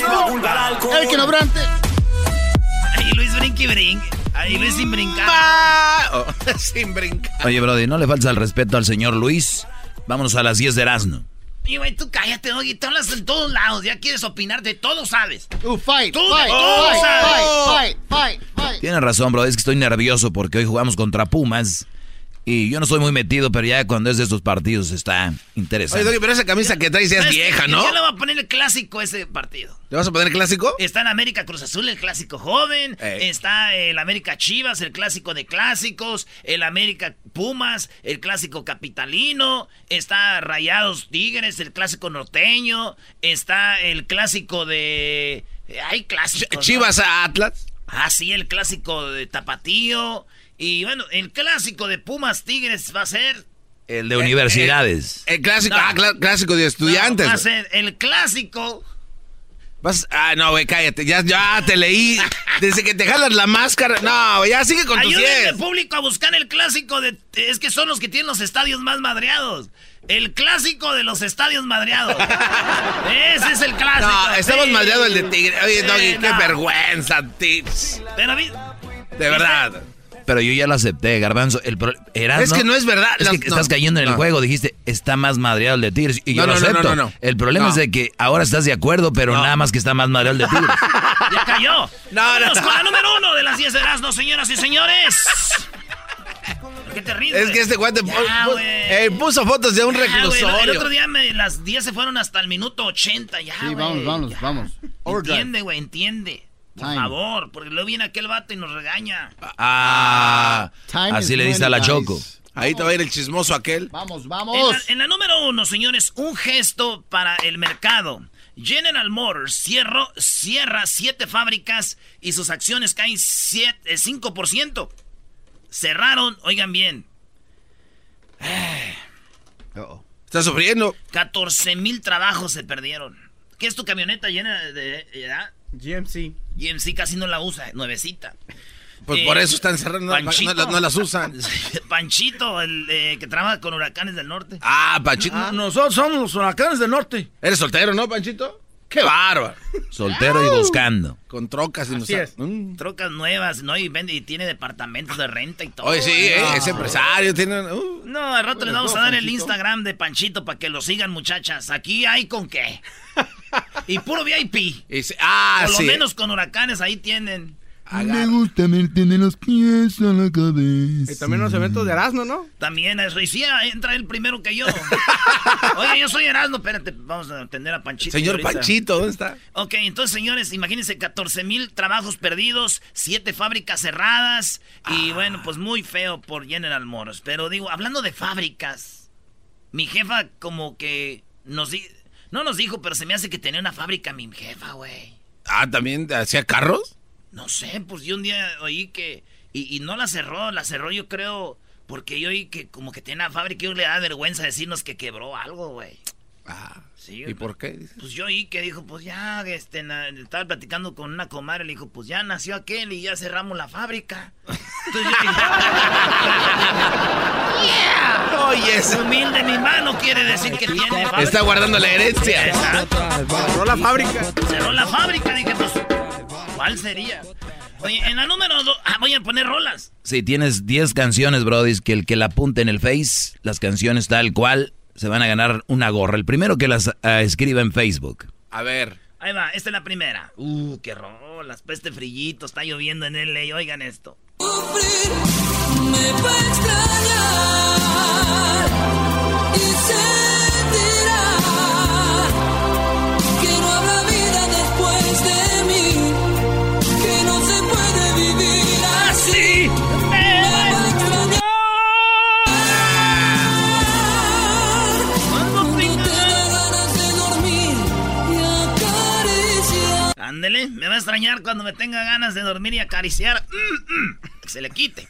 que no brinques! ¡El que no brinques! Ay, Luis brinque y brinque. Ay, Luis sin brincar. Oh, sin brincar. Oye, Brody, no le falta el respeto al señor Luis. Vámonos a las 10 de Erasmo. Y güey, tú cállate, Doggy. Tú hablas en todos lados. Ya quieres opinar de todo, sabes. Uh, fight, Tú fight, todo fight, sabes. fight, fight, fight. Tienes razón, bro. Es que estoy nervioso porque hoy jugamos contra Pumas. Y yo no soy muy metido, pero ya cuando es de estos partidos está interesante. Oye, pero esa camisa que traes ya es ¿Sabes vieja? ¿no? Ya le voy a poner el clásico a ese partido. ¿Le vas a poner clásico? Está en América Cruz Azul, el clásico joven. Ey. Está el América Chivas, el clásico de clásicos. El América Pumas, el clásico capitalino. Está Rayados Tigres, el clásico norteño. Está el clásico de. Hay clásicos. Chivas a Atlas. Ah, sí, el clásico de Tapatío. Y bueno, el clásico de Pumas Tigres va a ser. El de universidades. El clásico, No. ah, clásico de estudiantes. No, va a ser el clásico. Vas- ah, no, güey, cállate. Ya, ya te leí. Desde que te jalas la máscara. No, ya sigue con tus Ayúdenme, 10. público, a buscar el clásico de. Es que son los que tienen los estadios más madreados. El clásico de los estadios madreados. Ese es el clásico. No, estamos sí. madreados el de Tigre. Oye, Sí, Doggy, qué no. vergüenza, tips. Pero De verdad. Pero yo ya lo acepté, Garbanzo. El pro- Es que no es verdad. Es Las- que estás cayendo en el no. juego. Dijiste, está más madreado el de Tigres. Y yo No, lo acepto. no, no, no. El problema No. es de que ahora estás de acuerdo, pero nada más que está más madreado el de Tigres. ya cayó. No, no. con la número uno de las 10 de Erasmo, señoras y señores. ¿Por qué te ríes, Es que este guante Ya, pu- güey. eh, puso fotos de un Ya, el- reclusorio. el otro día me- las 10 se fueron hasta el minuto 80 ya, Sí, vamos, vamos, Ya. vamos. Entiende, güey, entiende. Por Time. favor, porque luego viene aquel vato y nos regaña. Ah, Time así le diste a la Choco. Ahí te va a ir el chismoso aquel. Vamos, En vamos. la, en la número uno, señores, un gesto para el mercado. General Motors cierró, cierra siete fábricas y sus acciones caen siete- eh, 5%. Cerraron, oigan bien, Uh-oh. Está sufriendo. 14 mil trabajos se perdieron. ¿Qué es tu camioneta llena de... de- ¿verdad? GMC. GMC casi no la usa, nuevecita. Pues Eh, por eso están cerrando. No, Panchito. no- no las usan. Panchito, el eh, que trabaja con huracanes del norte. Ah, Panchito. nosotros somos los huracanes del norte. Eres soltero, ¿no, Panchito? ¡Qué bárbaro! Soltero y buscando. Con trocas y no Así sa- es. Mm. Trocas nuevas, ¿no? Y, vende, y tiene departamentos de renta y todo. Oye, sí, eh, No. es empresario, tiene... uh. No, al rato les Bueno, vamos a dar el. Instagram de Panchito para que lo sigan, muchachas. Aquí hay con qué. Y puro VIP. Y sí- ah, Por lo sí. menos con huracanes ahí tienen. Agarra. gusta verte de los pies a la cabeza. Y también los eventos de Erasmo, ¿no? También es y sí, entra él primero que yo. Oye, yo soy Erasmo, espérate, vamos a atender a Panchito. Señor ahorita. Panchito, ¿dónde está? Ok, entonces, señores, imagínense 14 mil trabajos perdidos, siete fábricas cerradas y Ah. bueno, pues muy feo por General Motors. Pero digo, hablando de fábricas, mi jefa como que nos di no nos dijo, pero se me hace que tenía una fábrica mi jefa, güey. Ah, ¿también hacía carros? No sé, pues yo un día oí que y, y no la cerró, la cerró yo creo porque yo oí que como que tenía una fábrica y yo le da vergüenza decirnos que quebró algo, güey. Ah, Sí, ¿y por qué? Dices? Pues yo oí que dijo, pues ya, este, na- estaba platicando con una comadre, le dijo, pues ya nació aquel y ya cerramos la fábrica. Entonces yo dije, yeah, Oye, ese humilde mi mano quiere decir que tiene fábrica. está guardando la herencia. Exacto. Cerró la fábrica. Cerró la fábrica, dije, pues, ¿cuál sería? Oye, en la número dos, ah, voy a poner rolas. Si tienes 10 canciones, Brody, que el que la apunte en el Face, las canciones tal cual, se van a ganar una gorra. El primero que las ah, escriba en Facebook. A ver. Ahí va, esta es la primera. Uh, qué rolas, pues este frillito, está lloviendo en LA, oigan esto. Me va a extrañar y sentirá y Ándele, me va a extrañar cuando me tenga ganas de dormir y acariciar. Mm, mm, que se le quite.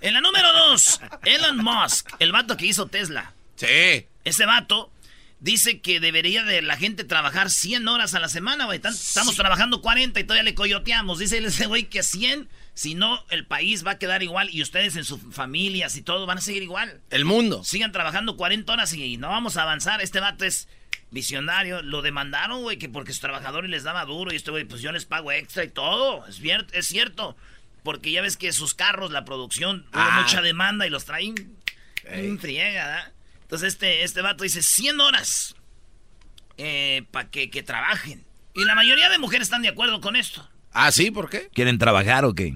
En la número dos, Elon Musk, el vato que hizo Tesla. Sí. Ese vato dice que debería de la gente trabajar 100 horas a la semana, güey. Estamos trabajando 40 y todavía le coyoteamos. Dice ese güey que 100, si no, el país va a quedar igual y ustedes en sus familias y todo van a seguir igual. El mundo. Sigan trabajando 40 horas y no vamos a avanzar. Este vato es visionario. Lo demandaron, güey, que porque sus trabajadores les daba duro y este güey, pues yo les pago extra y todo. Es, es cierto. Porque ya ves que sus carros, la producción, hubo Ah. mucha demanda y los traen en friega. Entonces este, este vato dice 100 horas para que, que trabajen. Y la mayoría de mujeres están de acuerdo con esto. Ah, sí, ¿por qué? ¿Quieren trabajar o qué?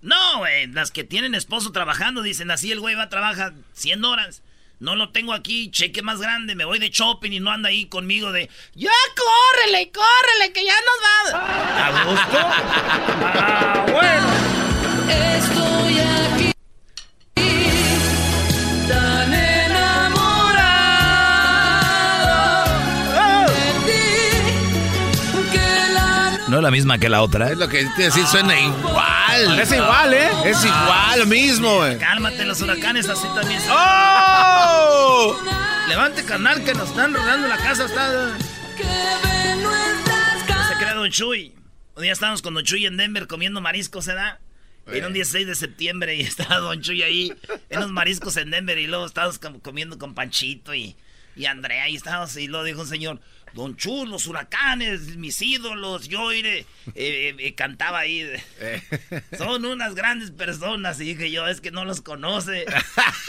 No, güey, las que tienen esposo trabajando dicen así el güey va a trabajar 100 horas. No lo tengo aquí, cheque más grande, me voy de shopping y no anda ahí conmigo de ya córrele, córrele, que ya nos va. ¿A gusto? Ah, bueno. Estoy aquí ¿No es la misma que la otra? Es lo que te decir, suena igual. Es igual, ¿eh? Es igual, lo mismo, güey. Cálmate, los huracanes así también. se- ¡Oh! Levante, carnal, que nos están rodando la casa. Está... nuestras Se crea Don Chuy. Un día estábamos con Don Chuy en Denver comiendo mariscos, ¿se da? Era un 16 de septiembre y estaba Don Chuy ahí en los mariscos en Denver y luego estábamos com- comiendo con Panchito y, y Andrea y estábamos y luego dijo un señor, Don Chuy, los huracanes, mis ídolos, yo iré, eh, eh, cantaba ahí, son unas grandes personas y dije yo, es que no los conoce.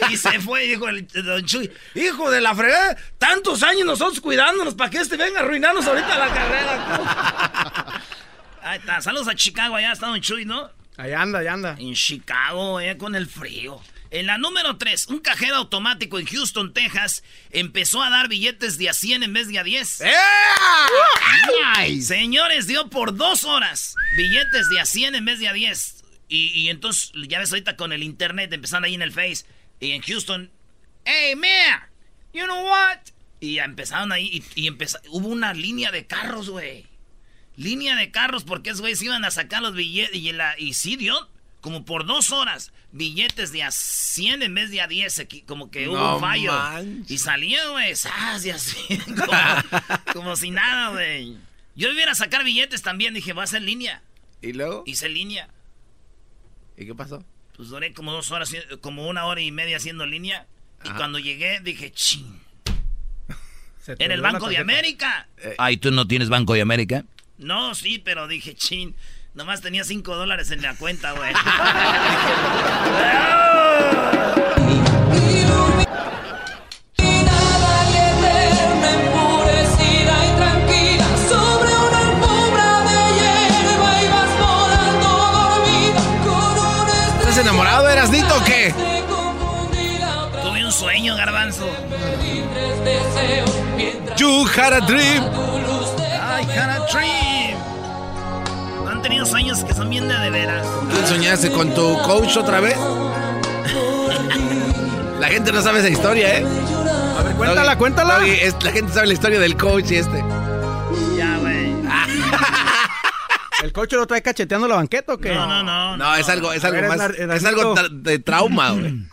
Y se fue, dijo el Don Chuy, hijo de la fregada, tantos años nosotros cuidándonos para que este venga a arruinarnos ahorita la carrera. Ahí está, saludos a Chicago, allá está Don Chuy, ¿no? Ahí anda, ahí anda. En Chicago, eh, con el frío. En la número 3, un cajero automático en Houston, Texas, empezó a dar billetes de a 100 en vez de a 10. Señores, dio por dos horas billetes de a 100 en vez de a 10. Y, y entonces, ya ves ahorita con el internet, empezaron ahí en el Face. Y en Houston, hey, man, you know what? Y empezaron ahí y, hubo una línea de carros, güey. Línea de carros porque esos güeyes iban a sacar los billetes y, la, y sí dio como por dos horas billetes de a 100 en vez de a 10 aquí, como que hubo No un fallo manches. y salía güey de a 100 como, como si nada güey yo iba a sacar billetes también dije voy a hacer línea ¿Y luego? hice línea ¿Y qué pasó? pues duré como dos horas como una hora y media haciendo línea y cuando llegué dije ching en el Banco de. América Ay, ¿tú no tienes Banco de América? No, sí, pero dije, chin. Nomás tenía 5 dólares en la cuenta, güey. ¿Estás enamorado, Erasnito o qué? Tuve un sueño, garbanzo. You had a dream. Ay, had a dream. ¿No han tenido sueños que son bien de, de veras? ¿Quién soñaste con tu coach otra vez? La gente no sabe esa historia, ¿eh? A ver, cuéntala, cuéntala. Es- la gente sabe la historia del coach y este. Ya, güey. ¿El coche lo trae cacheteando la banqueta o qué? No, no, no. No, es algo, es algo ver, más. Es algo tra- de trauma, güey.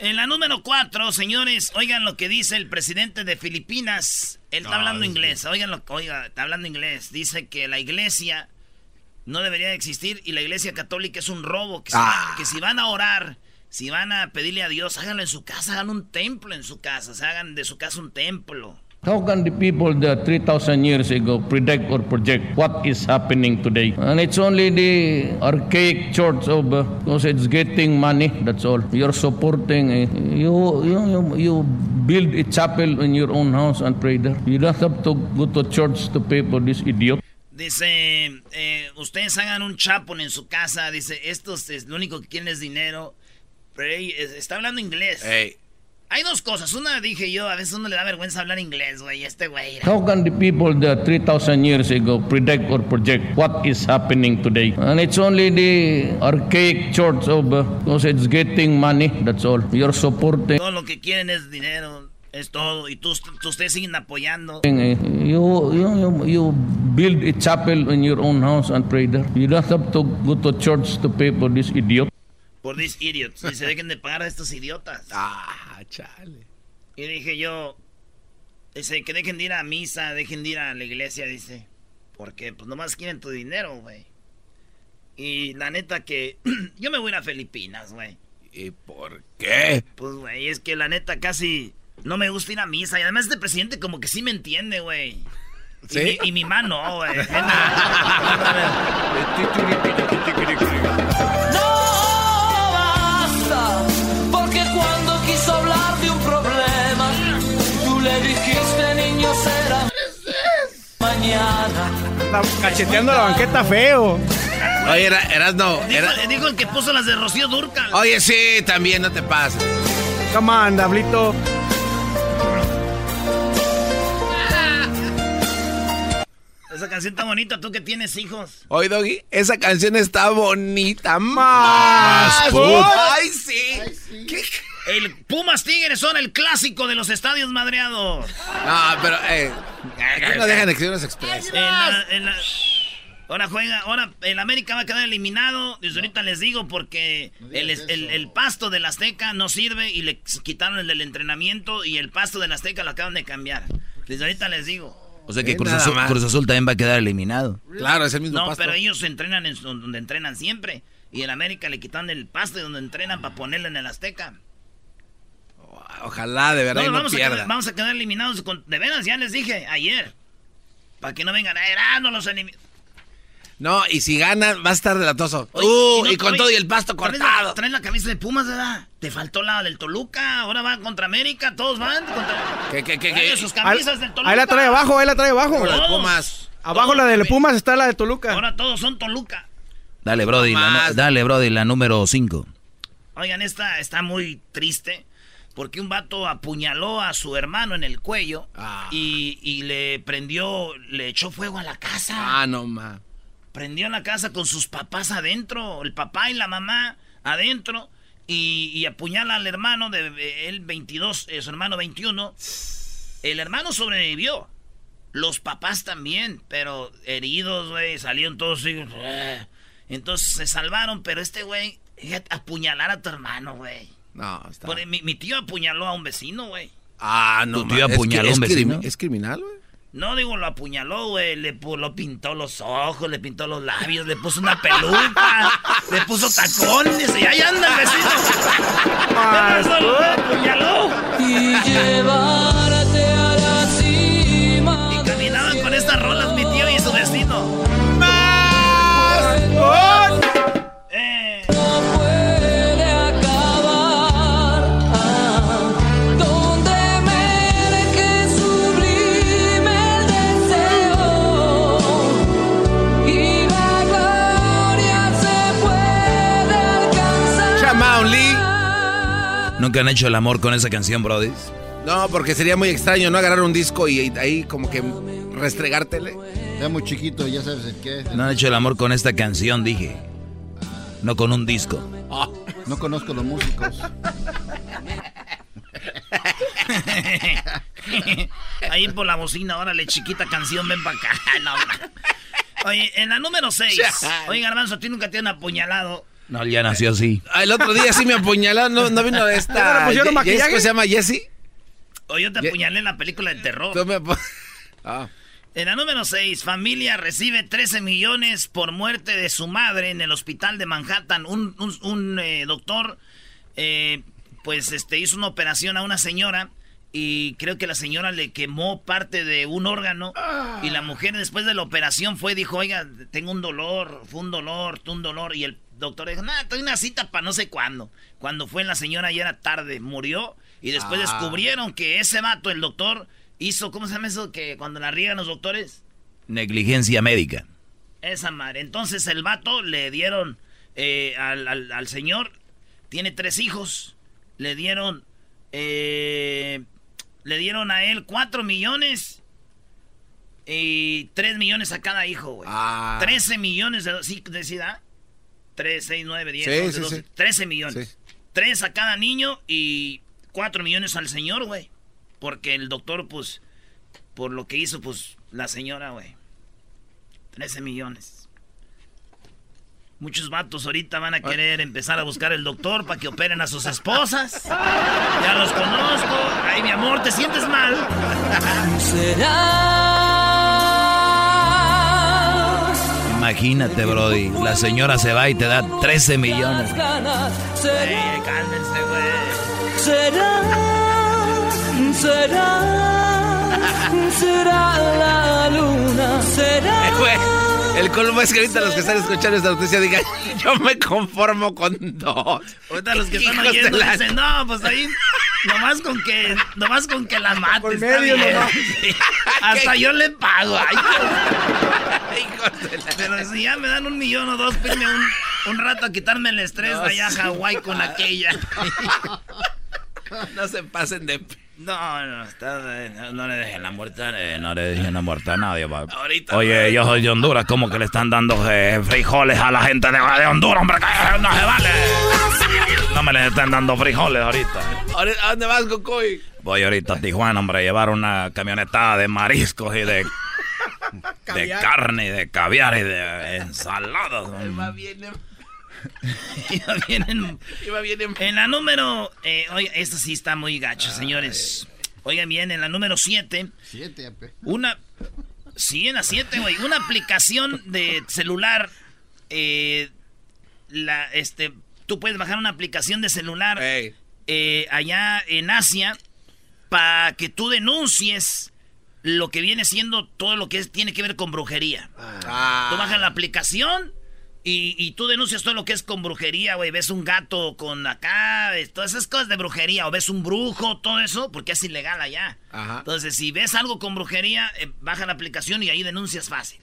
En la número 4, señores, oigan lo que dice el presidente de Filipinas. Él está hablando inglés. Oigan lo que, oiga, está hablando inglés. Dice que la iglesia no debería de existir y la iglesia católica es un robo. Que si, Ah. que si van a orar, si van a pedirle a Dios, háganlo en su casa, hagan un templo en su casa, se hagan de su casa un templo. How can the people that 3,000 years ago predict or project what is happening today? And it's only the archaic church of, uh, because it's getting money, that's all. You're supporting, uh, you, you, you, you build a chapel in your own house and pray there. You don't have to go to church to pay for this idiot. Dice, eh, ustedes hagan un chapel en su casa. Dice, estos es lo único que quieren es dinero. Pero ey, está hablando inglés. Ey. Hay dos cosas. Una dije yo, a veces uno le da vergüenza hablar inglés, güey. Este güey. era- How can the people that 3,000 years ago predict or project what is happening today? And it's only the archaic church of, uh, because it's getting money, that's all. You're supporting. Todo lo que quieren es dinero. Es todo. Y tú, tú- ustedes siguen apoyando. Uh, You, you, you, you build a chapel in your own house and pray there. You don't have to go to church to pay for this idiot. Por these idiots. Dice, dejen de pagar a estos idiotas. Ah, chale. Y dije yo, dice, que dejen de ir a misa, dejen de ir a la iglesia, dice. Porque pues nomás quieren tu dinero, güey. Y la neta que yo me voy a ir a Filipinas, güey. ¿Y por qué? Pues, güey, es que la neta casi no me gusta ir a misa. Y además este presidente como que sí me entiende, güey. ¿Sí? Y, mi, y mi mano, güey. mañana. Está cacheteando la banqueta feo. Oye, era, eras no. Dijo, Era... dijo el que puso las de Rocío Durcal. Oye, sí, también, no te pases. Come on, Diablito. Esa canción está bonita, tú que tienes hijos. Oye, Doggy, esa canción está bonita. Más. Ay, sí. ¿Qué? El Pumas Tigres son el clásico de los estadios madreados. No, pero, eh. aquí no dejan expresiones express. En la- en la- ahora juega, ahora el América va a quedar eliminado. Desde ahorita les digo porque el, el- el pasto del Azteca no sirve y le quitaron el del entrenamiento y el pasto del Azteca lo acaban de cambiar. Desde ahorita les digo. O sea que Eh, Cruz Azul. Cruz Azul también va a quedar eliminado. Claro, es el mismo No, pasto. pero ellos entrenan en donde entrenan siempre. Y el América le quitaron el pasto de donde entrenan para ponerlo en el Azteca. Ojalá, de verdad, No, no vamos, a pierda. quedar, vamos a quedar eliminados. Con, de veras, ya les dije ayer. Para que no vengan a ver, ah, no los eliminados. No, y si ganan, va a estar delatoso. Uh, y, con todo y el pasto cortado. Traen la camisa de Pumas, ¿verdad? Te faltó la del Toluca. Ahora van contra América. Todos van contra. ¿Qué, qué, qué, Traen qué? sus Ahí, del Toluca. ahí la trae abajo, ahí la trae abajo. Por las Todos. Pumas. Abajo la de Pumas está la de Toluca. Ahora todos son Toluca. Dale, Brody, la, dale, Brody, la número 5. Oigan, esta está muy triste. Porque un vato apuñaló a su hermano en el cuello. Ah. Y, y le prendió, le echó fuego a la casa. Ah, no, ma. prendió la casa con sus papás adentro, el papá y la mamá adentro, y, y apuñala al hermano de él 22, eh, su hermano 21. El hermano sobrevivió. Los papás también, pero heridos, güey, salieron todos así, eh. Entonces se salvaron, pero este güey, apuñalar a tu hermano, güey. No, está. Por- Mi, mi tío apuñaló a un vecino, güey. Ah, no, ¿Tu tío apuñaló a un crimi- vecino? ¿Es criminal, güey? No digo lo apuñaló, güey, le, lo pintó los ojos, le pintó los labios, le puso una peluca, le puso tacones y ahí anda el vecino. Lo apuñaló. Y llevarte a la cima. Y caminaban con estas rolas ¿Nunca han hecho el amor con esa canción, Brody? No, porque sería muy extraño no agarrar un disco y ahí como que restregártele. Ya muy chiquito, ya sabes el qué. No han hecho el amor con esta canción, dije. No con un disco. No conozco los músicos. Ahí por la bocina, órale, chiquita canción, ven para acá. No. Oye, en la número 6. Oye, Garbanzo, ¿a ti nunca te han apuñalado? No, ya nació así. Ah, El otro día sí me apuñalaron, no, no vino ¿Ya esta. pusieron maquillaje? ¿Cómo se llama Jessie? O yo te Ye- apuñalé en la película de terror. Tú me Ah. En la número 6, familia recibe 13 millones por muerte de su madre en el hospital de Manhattan. Un, un- un, eh, doctor, eh, pues, este, hizo una operación a una señora y creo que la señora le quemó parte de un órgano y la mujer después de la operación fue y dijo, oiga, tengo un dolor, fue un dolor, tuve un dolor y el doctor dijo, nada, tengo una cita para no sé cuándo. Cuando fue la señora ya era tarde, murió y después Ah. descubrieron que ese vato, el doctor, hizo, ¿cómo se llama eso? Que cuando la riegan los doctores, Negligencia médica. esa madre. Entonces el vato le dieron eh, al, al- al señor, tiene tres hijos, le dieron, eh, le dieron a él cuatro millones y tres millones a cada hijo, güey. Ah. 13 millones de... ¿Sí decida? 3, 6, 9, 10, Sí, 11, sí, 12, sí. 13 millones. Sí. Tres a cada niño y cuatro millones al señor, güey. Porque el doctor, pues, por lo que hizo, pues, la señora, güey. 13 millones. Muchos vatos ahorita van a querer empezar a buscar el doctor para que operen a sus esposas. Ya los conozco. Ay, mi amor, ¿te sientes mal? Imagínate, Brody. La señora se va y te da 13 millones. Ey, cálmense, güey. Será, será, será la luna, será. Eh, güey, el colmo es que ahorita los que están escuchando esta noticia digan, yo me conformo con dos. Ahorita los que están oyendo la- dicen, no, pues ahí, nomás con que, nomás con que la mates. Por está medio bien". nomás. Hasta yo le pago. Ay, pero si ya me dan un millón o dos, pídeme un, un rato a quitarme el estrés No, de allá a. Hawái con aquella. No se pasen de... No, no, está, no, no le dejen la muerte. Eh, no le dejen la muerte a nadie, pa. Ahorita. Oye, yo soy de Honduras, ¿cómo que le están dando eh, frijoles a la gente de, de Honduras, hombre? Que no se vale. No me les están dando frijoles ahorita. Ahorita, ¿A dónde vas, Cocoy? Voy ahorita a Tijuana, hombre, a llevar una camionetada de mariscos y de, de carne y de caviar y de ensaladas. Iba bien, Iba bien en, iba bien. en la número. Eh, oiga, esto sí está muy gacho, señores. Oigan bien, en la número 7. Siete, ya, pe. Una. Sí, en la 7, güey. Una aplicación de celular. eh, la, este, tú puedes bajar una aplicación de celular eh, allá en Asia para que tú denuncies lo que viene siendo todo lo que es- tiene que ver con brujería. Ah. Tú bajas la aplicación y, y tú denuncias todo lo que es con brujería, güey. Ves un gato con acá, todas esas cosas de brujería. O ves un brujo, todo eso, porque es ilegal allá. Ajá. Entonces, si ves algo con brujería, eh, baja la aplicación y ahí denuncias fácil.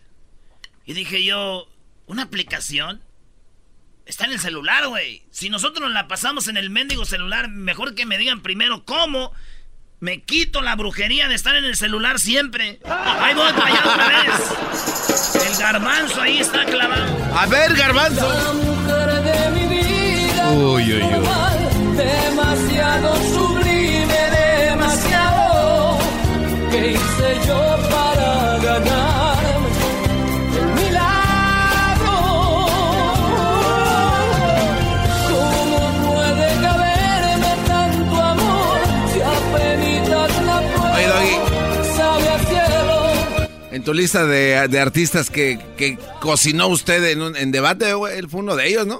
Y dije yo, ¿una aplicación? Está en el celular, güey. Si nosotros nos la pasamos en el mendigo celular, mejor que me digan primero cómo me quito la brujería de estar en el celular siempre. Ahí voy para allá otra vez. El garbanzo ahí está clavado. A ver, garbanzo. La mujer de mi vida. Uy, uy, uy. Demasiado sublime, demasiado. ¿Qué hice yo tu lista de, de artistas que, que cocinó usted en, un- en debate, güey, él fue uno de ellos, ¿no?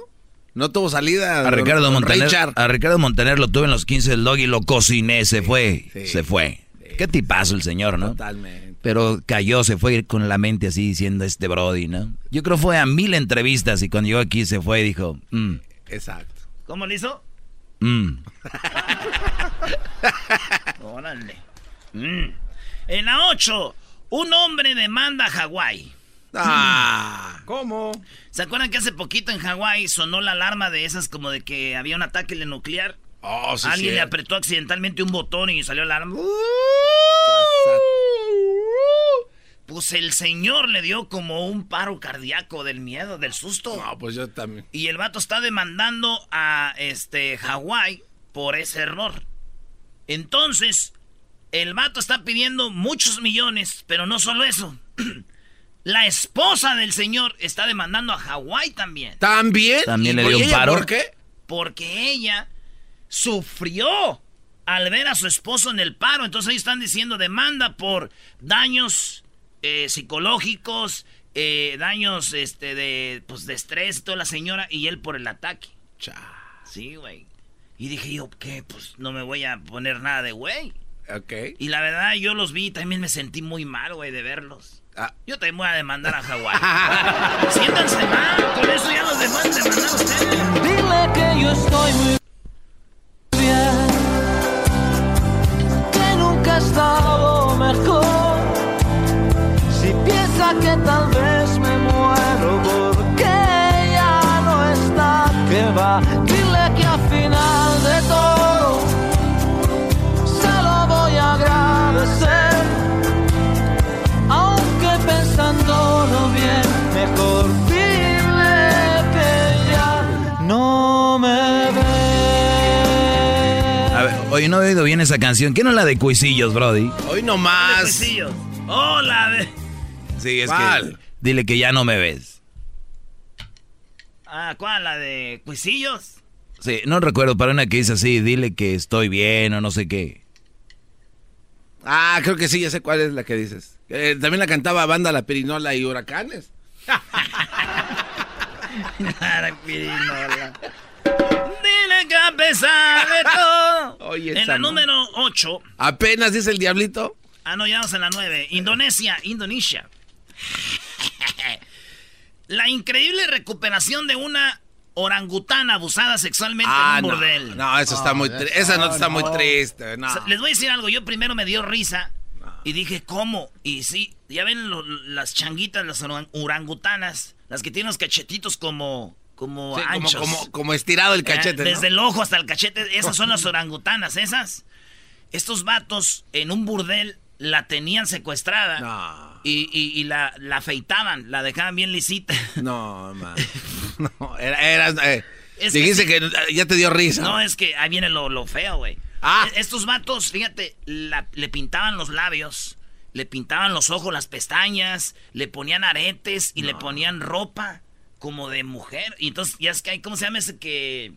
No tuvo salida. A Ricardo Montaner, Richard. a Ricardo Montaner lo tuve en los 15 del dog y lo cociné, se fue, sí, se fue. Qué tipazo el señor, ¿no? Totalmente. Pero cayó, se fue con la mente así diciendo este Brody, ¿no? Yo creo fue a mil entrevistas y cuando llegó aquí se fue y dijo, mm, Exacto. ¿Cómo le hizo? mm. Órale. Mm. En la 8, un hombre demanda a Hawái. Ah. ¿Cómo? ¿Se acuerdan que hace poquito en Hawái sonó la alarma de esas como de que había un ataque nuclear? Oh, sí, Alguien le apretó accidentalmente un botón y salió la alarma. Pues el señor le dio como un paro cardíaco del miedo, del susto. No, pues yo también. Y el vato está demandando a este Hawái por ese error. Entonces, el vato está pidiendo muchos millones, pero no solo eso. La esposa del señor está demandando a Hawái también. ¿También? También le ¿Y dio un paro? ¿Por qué? Porque ella sufrió al ver a su esposo en el paro. Entonces ellos están diciendo demanda por daños eh, psicológicos, eh, daños este, de, pues, de estrés, toda la señora, y él por el ataque. Sí, güey. Y dije yo, ¿qué? Pues no me voy a poner nada de güey. Ok. Y la verdad, yo los vi y también me sentí muy mal, güey, de verlos. Ah. Yo también voy a demandar a Hawái. Siéntanse mal, con eso ya los demás demandar a ustedes. Dile que yo estoy muy bien, que nunca he estado mejor. Si piensa que tal vez oye, no he oído bien esa canción. ¿Qué no es la de Cuisillos, Brody? Hoy nomás. Cuisillos. Hola, ve- Sí, es ¿Cuál? que Dile que ya no me ves. Ah, ¿cuál? ¿La de Cuisillos? Sí, no recuerdo, para una que dice así, dile que estoy bien o no sé qué. Ah, creo que sí, ya sé cuál es la que dices. Eh, también la cantaba Banda La Pirinola y Huracanes. La pirinola. Dile que a pesar de todo. Oye, en la número 8. Apenas dice el diablito. Ah, no, ya vamos en la 9. Indonesia, Indonesia. La increíble recuperación de una orangutana abusada sexualmente Ah, en un no, bordel. no, eso está muy triste. Esa nota está muy triste. No. Les voy a decir algo. Yo primero me dio risa y dije, ¿cómo? Y sí, ya ven lo- las changuitas, las orang- orangutanas, las que tienen los cachetitos como, como Sí, como, anchos. como, como estirado el cachete. Eh, ¿no? Desde el ojo hasta el cachete. Esas son las orangutanas, esas. Estos vatos en un burdel la tenían secuestrada. No. Y, y- y la, la afeitaban, la dejaban bien lisita. No, man. No, era, era, eh, que dijiste sí. que, eh, ya te dio risa. No, es que ahí viene lo, lo feo, güey. Ah. E- Estos vatos, fíjate, la- le pintaban los labios, le pintaban los ojos, las pestañas, le ponían aretes y le ponían ropa como de mujer. Y entonces, ya es que hay, ¿cómo se llama ese que...?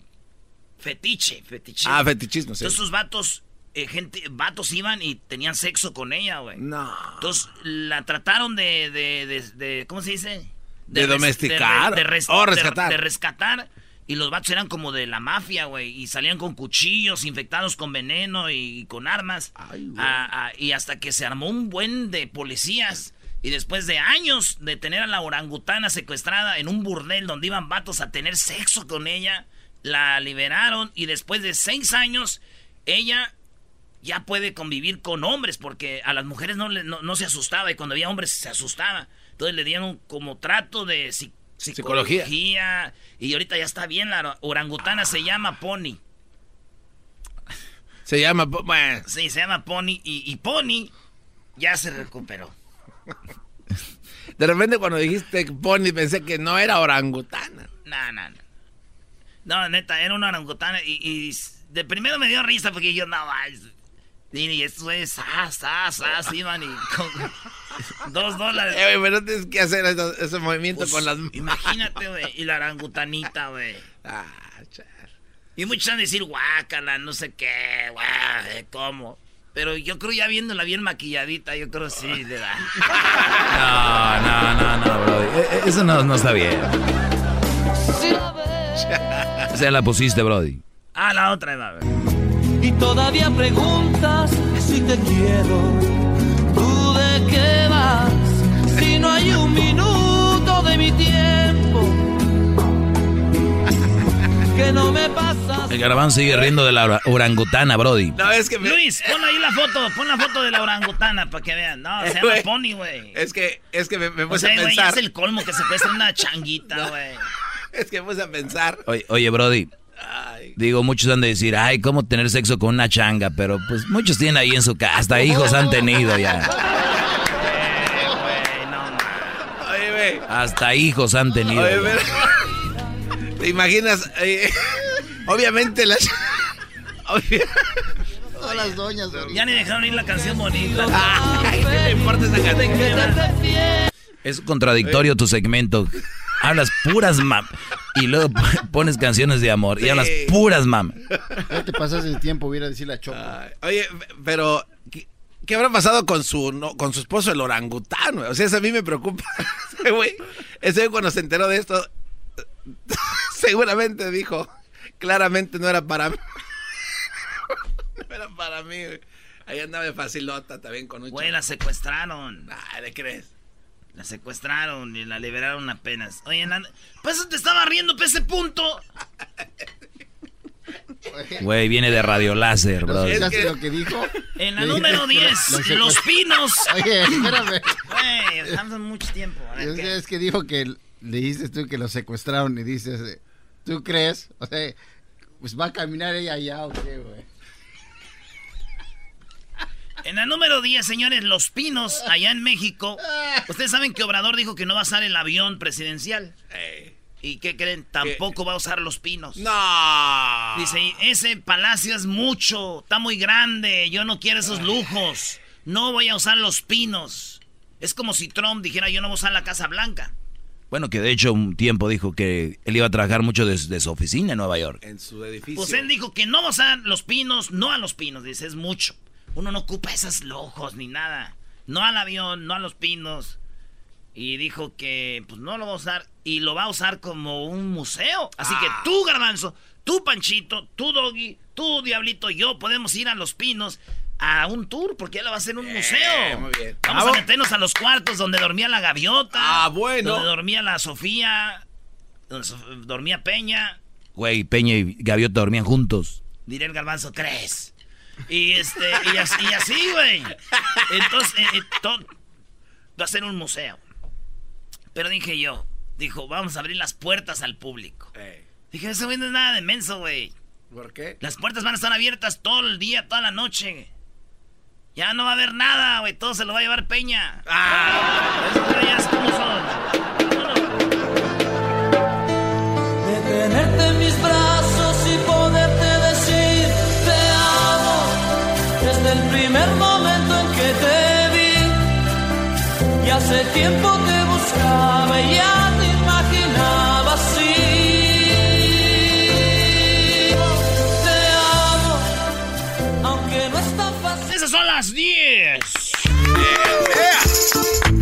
Fetiche, fetiche. Ah, fetichismo, sí. Entonces estos vatos, eh, gente, vatos iban y tenían sexo con ella, güey. No. Entonces la trataron de, de, de, de- ¿cómo se dice? De domesticar. De, res- Oh, de- rescatar. de rescatar. Y los vatos eran como de la mafia, güey. Y salían con cuchillos infectados con veneno y, con armas. Ay, güey. Ah, ah, y hasta que se armó un buen de policías. Y después de años de tener a la orangutana secuestrada en un burdel donde iban vatos a tener sexo con ella, la liberaron. Y después de seis años, ella ya puede convivir con hombres porque a las mujeres no, le- no, no se asustaba y cuando había hombres se asustaba. Entonces le dieron como trato de psi- Psicología. psicología. Y ahorita ya está bien, la orangutana se llama Pony. Se llama. Bueno, Sí, se llama Pony y, y Pony ya se recuperó. De repente cuando dijiste Pony pensé que no era orangutana. No, no, no. No, neta, era una orangutana y, y de primero me dio risa porque yo no, y esto es, ah, ah, ah, iban y con dos dólares. Eh, güey, pero tienes que hacer eso- ese movimiento Pues, con las. Imagínate, güey. Y la orangutanita, güey. Ah, char. Y muchos van a decir, guácala, no sé qué, guau, eh, ¿cómo? Pero yo creo ya viéndola bien maquilladita, yo creo sí le da. No, no, no, no, Brody. Eh, eh, Eso no, no está bien. Si la ves O sea, la pusiste, Brody. Ah, la otra, va y todavía preguntas si te quiero, ¿tú de qué vas? Si no hay un minuto de mi tiempo que no me pasas. El garabán sigue riendo de la ora- orangutana, Brody. No, es que. me- Luis, pon ahí la foto, pon la foto de la orangutana para que vean. No, se Eh, llama. Pony, güey. Es que, es que me, me O puse sea, a pensar. es el colmo que se secuestra una changuita, güey. Es que me puse a pensar. Oye, oye, Brody. Ay, Digo, muchos han de decir, ay, ¿cómo tener sexo con una changa? Pero pues muchos tienen ahí en su casa, hasta hijos han tenido ya. Eh, güey, no, oye, güey. Hasta hijos han tenido. Oye, ¿Te imaginas? Eh, obviamente las. obvia- Todas las doñas. ahorita. Ya ni dejaron ir la canción bonita. Ay, ¿qué le importa esa canción? Te. Es contradictorio tu segmento. Hablas puras mam. Y luego pones canciones de amor. Y Sí. hablas puras mam. Ya te pasas el tiempo, hubiera a decirle a Choco. Ay, Oye, pero. ¿qué, qué habrá pasado con su no- con su esposo, el orangután? güey? O sea, eso a mí me preocupa. Ese güey, ese güey cuando se enteró de esto, seguramente dijo, claramente no era para mí. no era para mí, güey. Ahí andaba de facilota también con un Güey, la secuestraron. Ay, ¿le crees? La secuestraron y la liberaron apenas. Oye, la... pues te estaba riendo, pe, ese punto. Güey, viene de radio láser, ¿No Brody. escuchaste que- lo que dijo? En la número dije- 10, lo secuest- Los Pinos. Oye, espérame. Güey, dejamos mucho tiempo. A ver, Es que, es que dijo que le dices tú que lo secuestraron y dices, eh, ¿tú crees? O sea, pues va a caminar ella allá o qué, güey. En la número 10, señores, Los Pinos, allá en México. Ustedes saben que Obrador dijo que no va a usar el avión presidencial. Ey. ¿Y qué creen? Tampoco va a usar Los Pinos. No. Dice, ese palacio es mucho, está muy grande, yo no quiero esos lujos. No voy a usar Los Pinos. Es como si Trump dijera yo no voy a usar la Casa Blanca. Bueno, que de hecho un tiempo dijo que él iba a trabajar mucho desde su oficina en Nueva York. En su edificio. Pues él dijo que no va a usar los pinos, no a los pinos, dice, es mucho. Uno no ocupa esos lujos ni nada. No al avión, no a los pinos. Y dijo que pues no lo va a usar y lo va a usar como un museo. Así que Ah. tú, Garbanzo, tú, Panchito, tú, Doggy, tú, Diablito, yo podemos ir a los pinos a un tour porque él va a ser un museo. muy bien. Vamos Ah, a meternos a los cuartos donde dormía la gaviota. Ah, bueno. Donde dormía la Sofía. Donde so- dormía Peña. Güey, Peña y Gaviota dormían juntos. Diré el garbanzo, ¿crees? Y este, y así, y así, güey. Entonces, eh, eh, to- va a ser un museo. Pero dije yo, dijo, vamos a abrir las puertas al público. Ey, Dije, eso no es nada de menso, güey. ¿Por qué? Las puertas van a estar abiertas todo el día, toda la noche. Ya no va a haber nada, güey. Todo se lo va a llevar Peña. Ah, Esos güeyes, ¿cómo son? Vámonos. de tenerte en mis brazos y poderte decir te amo desde el primer momento en que te vi y hace tiempo te las 10.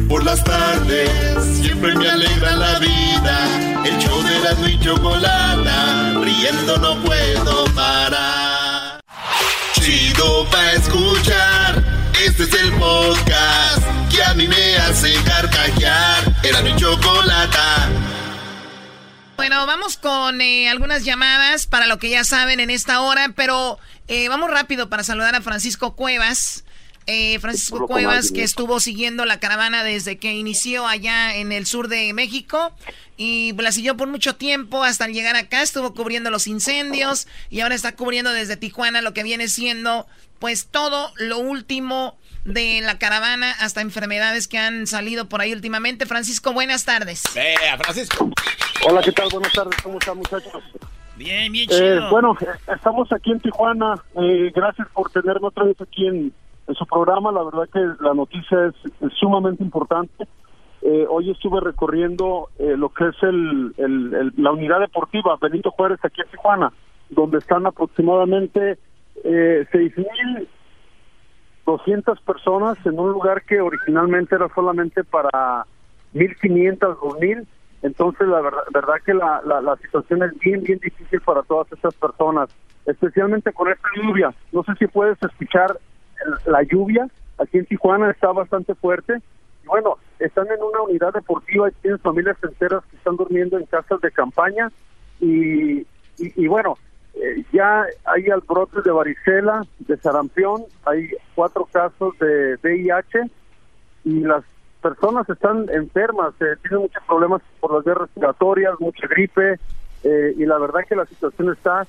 Por las tardes siempre me alegra la vida. El show de la y chocolata, riendo no puedo parar. Chido pa escuchar, este es el podcast que a mí me hace carcajear. Era mi chocolata. Bueno, vamos con eh, algunas llamadas para lo que ya saben en esta hora, pero eh, vamos rápido para saludar a Francisco Cuevas. Eh, Francisco Cuevas, que estuvo siguiendo la caravana desde que inició allá en el sur de México y la siguió por mucho tiempo hasta llegar acá, estuvo cubriendo los incendios y ahora está cubriendo desde Tijuana lo que viene siendo pues todo lo último de la caravana hasta enfermedades que han salido por ahí últimamente. Francisco, buenas tardes. Vea, Francisco. Hola, ¿qué tal? Buenas tardes, ¿cómo están muchachos? Bien, bien Eh, chido. bueno, eh, estamos aquí en Tijuana. Eh, gracias por tenerme otra vez aquí en, en su programa. La verdad que la noticia es, sumamente importante. Eh, hoy estuve recorriendo eh, lo que es el, la unidad deportiva Benito Juárez aquí en Tijuana, donde están aproximadamente eh, 6.200 personas en un lugar que originalmente era solamente para 1.500, 2.000. Entonces, la verdad, que la, la, la situación es bien, bien difícil para todas estas personas, especialmente con esta lluvia. No sé si puedes escuchar la lluvia. Aquí en Tijuana está bastante fuerte. Y bueno, están en una unidad deportiva y tienen familias enteras que están durmiendo en casas de campaña. Y, y, y bueno, eh, ya hay albrotes de varicela, de sarampión, hay cuatro casos de VIH y las personas están enfermas, eh, tienen muchos problemas por las vías respiratorias, mucha gripe, eh, y la verdad que la situación está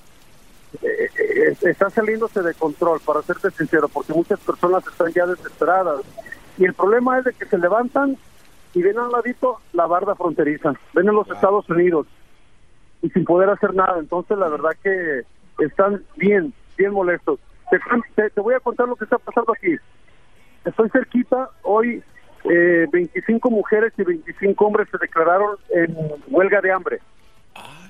eh, está saliéndose de control, para serte sincero, porque muchas personas están ya desesperadas. Y el problema es de que se levantan y ven a un ladito la barda fronteriza, ven en los Estados Unidos y sin poder hacer nada. Entonces, la verdad que están bien, bien molestos. Te, te- te voy a contar lo que está pasando aquí. Estoy cerquita, hoy eh, 25 mujeres y 25 hombres se declararon en huelga de hambre.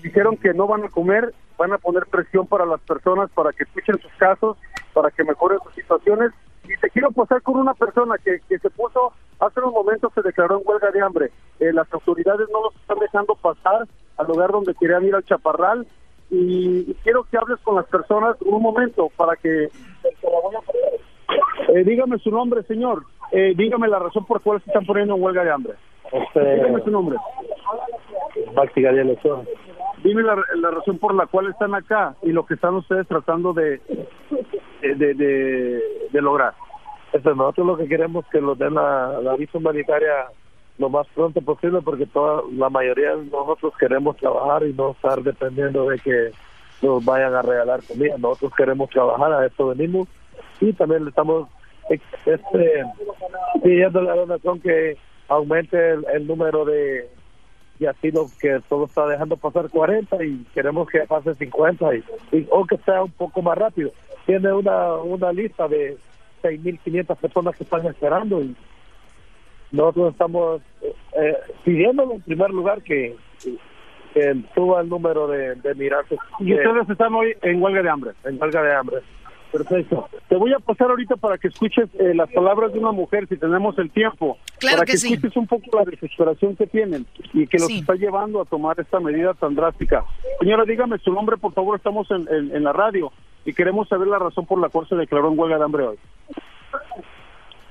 Dijeron que no van a comer, van a poner presión para las personas para que escuchen sus casos, para que mejoren sus situaciones. Y te quiero pasar con una persona que, que se puso, hace unos momentos se declaró en huelga de hambre. Eh, las autoridades no los están dejando pasar al lugar donde querían ir al chaparral. Y, y quiero que hables con las personas un momento para que... Eh, dígame su nombre, señor. Eh, dígame la razón por cuál se están poniendo en huelga de hambre. Dígame su nombre. Maxi Gadiel Ochoa. Dime la, razón por la cual están acá y lo que están ustedes tratando de, de, de, de lograr. Este, nosotros lo que queremos es que nos den la, la visa humanitaria lo más pronto posible porque toda la mayoría de nosotros queremos trabajar y no estar dependiendo de que nos vayan a regalar comida. Nosotros queremos trabajar, a eso venimos y también le estamos este, pidiendo a la donación que aumente el número de, de asilo que solo está dejando pasar 40 y queremos que pase 50 y, y- o que sea un poco más rápido. Tiene una, una lista de 6.500 personas que están esperando y nosotros estamos eh, pidiéndole en primer lugar que, que suba el número de, de migrantes. Y ustedes están hoy en huelga de hambre. En huelga de hambre. Perfecto. Te voy a pasar ahorita para que escuches eh, las palabras de una mujer, si tenemos el tiempo. Claro para que que, sí. escuches un poco la desesperación que tienen y que los Sí. está llevando a tomar esta medida tan drástica. Señora, dígame su nombre, por favor. Estamos en, en- en la radio y queremos saber la razón por la cual se declaró en huelga de hambre hoy.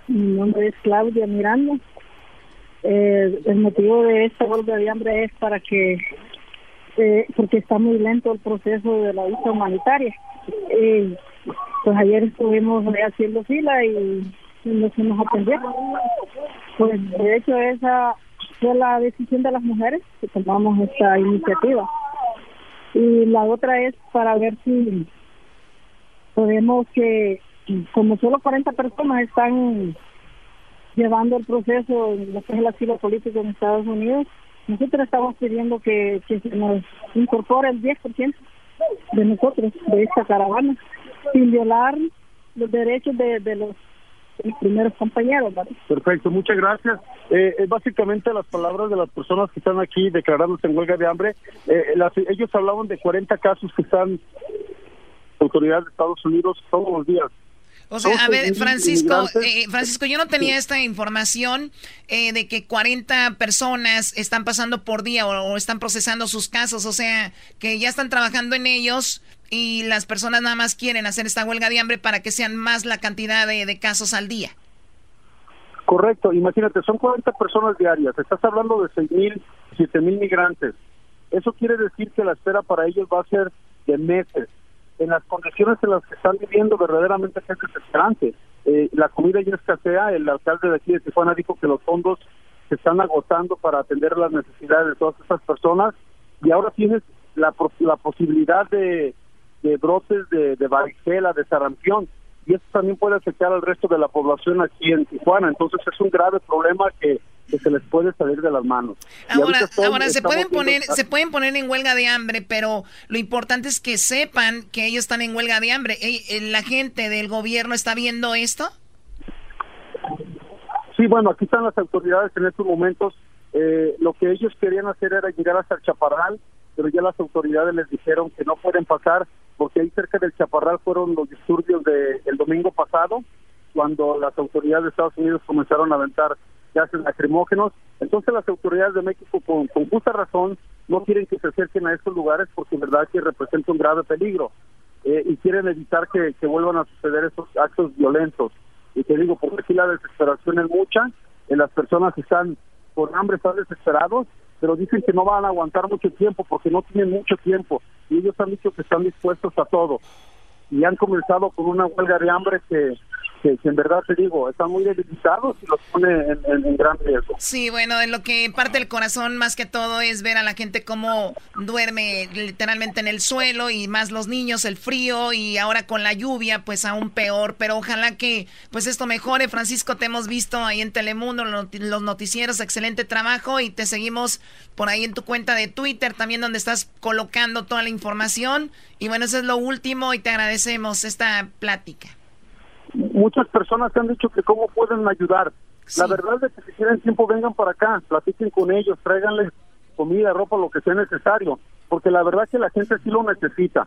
Mi nombre es Claudia Miranda. Eh, el motivo de esta huelga de hambre es para que, eh, porque está muy lento el proceso de la visa humanitaria. Eh, pues ayer estuvimos haciendo fila y no se nos atendió. Pues de hecho esa fue la decisión de las mujeres que tomamos esta iniciativa. Y la otra es para ver si podemos que, como solo 40 personas están llevando el proceso en lo que es el asilo político en Estados Unidos, nosotros estamos pidiendo que se nos incorpore el 10% de nosotros, de esta caravana, sin violar los derechos de, de los, primeros compañeros. ¿verdad? Perfecto, muchas gracias. Eh, eh, básicamente las palabras de las personas que están aquí declarándose en huelga de hambre, eh, las- ellos hablaban de 40 casos que están autoridades de Estados Unidos todos los días. O sea, a ver, Francisco, eh, Francisco, yo no tenía esta información eh, de que 40 personas están pasando por día o, o están procesando sus casos, o sea, que ya están trabajando en ellos y las personas nada más quieren hacer esta huelga de hambre para que sean más la cantidad de, de casos al día. Correcto, imagínate, son 40 personas diarias, estás hablando de 6 mil, 7 mil migrantes. Eso quiere decir que la espera para ellos va a ser de meses. En las condiciones en las que están viviendo, verdaderamente es desesperante. Eh, la comida ya escasea, el alcalde de aquí de Tijuana dijo que los fondos se están agotando para atender las necesidades de todas estas personas y ahora tienes la, la posibilidad de, de brotes de, de varicela, de sarampión y esto también puede afectar al resto de la población aquí en Tijuana. Entonces es un grave problema que, que se les puede salir de las manos. Ahora, estoy- ahora se pueden viendo- poner, se pueden poner en huelga de hambre, pero lo importante es que sepan que ellos están en huelga de hambre. Eh, ¿La gente del gobierno está viendo esto? Sí, bueno, aquí están las autoridades en estos momentos. Eh, lo que ellos querían hacer era llegar hasta el Chaparral, pero ya las autoridades les dijeron que no pueden pasar porque ahí cerca del Chaparral fueron los disturbios del el domingo pasado, cuando las autoridades de Estados Unidos comenzaron a aventar gases lacrimógenos. Entonces las autoridades de México, con, justa razón, no quieren que se acerquen a estos lugares porque en verdad que representa un grave peligro eh, y quieren evitar que, que vuelvan a suceder estos actos violentos. Y te digo, porque aquí la desesperación es mucha, eh, las personas están con hambre, están desesperados, pero dicen que no van a aguantar mucho tiempo porque no tienen mucho tiempo y ellos han dicho que están dispuestos a todo. Y han comenzado con una huelga de hambre que, que, que en verdad te digo, están muy debilitados y los pone en, en- en gran riesgo. Sí, bueno, de lo que parte el corazón más que todo es ver a la gente cómo duerme literalmente en el suelo y más los niños, el frío y ahora con la lluvia pues aún peor, pero ojalá que pues esto mejore. Francisco, te hemos visto ahí en Telemundo, los noticieros, excelente trabajo y te seguimos por ahí en tu cuenta de Twitter también donde estás colocando toda la información y bueno, eso es lo último y te agradecemos esta plática. Muchas personas han dicho que cómo pueden ayudar. La verdad es que si tienen tiempo vengan para acá, platiquen con ellos, tráiganles comida, ropa, lo que sea necesario, porque la verdad que la gente sí lo necesita.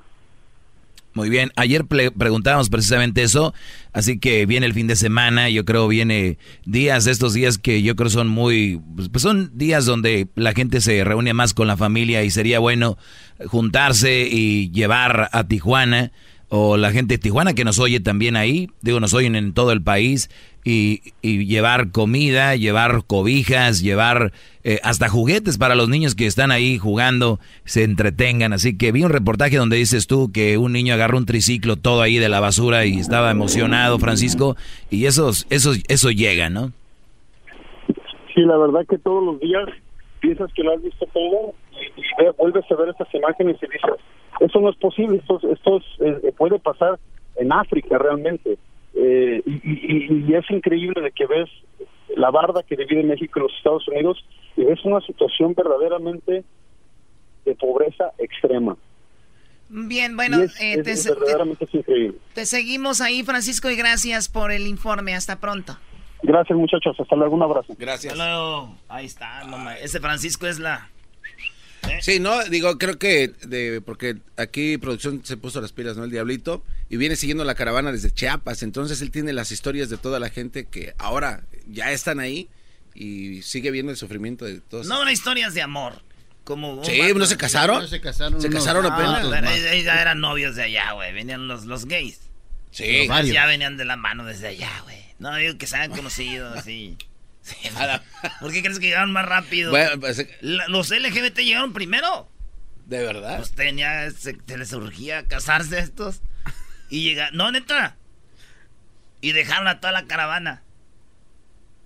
Muy bien, ayer preguntábamos precisamente eso, así que viene el fin de semana, yo creo viene días, estos días que yo creo son muy, pues son días donde la gente se reúne más con la familia y sería bueno juntarse y llevar a Tijuana o la gente de Tijuana que nos oye también ahí, digo, nos oyen en todo el país y, y llevar comida, llevar cobijas, llevar eh, hasta juguetes para los niños que están ahí jugando, se entretengan. Así que vi un reportaje donde dices tú que un niño agarró un triciclo todo ahí de la basura y estaba emocionado, Francisco, y eso, eso, eso llega, ¿no? Sí, la verdad que todos los días piensas que lo has visto todo y, y ve- vuelves a ver estas imágenes y dices, eso no es posible, esto, es- esto es, eh, puede pasar en África realmente. Eh, y, y- y es increíble de que ves la barda que divide México y los Estados Unidos y ves una situación verdaderamente de pobreza extrema. Bien, bueno, y es, eh, es- te- es te- verdaderamente es increíble. Te seguimos ahí, Francisco, y gracias por el informe. Hasta pronto. Gracias, muchachos. Hasta luego. Un abrazo. Gracias. Hasta luego. Ahí está, Ese Francisco es la... Sí, no, digo, creo que de, porque aquí producción se puso las pilas, ¿no? El Diablito, y viene siguiendo la caravana desde Chiapas, entonces él tiene las historias de toda la gente que ahora ya están ahí y sigue viendo el sufrimiento de todos. No, eran historias de amor. Como Sí, vato- ¿no se casaron? No se casaron. Se casaron No, apenas. pero ya eran novios de allá, güey. Venían los, los gays. Sí. Los ya venían de la mano desde allá, güey. No digo que se hayan conocido así. Sí, ¿Por qué crees que llegaron más rápido? Bueno, pues, La- los LGBT llegaron primero. de verdad. Pues tenía, se, se les urgía casarse estos. Y llegaron, no, neta. Y dejaron a toda la caravana.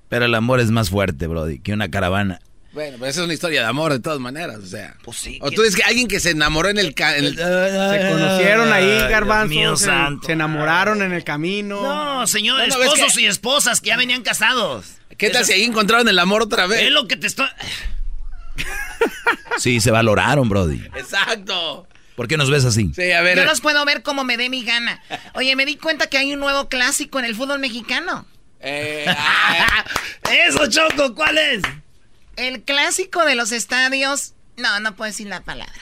Pero el amor es más fuerte, Brody, que una caravana. Bueno, pues esa es una historia de amor de todas maneras, o sea. Pues sí. O tú dices que alguien que se enamoró en el... ca- en el- Se conocieron ahí, garbanzos. mío se, santo. se enamoraron en el camino. No, señor, No, no, ves esposos que- y esposas que ya venían casados. ¿Qué tal Eso- si ahí encontraron el amor otra vez? Es lo que te estoy... Sí, se valoraron, Brody. Exacto. ¿Por qué nos ves así? Sí, a ver. Yo los puedo ver como me dé mi gana. Oye, me di cuenta que hay un nuevo clásico en el fútbol mexicano. eh, ah, Eso, Choco, ¿cuál es? El clásico de los estadios. No, no puedo decir la palabra.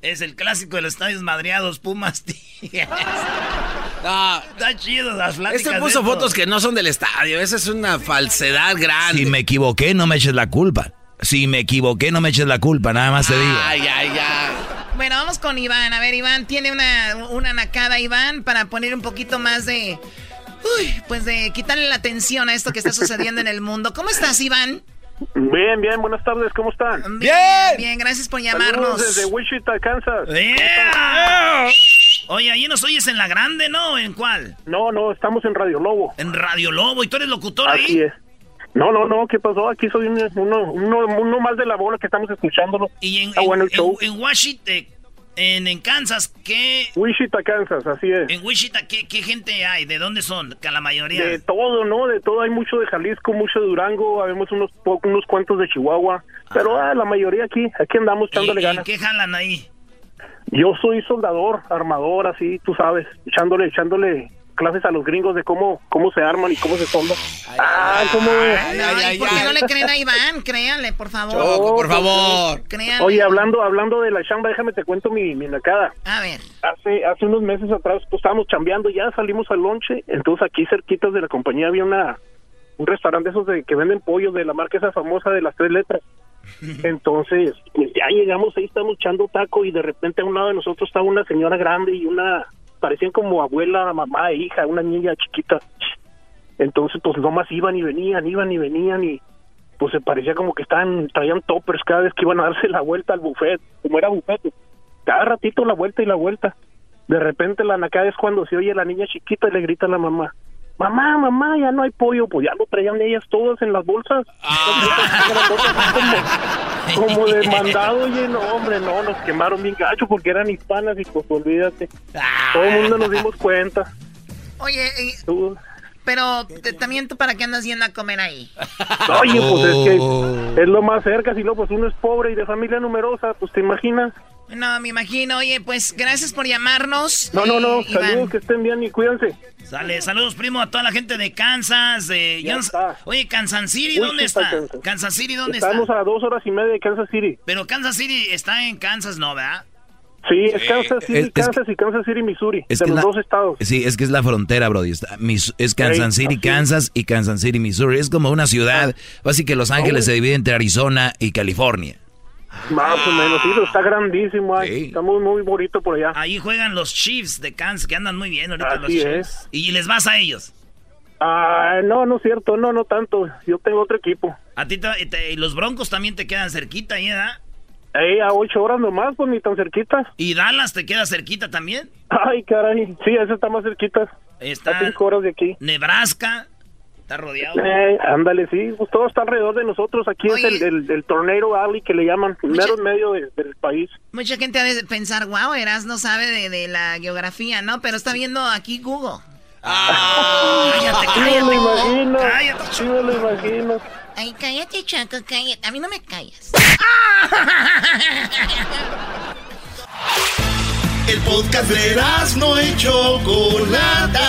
Es el clásico de los estadios madreados, Pumas Tigres. no, Está chido las pláticas. Este puso fotos que no son del estadio. Esa es una falsedad grande. Si me equivoqué, no me eches la culpa. Si me equivoqué, no me eches la culpa, nada más te digo. Ay, ay, ay. Bueno, vamos con Iván. A ver, Iván, tiene una, una nacada, Iván, para poner un poquito más de. Uy, pues de quitarle la atención a esto que está sucediendo en el mundo. ¿Cómo estás, Iván? Bien, bien. Buenas tardes. ¿Cómo están? Bien, bien, gracias por Saludos llamarnos. desde Wichita, Kansas. ¡Yeah! Oye, ahí nos oyes en la grande, ¿no? ¿En cuál? No, no, estamos en Radio Lobo. En Radio Lobo. ¿Y tú eres locutor Así ahí? es. No, no, no, ¿qué pasó? Aquí soy uno, uno, uno, uno más de la bola que estamos escuchándolo. Y en, Está en- bueno el en- show. en Washington, en, en Kansas, ¿qué? Wichita, Kansas, así es. En Wichita, ¿qué, ¿qué gente hay? ¿De dónde son? Que la mayoría. De todo, ¿no? De todo. Hay mucho de Jalisco, mucho de Durango, habemos unos, unos cuantos de Chihuahua. Pero ah, la mayoría aquí, aquí andamos ¿Y, echándole y ganas. qué jalan ahí? Yo soy soldador, armador, así, tú sabes, echándole, echándole clases a los gringos de cómo, cómo se arman y cómo se soldan. Ah, ¿cómo ay, ¿y por ay, qué no ay. le creen a Iván? Créanle, por favor. Choco, por favor. Créanle. Oye, hablando, hablando de la chamba, déjame te cuento mi, mi nacada. A ver. Hace, hace unos meses atrás, pues estábamos chambeando, ya salimos al lonche, entonces aquí cerquitas de la compañía había una un restaurante de esos de que venden pollo de la marca esa famosa de las tres letras. Entonces, pues ya llegamos ahí, estamos echando taco y de repente a un lado de nosotros estaba una señora grande y una, parecían como abuela, mamá e hija, una niña chiquita. Entonces, pues nomás iban y venían, iban y venían y pues se parecía como que estaban, traían toppers cada vez que iban a darse la vuelta al buffet, como era buffet, cada ratito la vuelta y la vuelta. De repente la nacada es cuando se oye la niña chiquita y le grita a la mamá, mamá, mamá, ya no hay pollo, pues ya lo traían ellas todas en las bolsas. como, como de mandado, oye, no, hombre, no, nos quemaron bien gacho porque eran hispanas y pues olvídate. Todo el mundo nos dimos cuenta. Oye, eh, Tú- pero te- también tú para qué andas yendo a comer ahí. Oye, pues es Oh. que es lo más cerca, si no, pues uno es pobre y de familia numerosa, pues te imaginas. No, me imagino. Oye, pues gracias por llamarnos. No, no, no, Iván. saludos, que estén bien y cuídense. Sale, saludos, primo, a toda la gente de Kansas. De, Ya está. Oye, Kansas City, ¿dónde está? Kansas. Kansas City, ¿dónde Estamos está? a dos horas y media de Kansas City. Pero Kansas City está en Kansas, ¿no, verdad? Sí, es Kansas City, es- es- Kansas y Kansas City, Missouri, Es de que los la- dos estados. Sí, es que es la frontera, Brody. Está- Mis- es Kansas City, así. Kansas y Kansas City, Missouri. Es como una ciudad. Así que Los Ángeles se divide entre Arizona y California. Más o menos, sí, está grandísimo, ay, Sí. está muy, muy bonito por allá. Ahí juegan los Chiefs de Kansas, que andan muy bien ahorita los Chiefs. es. Y les vas a ellos. Ah, no, no es cierto, no, no tanto, yo tengo otro equipo. A ti te- te- y los Broncos también te quedan cerquita, ahí, ¿verdad? Ey, a ocho horas nomás, pues ni tan cerquita. Y Dallas te queda cerquita también. Ay, caray, sí, ese está más cerquita, a Está cinco horas de aquí. Nebraska, está rodeado. Eh, ándale, sí, pues todo está alrededor de nosotros. Aquí Oye. es el, el, el Tornado Alley que le llaman, mero en medio de- del país. Mucha gente ha de pensar, wow, Eras no sabe de, de la geografía, ¿no? Pero está viendo aquí Google. Cállate, Sí me lo cállate. imagino, Cállate, sí me lo imagino. Ay, cállate, Chaco, cállate. A mí no me callas. El podcast de no y Chocolata.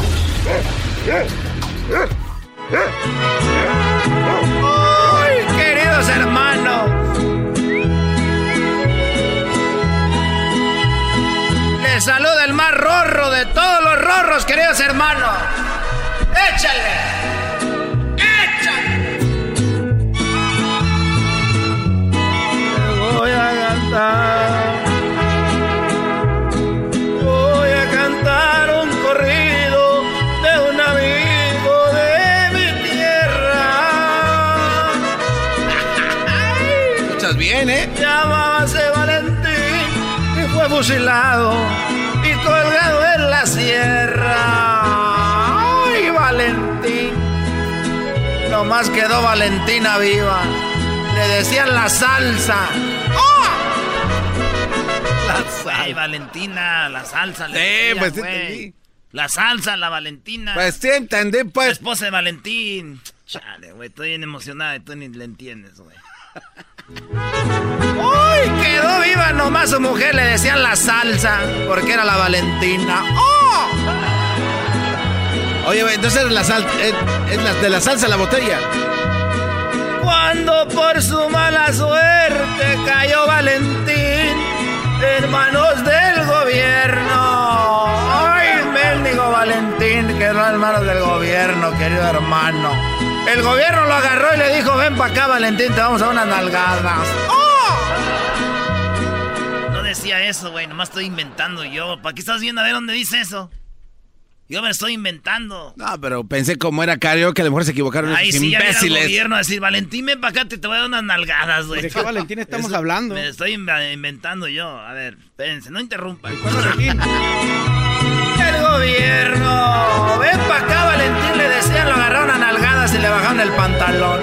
¡Ay, queridos hermanos! Les saluda el más rorro de todos los rorros, queridos hermanos. ¡Échale! voy a cantar. Voy a cantar un corrido bien, ¿eh? Llamábase Valentín y fue fusilado y colgado en la sierra. ¡Ay, Valentín! Nomás quedó Valentina viva. Le decían la salsa. Ay, Valentina, la salsa. Le pues, entendí. La salsa, la Valentina. Pues sí, entendí, La pues. esposa de Valentín. Chale, güey, estoy bien emocionada y tú ni le entiendes, güey. ¡Uy! Quedó viva nomás su mujer, le decían la salsa, porque era la Valentina. ¡Oh! Oye, entonces la sal, es, es la- de la salsa la botella. Cuando por su mala suerte cayó Valentín en manos del gobierno. ¡Ay, mendigo Valentín! Quedó en manos del gobierno, querido hermano. El gobierno lo agarró y le dijo, ven para acá, Valentín, te vamos a dar unas nalgadas. No decía eso, güey, nomás estoy inventando yo. ¿Para qué estás viendo a ver dónde dice eso? Yo me lo estoy inventando. No, pero pensé como era karaoke, a lo mejor se equivocaron Ay, esos sí, ya viene el imbéciles. gobierno a decir, Valentín, ven para acá, te, te voy a dar unas nalgadas, güey. ¿De qué Valentín estamos Eso hablando? Me estoy inv- inventando yo. A ver, espérense, no interrumpan. El gobierno. Ven para acá, Valentín, y le bajaron el pantalón.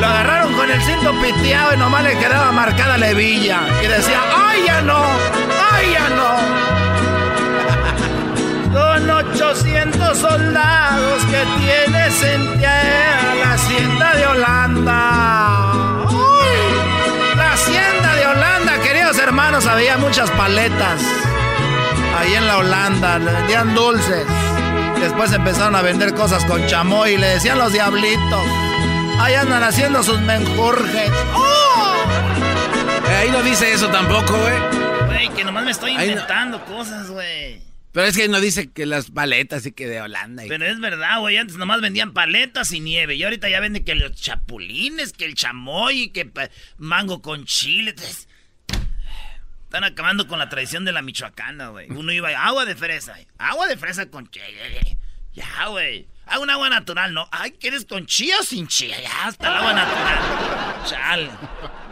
Lo agarraron con el cinto piteado y nomás le quedaba marcada la hebilla. Y decía, ¡ay, ya no! ¡Ay, ya no! Son 800 soldados que tienes en la hacienda de Holanda. La hacienda de Holanda, queridos hermanos, había muchas paletas. Ahí en la Holanda, vendían dulces. Después empezaron a vender cosas con chamoy y le decían los diablitos. Ahí andan haciendo sus menjurjes. ¡Oh! Eh, ahí no dice eso tampoco, güey. Güey, que nomás me estoy no- inventando cosas, güey. Pero es que no dice que las paletas y que de Holanda. y- Pero es verdad, güey. Antes nomás vendían paletas y nieve. Y ahorita ya venden que los chapulines, que el chamoy, que pa- mango con chile. Entonces, Están acabando con la tradición de la michoacana, güey. Uno iba agua de fresa. Agua de fresa con chile. Ya, güey. Hago un agua natural, ¿no? Ay, ¿quieres con chía o sin chía? Ya, hasta el agua natural. Chale.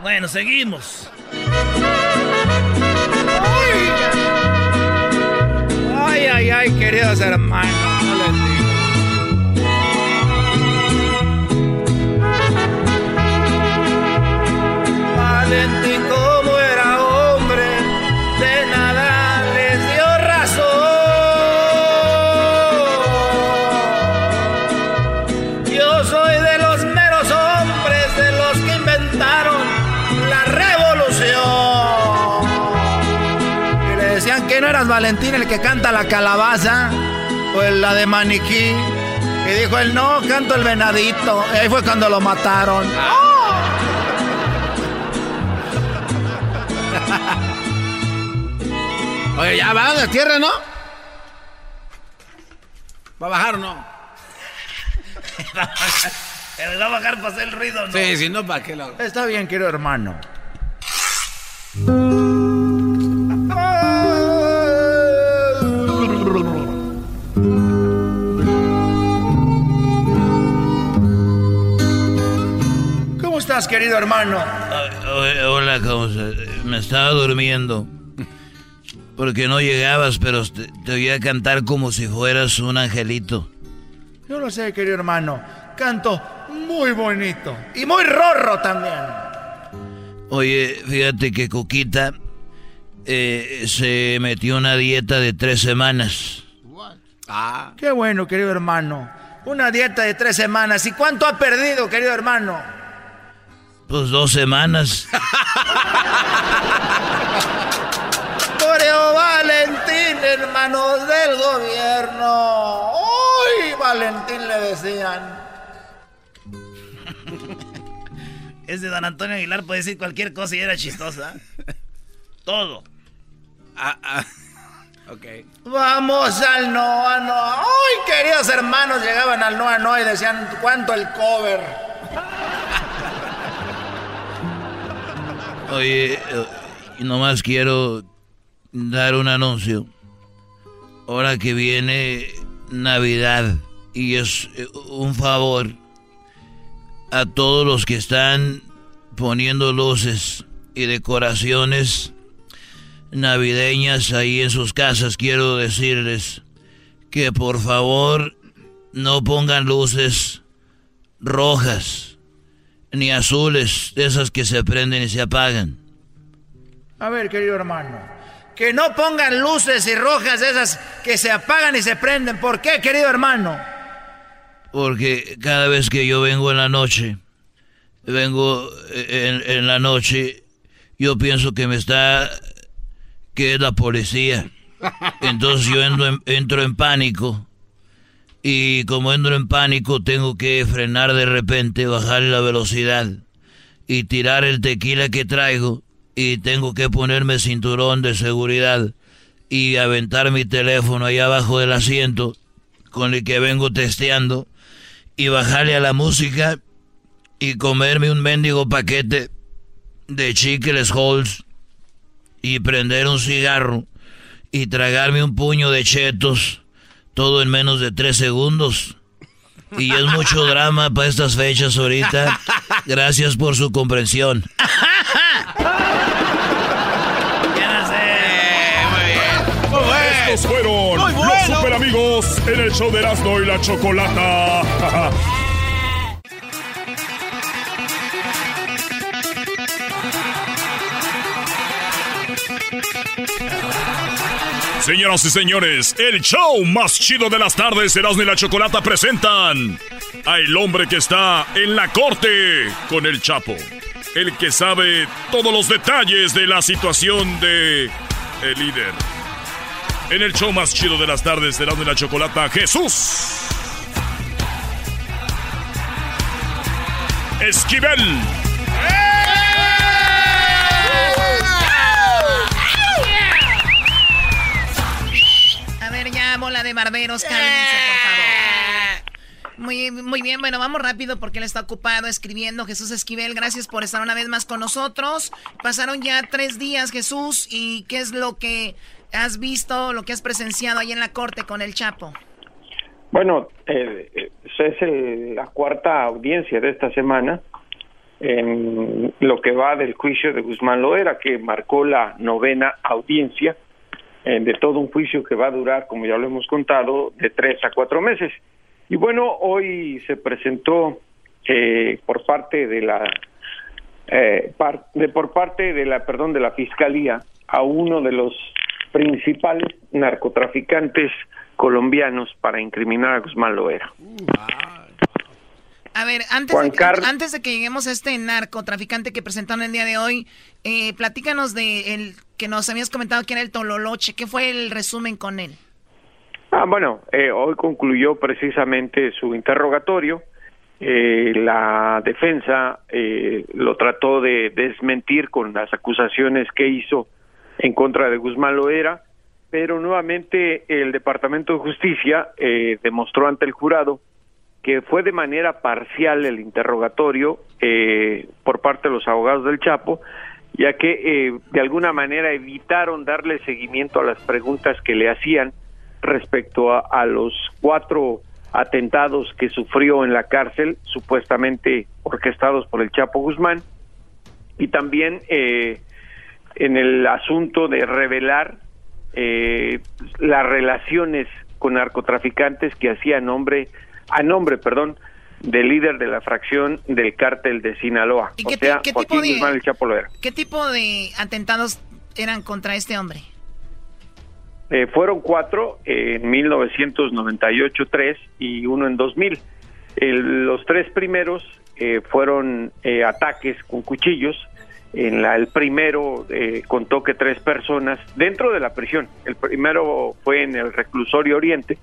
Bueno, seguimos. Ay, ay, ay, queridos hermanos. Eras Valentín el que canta la calabaza, pues la de maniquí. Y dijo él, no, canto el venadito. Y ahí fue cuando lo mataron. Oye, ya va a la tierra, ¿no? ¿Va a bajar o no? Va a bajar para hacer el ruido, ¿no? Sí, si no, ¿para qué lo...? Está bien, querido hermano. Estás, querido hermano? Hola, ¿cómo se- Me estaba durmiendo. Porque no llegabas, pero te, te oía cantar como si fueras un angelito. Yo lo sé, querido hermano. Canto muy bonito. Y muy rorro también. Oye, fíjate que Coquita eh, se metió una dieta de tres semanas. Ah. Qué bueno, querido hermano. Una dieta de tres semanas. ¿Y cuánto ha perdido, querido hermano? Pues dos semanas. Coreo Valentín, hermanos del gobierno. ¡Uy! Valentín le decían. Es de don Antonio Aguilar, puede decir cualquier cosa y era chistosa. Todo. Ah, ah. Ok. Vamos al Noa Noa. ¡Ay, queridos hermanos! Llegaban al Noa Noa y decían, ¿cuánto el cover? Oye, eh, nomás quiero dar un anuncio. Ahora que viene Navidad y es eh, un favor a todos los que están poniendo luces y decoraciones navideñas ahí en sus casas, quiero decirles que por favor no pongan luces rojas ni azules, de esas que se prenden y se apagan. A ver, querido hermano, que no pongan luces y rojas de esas que se apagan y se prenden. ¿Por qué, querido hermano? Porque cada vez que yo vengo en la noche, vengo en, en la noche, yo pienso que me está que es la policía. Entonces yo entro en, pánico. Y como entro en pánico, tengo que frenar de repente, bajar la velocidad y tirar el tequila que traigo. Y tengo que ponerme cinturón de seguridad y aventar mi teléfono ahí abajo del asiento con el que vengo testeando y bajarle a la música y comerme un mendigo paquete de chicles Halls y prender un cigarro y tragarme un puño de chetos, todo en menos de tres segundos. Y es mucho drama para estas fechas ahorita. Gracias por su comprensión. Estos fueron los super amigos en el show de Erasmo y la Chocolata. Señoras y señores, el show más chido de las tardes, Erasmo y la Chocolata presentan a el hombre que está en la corte con el Chapo. El que sabe todos los detalles de la situación de el líder. En el show más chido de las tardes, Erasmo y la Chocolata, Jesús. Esquivel. Bola de barberos, cálmense, por favor. Muy, muy bien, bueno, vamos rápido porque él está ocupado escribiendo. Jesús Esquivel, gracias por estar una vez más con nosotros. Pasaron ya tres días, Jesús, y ¿qué es lo que has visto, lo que has presenciado ahí en la corte con el Chapo? Bueno, eh, es la cuarta audiencia de esta semana en lo que va del juicio de Guzmán Loera, que marcó la novena audiencia eh, de todo un juicio que va a durar, como ya lo hemos contado, de tres a cuatro meses. Y bueno, hoy se presentó eh, por parte de la eh, de, por parte de la perdón de la fiscalía a uno de los principales narcotraficantes colombianos para incriminar a Guzmán Loera. A ver, antes, de, antes de que lleguemos a este narcotraficante que presentaron el día de hoy, eh, platícanos de el que nos habías comentado que era el Tololoche. ¿Qué fue el resumen con él? Ah, bueno, eh, hoy concluyó precisamente su interrogatorio. Eh, la defensa eh, lo trató de desmentir con las acusaciones que hizo en contra de Guzmán Loera, pero nuevamente el Departamento de Justicia demostró ante el jurado que fue de manera parcial el interrogatorio eh, por parte de los abogados del Chapo, ya que eh, de alguna manera evitaron darle seguimiento a las preguntas que le hacían respecto a, los cuatro atentados que sufrió en la cárcel, supuestamente orquestados por el Chapo Guzmán, y también eh, en el asunto de revelar las relaciones con narcotraficantes que hacía nombre a nombre, perdón, del líder de la fracción del cártel de Sinaloa. ¿Y o qué, sea, qué Joaquín tipo de, Guzmán el Chapo Loera. ¿Qué tipo de atentados eran contra este hombre? Eh, fueron cuatro en 1998, tres y uno en 2000. El- los tres primeros eh, fueron eh, ataques con cuchillos. En la, el primero eh, contó que tres personas dentro de la prisión. El primero fue en el reclusorio Oriente.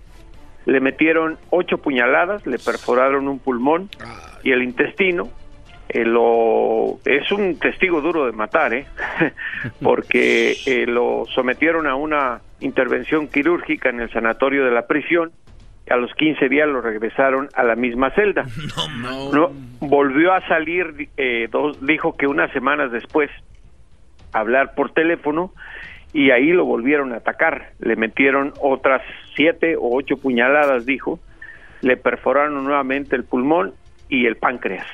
Le metieron ocho puñaladas, le perforaron un pulmón y el intestino. Eh, lo, es un testigo duro de matar, ¿eh? porque eh, lo sometieron a una intervención quirúrgica en el sanatorio de la prisión. A los 15 días lo regresaron a la misma celda. No, volvió a salir, eh, dos, dijo que unas semanas después, a hablar por teléfono y ahí lo volvieron a atacar. Le metieron otras siete o ocho puñaladas, dijo. Le perforaron nuevamente el pulmón y el páncreas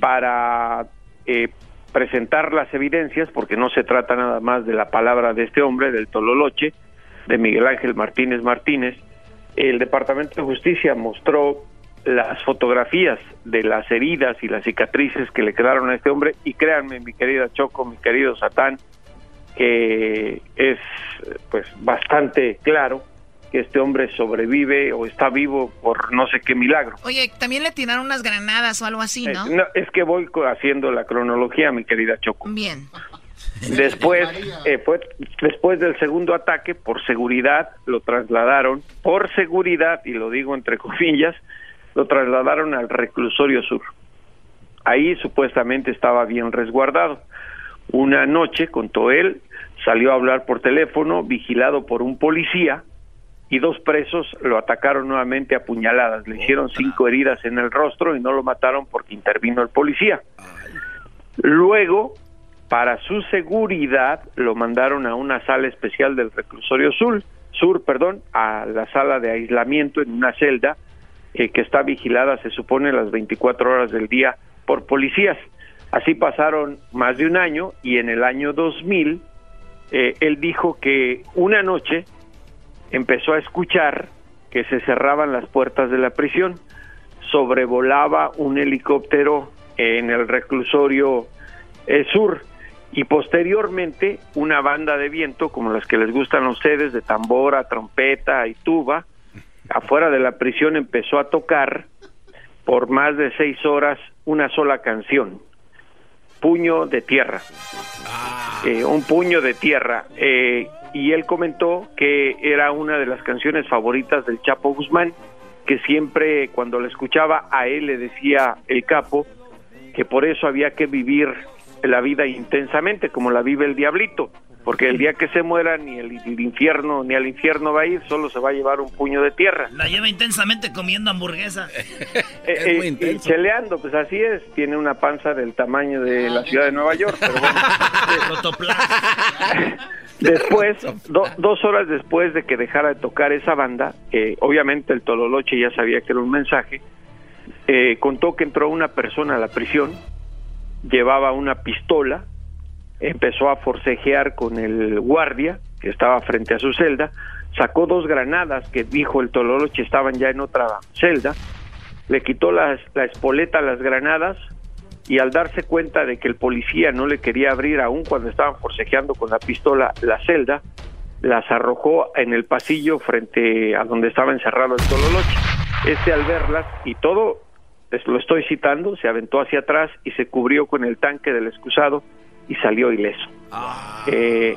para eh, presentar las evidencias, porque no se trata nada más de la palabra de este hombre, del Tololoche, de Miguel Ángel Martínez Martínez. El Departamento de Justicia mostró las fotografías de las heridas y las cicatrices que le quedaron a este hombre y créanme, mi querida Choco, mi querido Satán, que es pues bastante claro que este hombre sobrevive o está vivo por no sé qué milagro. Oye, también le tiraron unas granadas o algo así, ¿no? Eh, no, es que voy haciendo la cronología, mi querida Choco. Bien. Después, eh, fue, después del segundo ataque, por seguridad, lo trasladaron, por seguridad, y lo digo entre comillas, lo trasladaron al reclusorio sur. Ahí supuestamente estaba bien resguardado. Una noche, contó él, salió a hablar por teléfono, vigilado por un policía, y dos presos lo atacaron nuevamente a puñaladas. Le hicieron cinco heridas en el rostro y no lo mataron porque intervino el policía. Luego, para su seguridad, lo mandaron a una sala especial del reclusorio sur, sur perdón, a la sala de aislamiento en una celda eh, que está vigilada, se supone, las 24 horas del día por policías. Así pasaron más de un año y en el año 2000 eh, él dijo que una noche empezó a escuchar que se cerraban las puertas de la prisión, sobrevolaba un helicóptero en el reclusorio eh, sur y posteriormente una banda de viento como las que les gustan a ustedes de tambora, trompeta y tuba afuera de la prisión empezó a tocar por más de seis horas una sola canción puño de tierra. Eh, un puño de tierra. Eh, y él comentó que era una de las canciones favoritas del Chapo Guzmán que siempre cuando la escuchaba a él le decía el capo que por eso había que vivir la vida intensamente como la vive el diablito porque el día que se muera ni el, el infierno ni al infierno va a ir solo se va a llevar un puño de tierra La lleva intensamente comiendo hamburguesa. Eh, eh, y cheleando, pues así es, tiene una panza del tamaño de la ciudad de Nueva York, pero bueno. Después, do- dos horas después de que dejara de tocar esa banda, eh, obviamente el Tololoche ya sabía que era un mensaje, eh, contó que entró una persona a la prisión, llevaba una pistola, empezó a forcejear con el guardia que estaba frente a su celda, sacó dos granadas que dijo el Tololoche estaban ya en otra celda, le quitó la espoleta a las granadas y al darse cuenta de que el policía no le quería abrir aún cuando estaban forcejeando con la pistola la celda, las arrojó en el pasillo frente a donde estaba encerrado el Tololoche. Este al verlas y todo, lo estoy citando, se aventó hacia atrás y se cubrió con el tanque del excusado y salió ileso. Eh,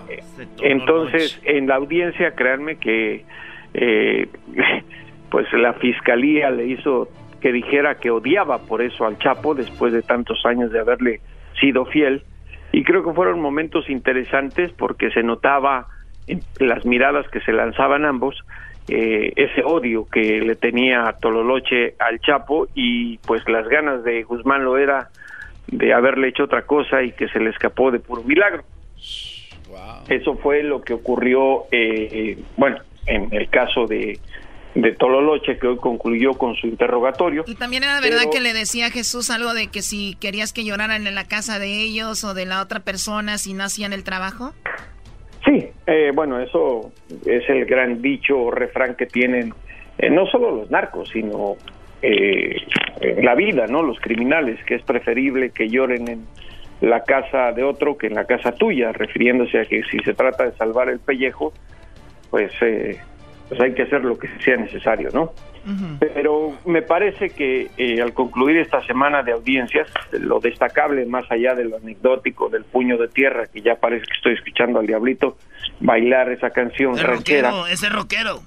entonces, en la audiencia, créanme que eh, pues la fiscalía le hizo que dijera que odiaba por eso al Chapo después de tantos años de haberle sido fiel. Y creo que fueron momentos interesantes porque se notaba en las miradas que se lanzaban ambos eh, ese odio que le tenía Tololoche al Chapo y pues las ganas de Guzmán lo era de haberle hecho otra cosa y que se le escapó de puro milagro. Eso fue lo que ocurrió, eh, eh, bueno, en el caso de, de Tololoche, que hoy concluyó con su interrogatorio. Y también era verdad Pero- que le decía a Jesús algo de que si querías que lloraran en la casa de ellos o de la otra persona si no hacían el trabajo. Sí, eh, bueno, eso es el gran dicho o refrán que tienen eh, no solo los narcos, sino eh, la vida, ¿no? Los criminales, que es preferible que lloren en la casa de otro que en la casa tuya, refiriéndose a que si se trata de salvar el pellejo, pues, eh, pues hay que hacer lo que sea necesario, ¿no? Pero me parece que eh, al concluir esta semana de audiencias, lo destacable, más allá de lo anecdótico del puño de tierra, que ya parece que estoy escuchando al diablito bailar esa canción ese Rockero, ese rockero.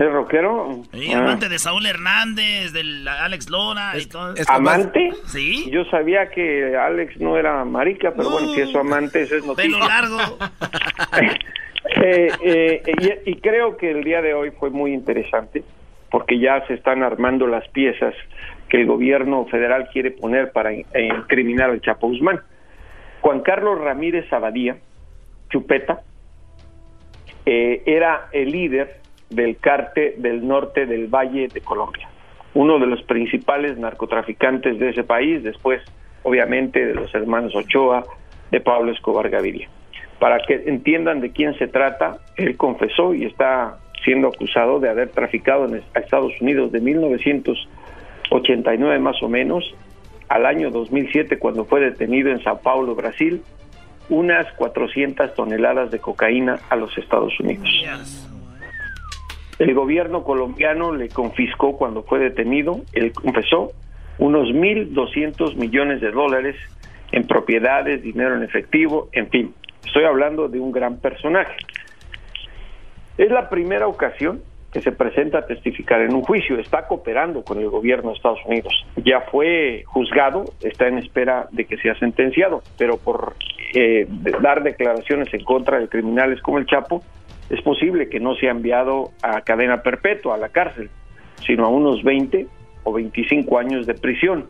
¿Es rockero? Sí, amante de Saúl Hernández, del Alex Lora y todo. ¿Amante? Sí. Yo sabía que Alex no era marica, pero bueno, si es su amante, eso es noticia. Pelo largo. Eh, eh, y, creo que el día de hoy fue muy interesante porque ya se están armando las piezas que el gobierno federal quiere poner para incriminar al Chapo Guzmán. Juan Carlos Ramírez Abadía, Chupeta, eh, era el líder del cártel del norte del Valle de Colombia, uno de los principales narcotraficantes de ese país, después obviamente de los hermanos Ochoa, de Pablo Escobar Gaviria. Para que entiendan de quién se trata, él confesó y está siendo acusado de haber traficado en Estados Unidos de 1989 más o menos al año 2007 cuando fue detenido en Sao Paulo, Brasil, unas 400 toneladas de cocaína a los Estados Unidos. El gobierno colombiano le confiscó cuando fue detenido, él confesó, unos 1.200 millones de dólares en propiedades, dinero en efectivo, en fin, estoy hablando de un gran personaje. Es la primera ocasión que se presenta a testificar en un juicio, está cooperando con el gobierno de Estados Unidos. Ya fue juzgado, está en espera de que sea sentenciado, pero por eh, dar declaraciones en contra de criminales como el Chapo, es posible que no sea enviado a cadena perpetua, a la cárcel, sino a unos 20 o 25 años de prisión.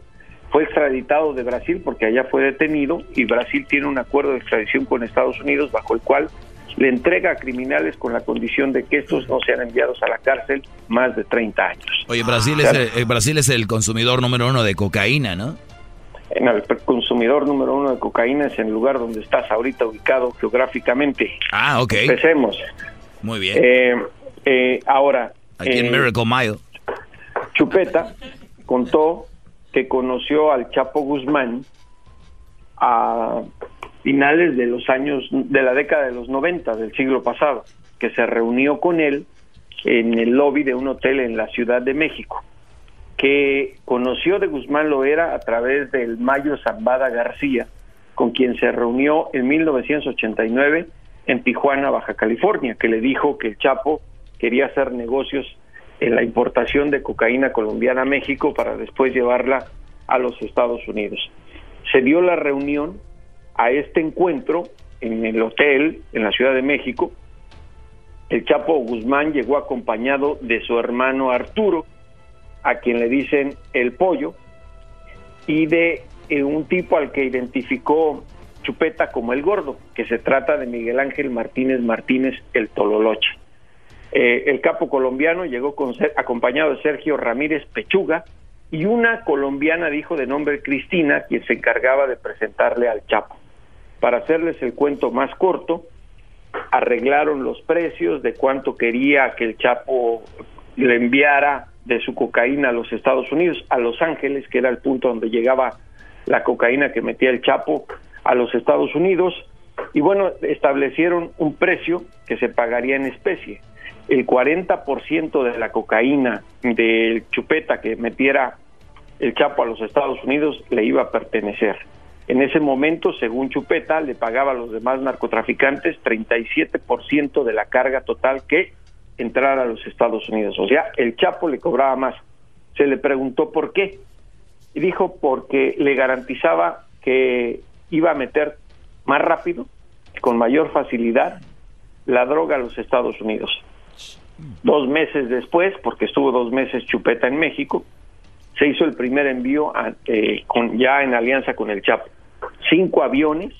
Fue extraditado de Brasil porque allá fue detenido y Brasil tiene un acuerdo de extradición con Estados Unidos bajo el cual le entrega a criminales con la condición de que estos no sean enviados a la cárcel más de 30 años. Oye, Brasil, es, el, Brasil es el consumidor número uno de cocaína, ¿no? En el consumidor número uno de cocaína es el lugar donde estás ahorita ubicado geográficamente. Ah, ok. Empecemos. Muy bien. Eh, eh, ahora. Aquí en eh, Miracle Mile. Chupeta contó que conoció al Chapo Guzmán a finales de los años, de la década de los 90 del siglo pasado, que se reunió con él en el lobby de un hotel en la Ciudad de México, que conoció de Guzmán Loera a través del Mayo Zambada García, con quien se reunió en 1989 en Tijuana, Baja California, que le dijo que el Chapo quería hacer negocios en la importación de cocaína colombiana a México para después llevarla a los Estados Unidos. Se dio la reunión a este encuentro en el hotel en la Ciudad de México. El Chapo Guzmán llegó acompañado de su hermano Arturo, a quien le dicen el pollo, y de eh, un tipo al que identificó Chupeta como el gordo, que se trata de Miguel Ángel Martínez Martínez el Tololoche. Eh, el capo colombiano llegó con, acompañado de Sergio Ramírez Pechuga y una colombiana dijo de nombre Cristina, quien se encargaba de presentarle al Chapo. Para hacerles el cuento más corto, arreglaron los precios de cuánto quería que el Chapo le enviara de su cocaína a los Estados Unidos, a Los Ángeles, que era el punto donde llegaba la cocaína que metía el Chapo a los Estados Unidos, y bueno, establecieron un precio que se pagaría en especie. El 40% de la cocaína del chupeta que metiera el Chapo a los Estados Unidos le iba a pertenecer. En ese momento, según Chupeta, le pagaba a los demás narcotraficantes 37% de la carga total que entrara a los Estados Unidos. O sea, el Chapo le cobraba más. Se le preguntó por qué. Y dijo porque le garantizaba que iba a meter más rápido, con mayor facilidad, la droga a los Estados Unidos. Dos meses después, porque estuvo dos meses Chupeta en México, se hizo el primer envío eh, con, ya en alianza con el Chapo cinco aviones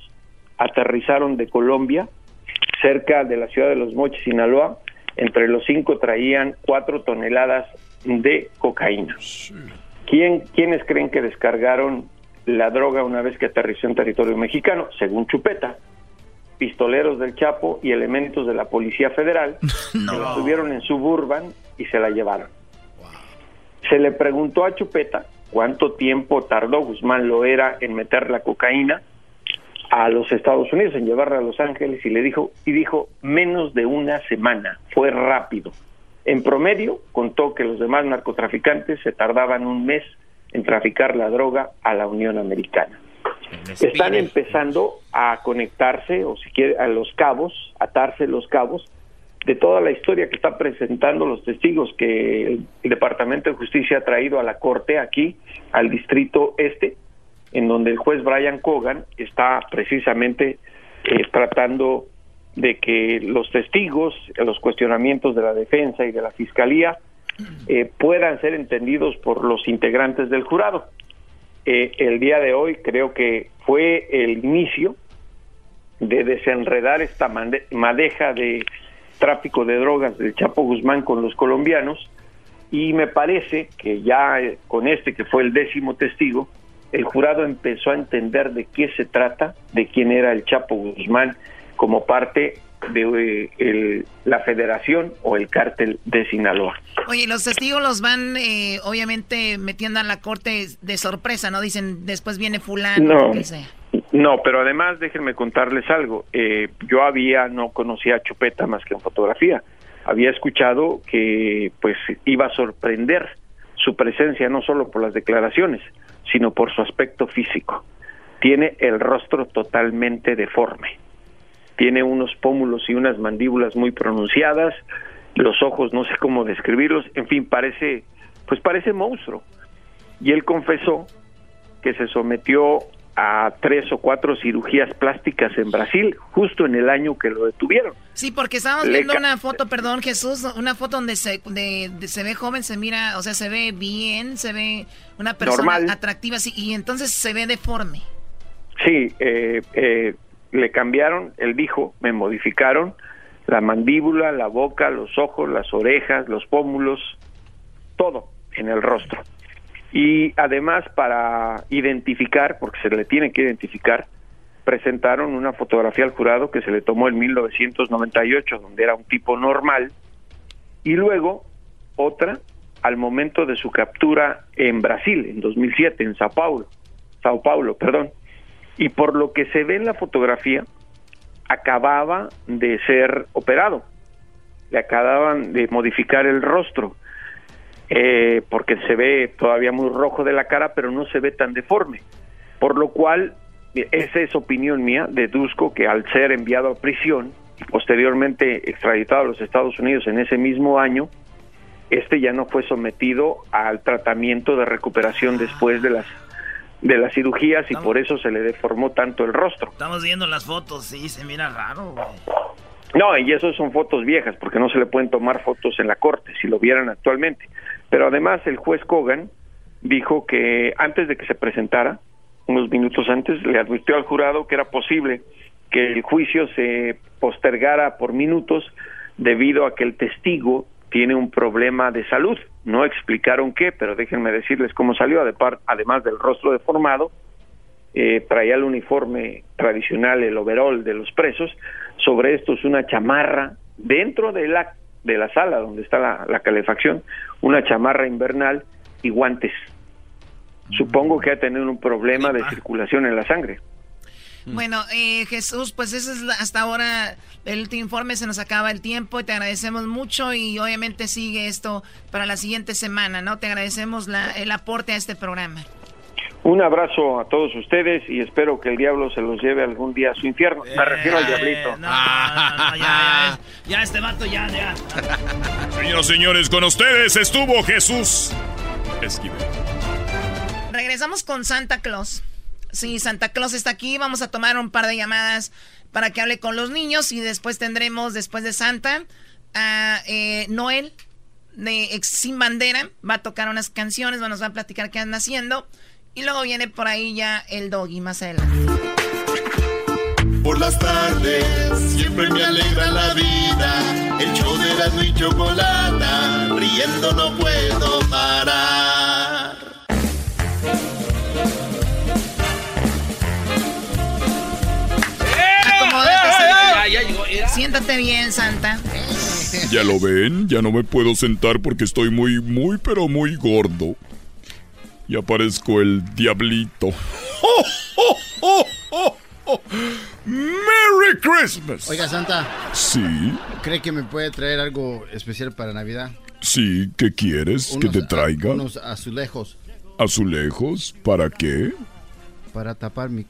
aterrizaron de Colombia cerca de la ciudad de Los Mochis, Sinaloa. Entre los cinco traían cuatro toneladas de cocaína. ¿Quién, ¿Quiénes creen que descargaron la droga una vez que aterrizó en territorio mexicano? Según Chupeta, pistoleros del Chapo y elementos de la Policía Federal que la subieron en Suburban y se la llevaron. Se le preguntó a Chupeta cuánto tiempo tardó Guzmán Loera en meter la cocaína a los Estados Unidos, en llevarla a Los Ángeles, y le dijo, y dijo, menos de una semana, fue rápido. En promedio, contó que los demás narcotraficantes se tardaban un mes en traficar la droga a la Unión Americana. Están empezando a conectarse, o si quiere, a los cabos, atarse los cabos, de toda la historia que están presentando los testigos que el Departamento de Justicia ha traído a la Corte aquí, al Distrito Este, en donde el juez Brian Cogan está precisamente eh, tratando de que los testigos, los cuestionamientos de la defensa y de la fiscalía eh, puedan ser entendidos por los integrantes del jurado. Eh, el día de hoy creo que fue el inicio de desenredar esta madeja de tráfico de drogas del Chapo Guzmán con los colombianos y me parece que ya eh, con este que fue el décimo testigo, el jurado empezó a entender de qué se trata, de quién era el Chapo Guzmán como parte de eh, la federación o el cártel de Sinaloa. Oye, los testigos los van eh, obviamente metiendo a la corte de sorpresa, ¿no? Dicen, después viene fulano, no, sea. No, pero además déjenme contarles algo. Eh, yo había, no conocía a Chupeta más que en fotografía. Había escuchado que pues iba a sorprender su presencia no solo por las declaraciones, sino por su aspecto físico. Tiene el rostro totalmente deforme tiene unos pómulos y unas mandíbulas muy pronunciadas, los ojos no sé cómo describirlos, en fin, parece, pues parece monstruo. Y él confesó que se sometió a tres o cuatro cirugías plásticas en Brasil, justo en el año que lo detuvieron. Sí, porque estábamos viendo una foto, perdón Jesús, una foto donde se, se ve joven, se mira, o sea, se ve bien, se ve una persona atractiva, sí, y entonces se ve deforme. Sí, eh, eh, le cambiaron, él dijo, me modificaron la mandíbula, la boca, los ojos, las orejas, los pómulos, todo en el rostro. Y además para identificar, porque se le tiene que identificar, presentaron una fotografía al jurado que se le tomó en 1998, donde era un tipo normal, y luego otra al momento de su captura en Brasil, en 2007, en Sao Paulo, Sao Paulo, perdón y por lo que se ve en la fotografía, acababa de ser operado, le acababan de modificar el rostro, eh, porque se ve todavía muy rojo de la cara, pero no se ve tan deforme, por lo cual, esa es opinión mía, deduzco que al ser enviado a prisión y posteriormente extraditado a los Estados Unidos en ese mismo año, este ya no fue sometido al tratamiento de recuperación después de las de las cirugías y por eso se le deformó tanto el rostro. Estamos viendo las fotos, y se mira raro, No, y eso son fotos viejas, porque no se le pueden tomar fotos en la corte, si lo vieran actualmente. Pero además el juez Kogan dijo que antes de que se presentara, unos minutos antes, le advirtió al jurado que era posible que el juicio se postergara por minutos debido a que el testigo tiene un problema de salud. No explicaron qué, pero déjenme decirles cómo salió, además del rostro deformado, eh, traía el uniforme tradicional, el overall de los presos, sobre esto es una chamarra dentro de la, de la sala donde está la, calefacción, una chamarra invernal y guantes. Supongo que ha tenido un problema de circulación en la sangre. Mm. Bueno, eh, Jesús, pues eso es hasta ahora el último informe, se nos acaba el tiempo y te agradecemos mucho y obviamente sigue esto para la siguiente semana, ¿no? Te agradecemos el aporte a este programa. Un abrazo a todos ustedes y espero que el diablo se los lleve algún día a su infierno. Me refiero al diablito. No, no, ya, ya, este vato ya, ya. Señoras y señores, con ustedes estuvo Jesús Esquivel. Regresamos con Santa Claus. Sí, Santa Claus está aquí. Vamos a tomar un par de llamadas para que hable con los niños y después tendremos, después de Santa, a eh, Noel de Sin Bandera. Va a tocar unas canciones, nos va a platicar qué andan haciendo. Y luego viene por ahí ya el doggy más adelante. Por las tardes siempre me alegra la vida. El show de la y chocolata, riendo no puedo parar. Siéntate bien, Santa. Ya lo ven, ya no me puedo sentar porque estoy muy, muy, pero muy gordo. Y aparezco el diablito. ¡Oh, oh, oh, oh, oh! ¡Merry Christmas! Oiga, Santa. Sí, ¿Cree que me puede traer algo especial para Navidad? sí, ¿qué quieres que te a- traiga? unos azulejos ¿Azulejos? ¿Para qué? para tapar mi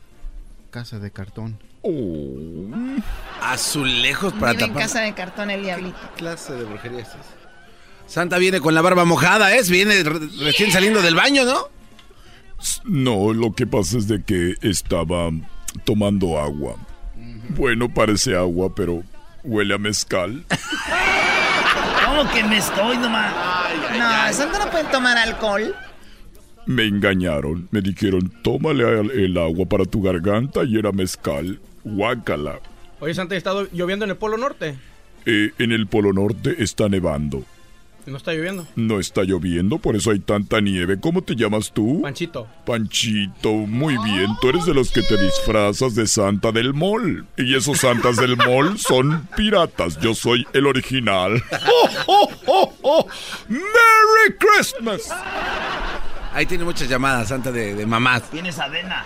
casa de cartón. Azulejos para Vive en tapar. casa de cartón el diablito. clase de brujería es esa? Santa viene con la barba mojada, ¿es? Viene re- recién saliendo del baño, ¿no? No, lo que pasa es de que estaba tomando agua. Bueno, parece agua, pero huele a mezcal. ¿Cómo que me estoy nomás? No, Santa no puede tomar alcohol. Me engañaron. Me dijeron, tómale al- el agua para tu garganta y era mezcal. Guácala. Oye, Santa, ¿ha estado lloviendo en el Polo Norte? Eh, en el Polo Norte está nevando. No está lloviendo. No está lloviendo, por eso hay tanta nieve. ¿Cómo te llamas tú? Panchito. Panchito, muy bien. Tú eres de los que te disfrazas de Santa del Mall. Y esos Santas del Mall son piratas. Yo soy el original. ¡Oh, oh, oh, oh! ¡Merry Christmas! Ahí tiene muchas llamadas, Santa, de, de mamás. Tienes avena.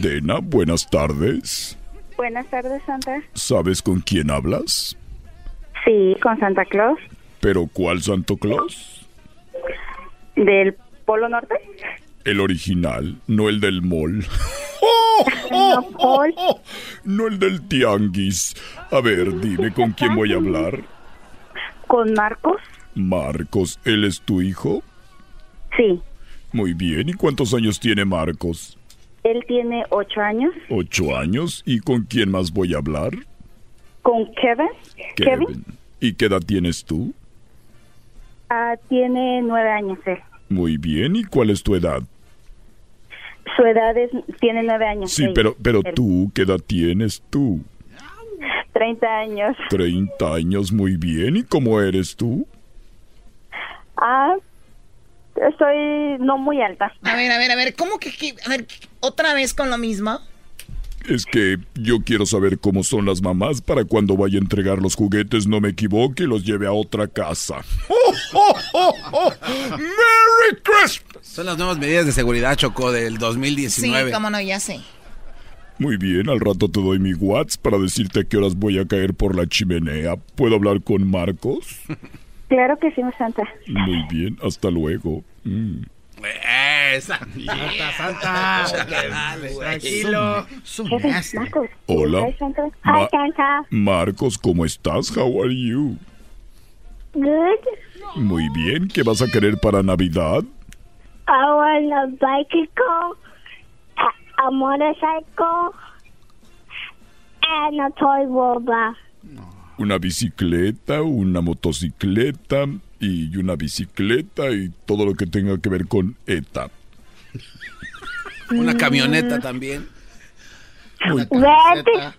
Dena, buenas tardes. Buenas tardes, Santa. ¿Sabes con quién hablas? Sí, con Santa Claus, ¿Pero cuál Santo Claus? del Polo Norte. El original, no el del mall. ¡Oh, oh, oh, oh! No el del tianguis. A ver, dime con quién voy a hablar. ¿Con Marcos? Marcos, ¿él es tu hijo? Sí. Muy bien, ¿y cuántos años tiene Marcos? Él tiene ocho años. Ocho años. ¿Y con quién más voy a hablar? ¿Con Kevin? Kevin. ¿Y qué edad tienes tú? Ah, tiene nueve años él. Muy bien, ¿y cuál es tu edad? Su edad es, tiene nueve años. Sí, ella. pero, pero Él. tú, ¿qué edad tienes tú? Treinta años. 30 años, muy bien. ¿Y cómo eres tú? Ah, soy no muy alta. A ver, a ver, a ver, ¿cómo que, que- a ver, otra vez con lo mismo? Es que yo quiero saber cómo son las mamás para cuando vaya a entregar los juguetes no me equivoque y los lleve a otra casa. ¡Oh, oh, oh, oh! ¡Merry Christmas! Son las nuevas medidas de seguridad, Choco, del Sí, 2019. cómo no, ya sé. Muy bien, al rato te doy mi WhatsApp para decirte a qué horas voy a caer por la chimenea. ¿Puedo hablar con Marcos? Claro que sí, Santa. Muy bien, hasta luego. Mm. Esa. Santa, Santa. Tranquilo. Marcos. Hola. Ma-. Marcos, ¿cómo estás? How are you? Good. Muy bien, ¿qué vas a querer para Navidad? I want a bicycle, a, a motorcycle, and a toy robot. Una bicicleta, una motocicleta y una bicicleta y todo lo que tenga que ver con ETA. Una camioneta también.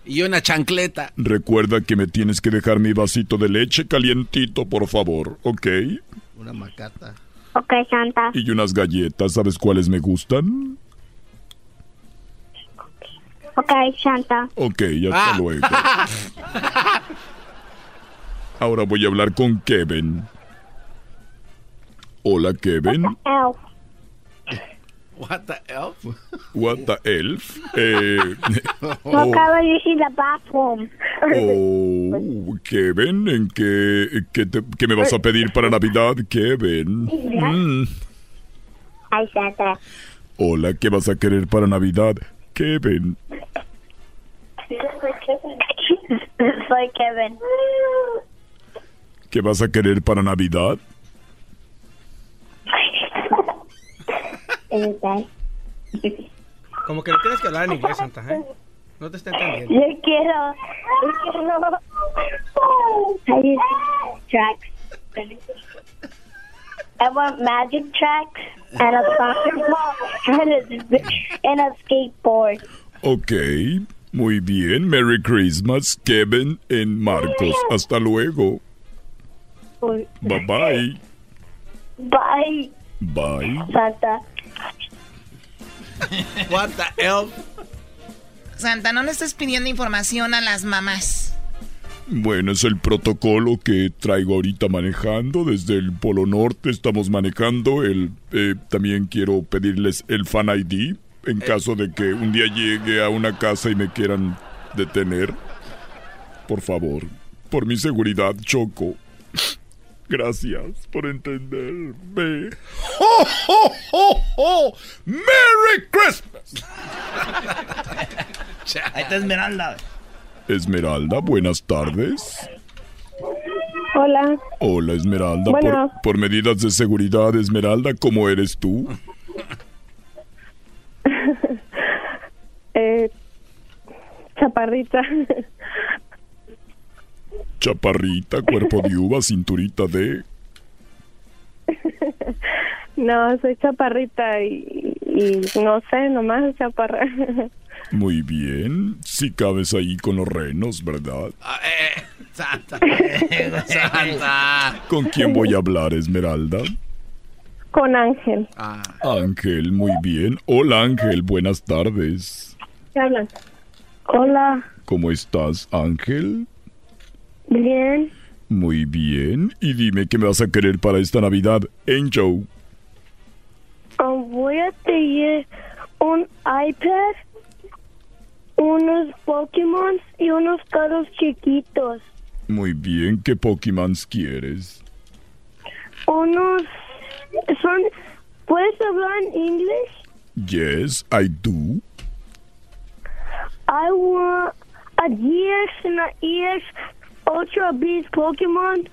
Y una chancleta. Recuerda que me tienes que dejar mi vasito de leche calientito, por favor, ¿ok? Una macata. Ok, Santa. Y unas galletas, ¿sabes cuáles me gustan? Ok, Santa. Ok, hasta luego. Ahora voy a hablar con Kevin. Hola, Kevin. Elf. What the elf? What the elf? Eh, oh, the bathroom. oh, Kevin, ¿en qué, qué, te- qué me vas a pedir para Navidad, Kevin? Mm. Hi, Santa. Hola, ¿qué vas a querer para Navidad, Kevin? Soy Kevin. ¿Qué vas a querer para Navidad? Como que no tienes que hablar en inglés, Santa, ¿eh? No te está entendiendo. Yo quiero. Yo quiero. I tracks. I want magic tracks and a soccer ball and a, and a skateboard. Ok, muy bien. Merry Christmas, Kevin en Marcos. Hasta luego. Bye bye. Bye, Bye. Santa. What the elf? Santa, no le estés pidiendo información a las mamás. Bueno, es el protocolo que traigo ahorita manejando. Desde el Polo Norte estamos manejando. El, eh, también quiero pedirles el Fan ID en caso de que un día llegue a una casa y me quieran detener. Por favor, por mi seguridad, Choco. Gracias por entenderme. ¡Ho, ho, ho, ho! ¡Merry Christmas! Ahí está Esmeralda. Esmeralda, buenas tardes. Hola. Hola, Esmeralda. Bueno. Por, por medidas de seguridad, Esmeralda, ¿cómo eres tú? eh, chaparrita. Chaparrita, cuerpo de uva, cinturita de... no, soy chaparrita y, y no sé, nomás chaparra. Muy bien. Si cabes ahí con los renos, ¿verdad? Santa. Santa. ¿Con quién voy a hablar, Esmeralda? Con Ángel. Ángel, muy bien. Hola, Ángel, buenas tardes. ¿Qué hablan? Hola. ¿Cómo estás, Ángel? Bien. Muy bien. Y dime qué me vas a querer para esta Navidad, Angel. Oh, voy a tener un iPad, unos Pokémon y unos carros chiquitos. Muy bien. ¿Qué Pokémon quieres? Unos... Son... ¿Puedes hablar en inglés? Yes, I do. I want a and a EX Ultra Beast Pokemon,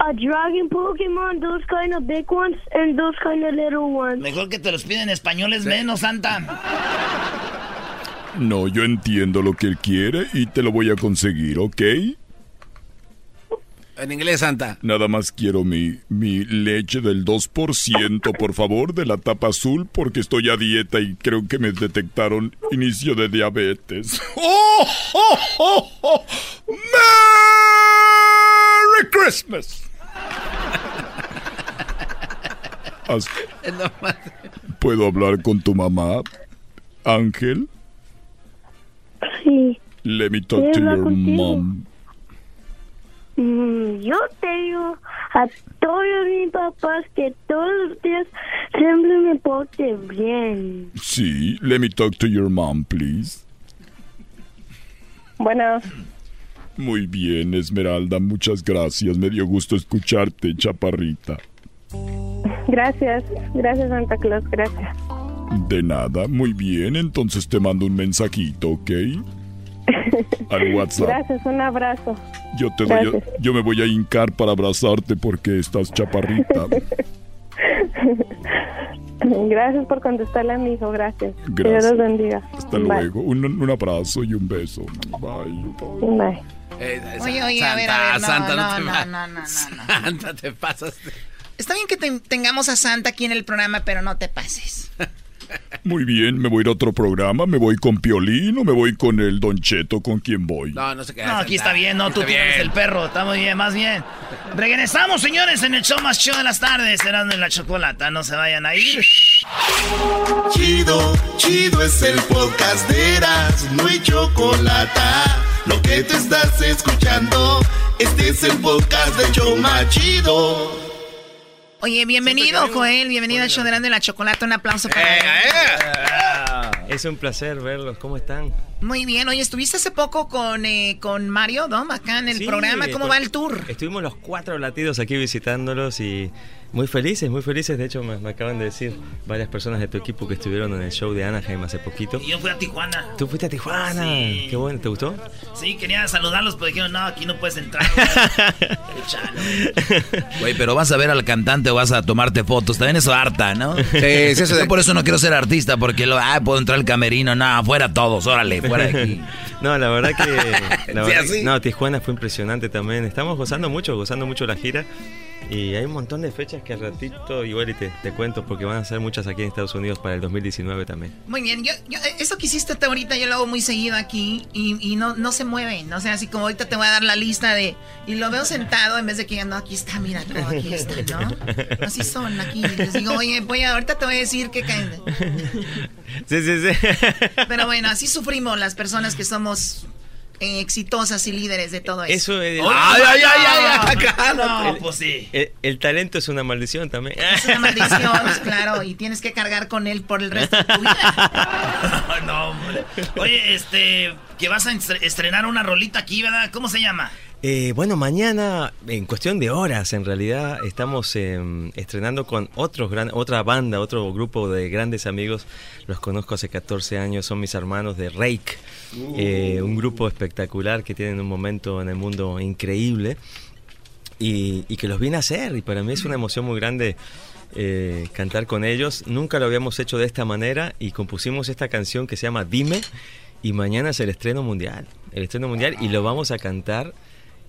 a Dragon Pokemon, those kind of big ones, and those kind of little ones. Mejor que te los piden en español es menos, Santa. No, yo entiendo lo que él quiere y te lo voy a conseguir, ¿ok? En inglés, Santa. Nada más quiero mi, mi leche del 2%, por favor, de la tapa azul, porque estoy a dieta y creo que me detectaron inicio de diabetes. ¡Oh, oh, oh, oh! ¡Merry Christmas! ¿Puedo hablar con tu mamá, Ángel? Sí. Let me talk to ¿Quiero hablar your contigo? mom. Mm, yo tengo a todos mis papás que todos los días siempre me porten bien. Sí, let me talk to your mom, please. Bueno, Muy bien, Esmeralda, muchas gracias. Me dio gusto escucharte, chaparrita. gracias. Gracias, Santa Claus, gracias. De nada, muy bien, entonces te mando un mensajito, ¿ok? Al WhatsApp. Gracias, un abrazo. Yo te doy, Gracias. yo me voy a hincar para abrazarte porque estás chaparrita. Gracias por contestarle a mi hijo, gracias. Que Gracias. Dios los bendiga. Hasta Bye. luego. Un, un abrazo y un beso. Bye. Bye. Oye, oye, a ver, a ver, no, Santa, no, te no, va- no, no, no, no. Santa, te pasaste. Está bien que ten- tengamos a Santa aquí en el programa, pero no te pases. Muy bien, me voy a ir a otro programa. ¿Me voy con Piolín o me voy con el Don Cheto? ¿Con quién voy? No, no se queda. No, aquí está bien, no, tú tienes bien. el perro, está muy bien, más bien. Regresamos, señores, en el show más show de las tardes, Erasmo en la Chocolata, no se vayan a ir. Chido, chido es el podcast de Eras, no hay chocolate. Lo que te estás escuchando, este es el podcast de Choma Chido. Oye, bienvenido, Joel, bienvenido al show de la Chocolata, un aplauso para Eh, él. Es un placer verlos. ¿Cómo están? Muy bien, oye, estuviste hace poco con, eh, con Mario Dom acá en el Sí, programa, ¿cómo va el tour? Estuvimos los cuatro latidos aquí visitándolos y muy felices, muy felices. De hecho, me, me acaban de decir varias personas de tu equipo que estuvieron en el show de Anaheim hace poquito. Y yo fui a Tijuana. ¿Tú fuiste a Tijuana? Sí. Qué bueno, ¿te gustó? Sí, quería saludarlos, pero dijeron, no, aquí no puedes entrar. Güey, pero vas a ver al cantante o vas a tomarte fotos. También eso harta, ¿no? Sí, sí, eso de- Yo por eso no quiero ser artista, porque lo, ah, puedo entrar al camerino. No, fuera todos, órale, fuera de aquí. No, la verdad que. la Sí, verdad- así. no, Tijuana fue impresionante también. Estamos gozando mucho, gozando mucho la gira. Y hay un montón de fechas que al ratito igual y te, te cuento porque van a ser muchas aquí en Estados Unidos para el 2019 también. Muy bien, yo, yo, eh, eso que hiciste tú ahorita yo lo hago muy seguido aquí y, y no, no se mueven, o sea, así como ahorita te voy a dar la lista de... Y lo veo sentado en vez de que ya no, aquí está, mira, no, aquí está, ¿no? Así son aquí. Les digo, oye, voy a, ahorita te voy a decir que caen. Sí, sí, sí. Pero bueno, así sufrimos las personas que somos eh, exitosas y líderes de todo eso. Eso es. ¡Ay, ay, ay, ay! acá, No, el, pues sí. el- el talento es una maldición también. Es una maldición, claro, y tienes que cargar con él por el resto de tu vida. no, hombre. Oye, este, que vas a estre- estrenar una rolita aquí, ¿verdad? ¿Cómo se llama? Eh, bueno, mañana, en cuestión de horas, en realidad, estamos eh, estrenando con otros gran, otra banda, otro grupo de grandes amigos. Los conozco hace 14 años, son mis hermanos de Rake, eh, un grupo espectacular que tienen un momento en el mundo increíble y, y que los vine a hacer. Y para mí es una emoción muy grande eh, cantar con ellos. Nunca lo habíamos hecho de esta manera y compusimos esta canción que se llama Dime. Y mañana es el estreno mundial. El estreno mundial y lo vamos a cantar.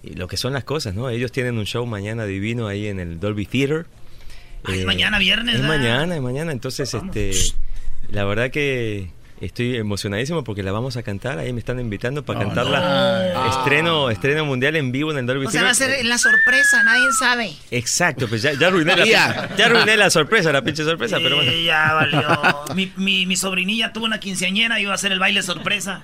Y lo que son las cosas, ¿no? Ellos tienen un show mañana divino ahí en el Dolby Theater. Ay, Eh, mañana viernes, Es mañana, es mañana. Entonces, este, la verdad que estoy emocionadísimo porque la vamos a cantar. Ahí me están invitando para Oh, cantarla. no. Estreno, estreno mundial en vivo en el Dolby O sea, va a ser la sorpresa, nadie sabe. Exacto, pues ya, ya arruiné la, Ya. ya arruiné la sorpresa, la pinche sorpresa, pero bueno. Sí, ya valió. Mi, mi, mi sobrinilla tuvo una quinceañera y iba a hacer el baile sorpresa.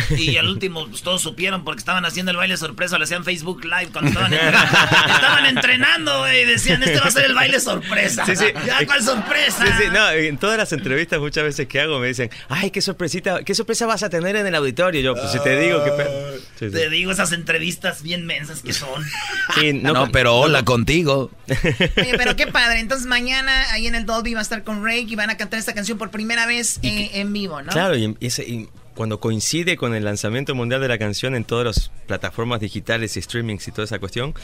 Y al último pues, todos supieron porque estaban haciendo el baile sorpresa, lo hacían Facebook Live cuando estaban, estaban entrenando, güey, y decían, este va a ser el baile sorpresa. Sí, sí. Ya, ¿cuál sorpresa? Sí, sí, no, en todas las entrevistas muchas veces que hago me dicen, ay, qué sorpresita, qué sorpresa vas a tener en el auditorio. Yo, pues si te digo que... Sí, sí. Te digo esas entrevistas bien mensas que son. Sí, No, pero hola contigo. Oye, pero qué padre. Entonces mañana ahí en el Dolby va a estar con Rake y van a cantar esta canción por primera vez eh, en vivo, ¿no? Claro, y, ese- y cuando coincide con el lanzamiento mundial de la canción en todas las plataformas digitales y streamings y toda esa cuestión,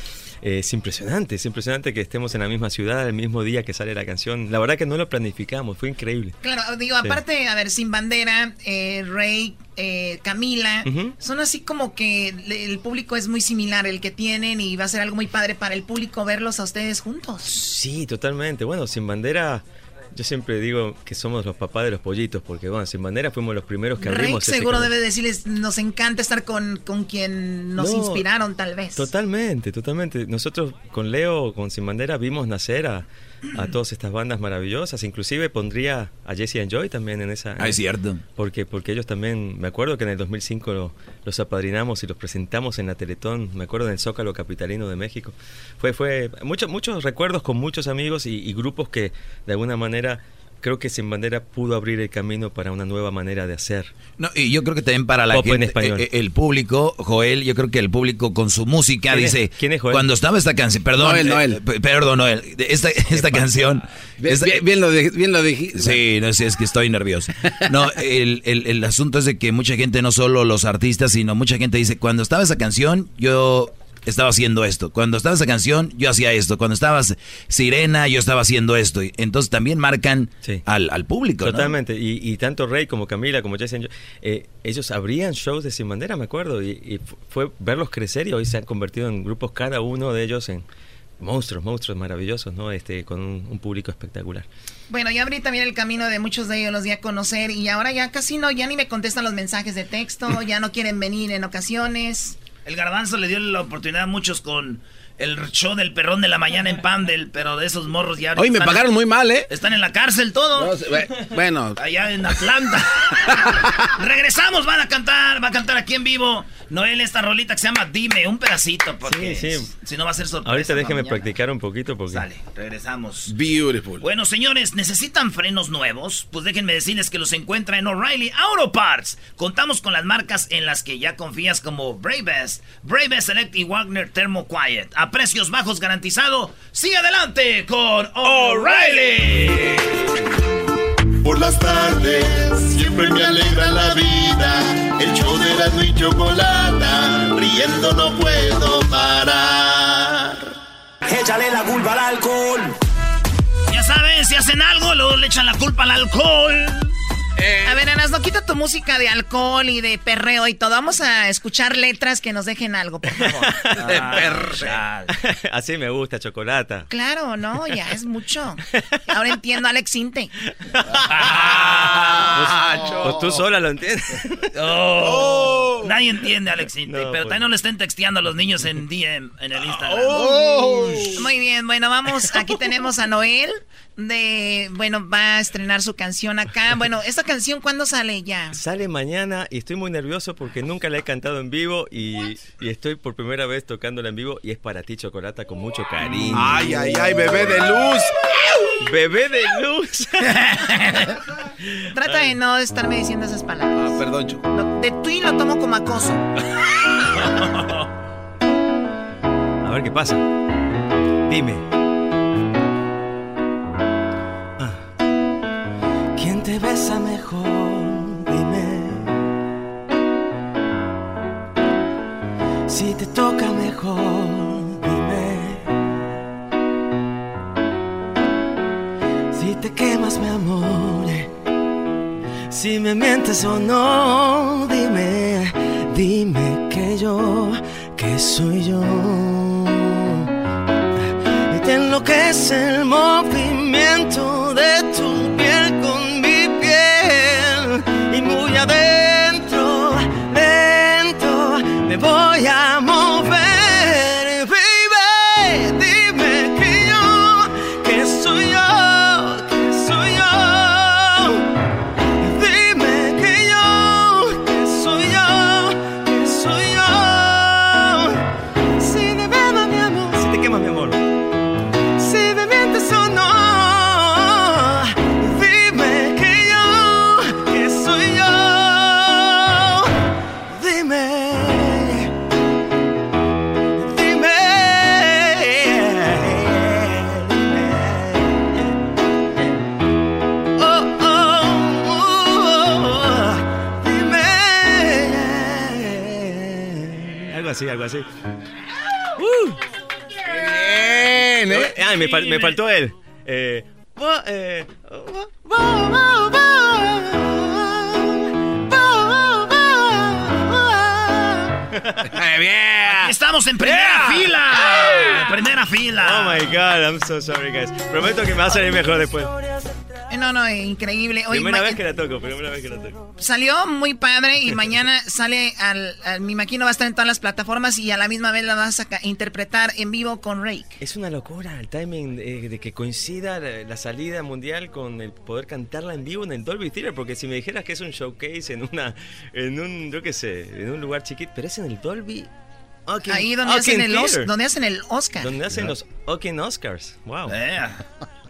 eh, es impresionante, es impresionante que estemos en la misma ciudad el mismo día que sale la canción. La verdad que no lo planificamos, fue increíble. Claro, digo, Sí. aparte, a ver, Sin Bandera, eh, Rey, eh, Camila, son así como que el público es muy similar el que tienen y va a ser algo muy padre para el público verlos a ustedes juntos. Sí, totalmente. Bueno, Sin Bandera, yo siempre digo que somos los papás de los pollitos, porque bueno, Sin Bandera fuimos los primeros que abrimos ese seguro debe decirles, nos encanta estar con, con quien nos No, inspiraron tal vez. Totalmente, totalmente. Nosotros con Leo, con Sin Bandera, vimos nacer a, a todas estas bandas maravillosas. Inclusive pondría a Jesse and Joy también en esa. Ah, es cierto. Porque, porque ellos también, me acuerdo que en el 2005 lo- los apadrinamos y los presentamos en la Teletón, me acuerdo en el Zócalo Capitalino de México. Fue, fue muchos muchos recuerdos con muchos amigos y, y grupos que de alguna manera creo que Sin Bandera pudo abrir el camino para una nueva manera de hacer. No, y yo creo que también para la Pop en gente, español. eh, el público, Joel, yo creo que el público con su música ¿Quién es- dice, quién es Joel? cuando estaba esta canción, perdón, Noel, eh, Noel. perdón, Noel, esta, esta canción, Bien, esta- bien- bien lo de- bien lo dijiste. Sí, no sé, es que estoy nervioso. No, el, el- el asunto es de que mucha gente, no solo los artistas, sino mucha gente dice, cuando estaba esa canción, yo estaba haciendo esto. Cuando estaba esa canción, yo hacía esto. Cuando estabas Sirena, yo estaba haciendo esto. Y Entonces también marcan al, al público, ¿no? Totalmente, y, y tanto Rey como Camila, como Jason, eh, ellos abrían shows de Sin Bandera, me acuerdo, y, y fu- fue verlos crecer y hoy se han convertido en grupos, cada uno de ellos en monstruos, monstruos maravillosos, ¿no? Este, con un, un público espectacular. Bueno, yo abrí también el camino de muchos de ellos, los di a conocer y ahora ya casi no, ya ni me contestan los mensajes de texto, ya no quieren venir en ocasiones. El garbanzo le dio la oportunidad a muchos con el show del perrón de la mañana en Pandel, pero de esos morros ya... Hoy me están- pagaron muy mal, ¿eh? Están en la cárcel todos. No, bueno. Allá en Atlanta. Regresamos, van a cantar, va a cantar aquí en vivo Noel esta rolita que se llama Dime, un pedacito, porque Sí, sí. si no va a ser sorpresa. Ahorita déjeme practicar un poquito porque... Sale, regresamos. Beautiful. Bueno, señores, ¿necesitan frenos nuevos? Pues déjenme decirles que los encuentra en O'Reilly Auto Parts. Contamos con las marcas en las que ya confías como Bravest, Bravest Select y Wagner Thermo Quiet. A precios bajos garantizado. Sigue adelante con O'Reilly. Por las tardes siempre me alegra la vida. El show de la y chocolata, riendo no puedo parar. Échale la culpa al alcohol. Ya saben, si hacen algo, luego le echan la culpa al alcohol. A ver, Anas, no quita tu música de alcohol y de perreo y todo. Vamos a escuchar letras que nos dejen algo, por favor. Ah, Así me gusta, chocolata. Claro, no, ya es mucho. Ahora entiendo a Alex Inte. Pues tú sola lo entiendes. Oh. Nadie entiende, Alex Inte, No, pero pues. también no le estén texteando a los niños en DM, en el Instagram. Muy bien, bueno, vamos. Aquí tenemos a Noel. De, bueno, va a estrenar su canción acá. Bueno, ¿esta canción cuándo sale ya? Sale mañana y estoy muy nervioso porque nunca la he cantado en vivo y, y estoy por primera vez tocándola en vivo y es para ti, Chocolata, con mucho cariño. Ay, ay, ay, bebé de luz. Bebé de luz. Trata de no estarme diciendo esas palabras. Ah, perdón, Choco. Lo- de tú y lo tomo como acoso. A ver qué pasa. Dime. ¿Quién te besa mejor? Dime. Si te toca mejor, dime. Si te quemas, mi amor. Si me mientes o no, dime. Dime que yo, que soy yo. Y te enloquece el movimiento de tu Algo así, algo así. Bien, ¿eh? Ay, me, fal- me faltó él. Eh, eh, Aquí Estamos en primera Yeah. fila. En primera fila. Oh my god, I'm so sorry, guys. Prometo que me va a salir mejor después. Eh, No, no, increíble. Oye, primera vez que la toco, primera vez que la toco. Salió muy padre y mañana sale al, al- me imagino va a estar en todas las plataformas y a la misma vez la vas a interpretar en vivo con Rake. Es una locura el timing eh, de que coincida la, la salida mundial con el poder cantarla en vivo en el Dolby Theater, porque si me dijeras que es un showcase en una, en un, yo qué sé, en un lugar chiquito, pero es en el Dolby. Oaken- Ahí donde hacen, el Os- donde hacen el Oscar. Donde hacen los Oscars. Wow. Eh,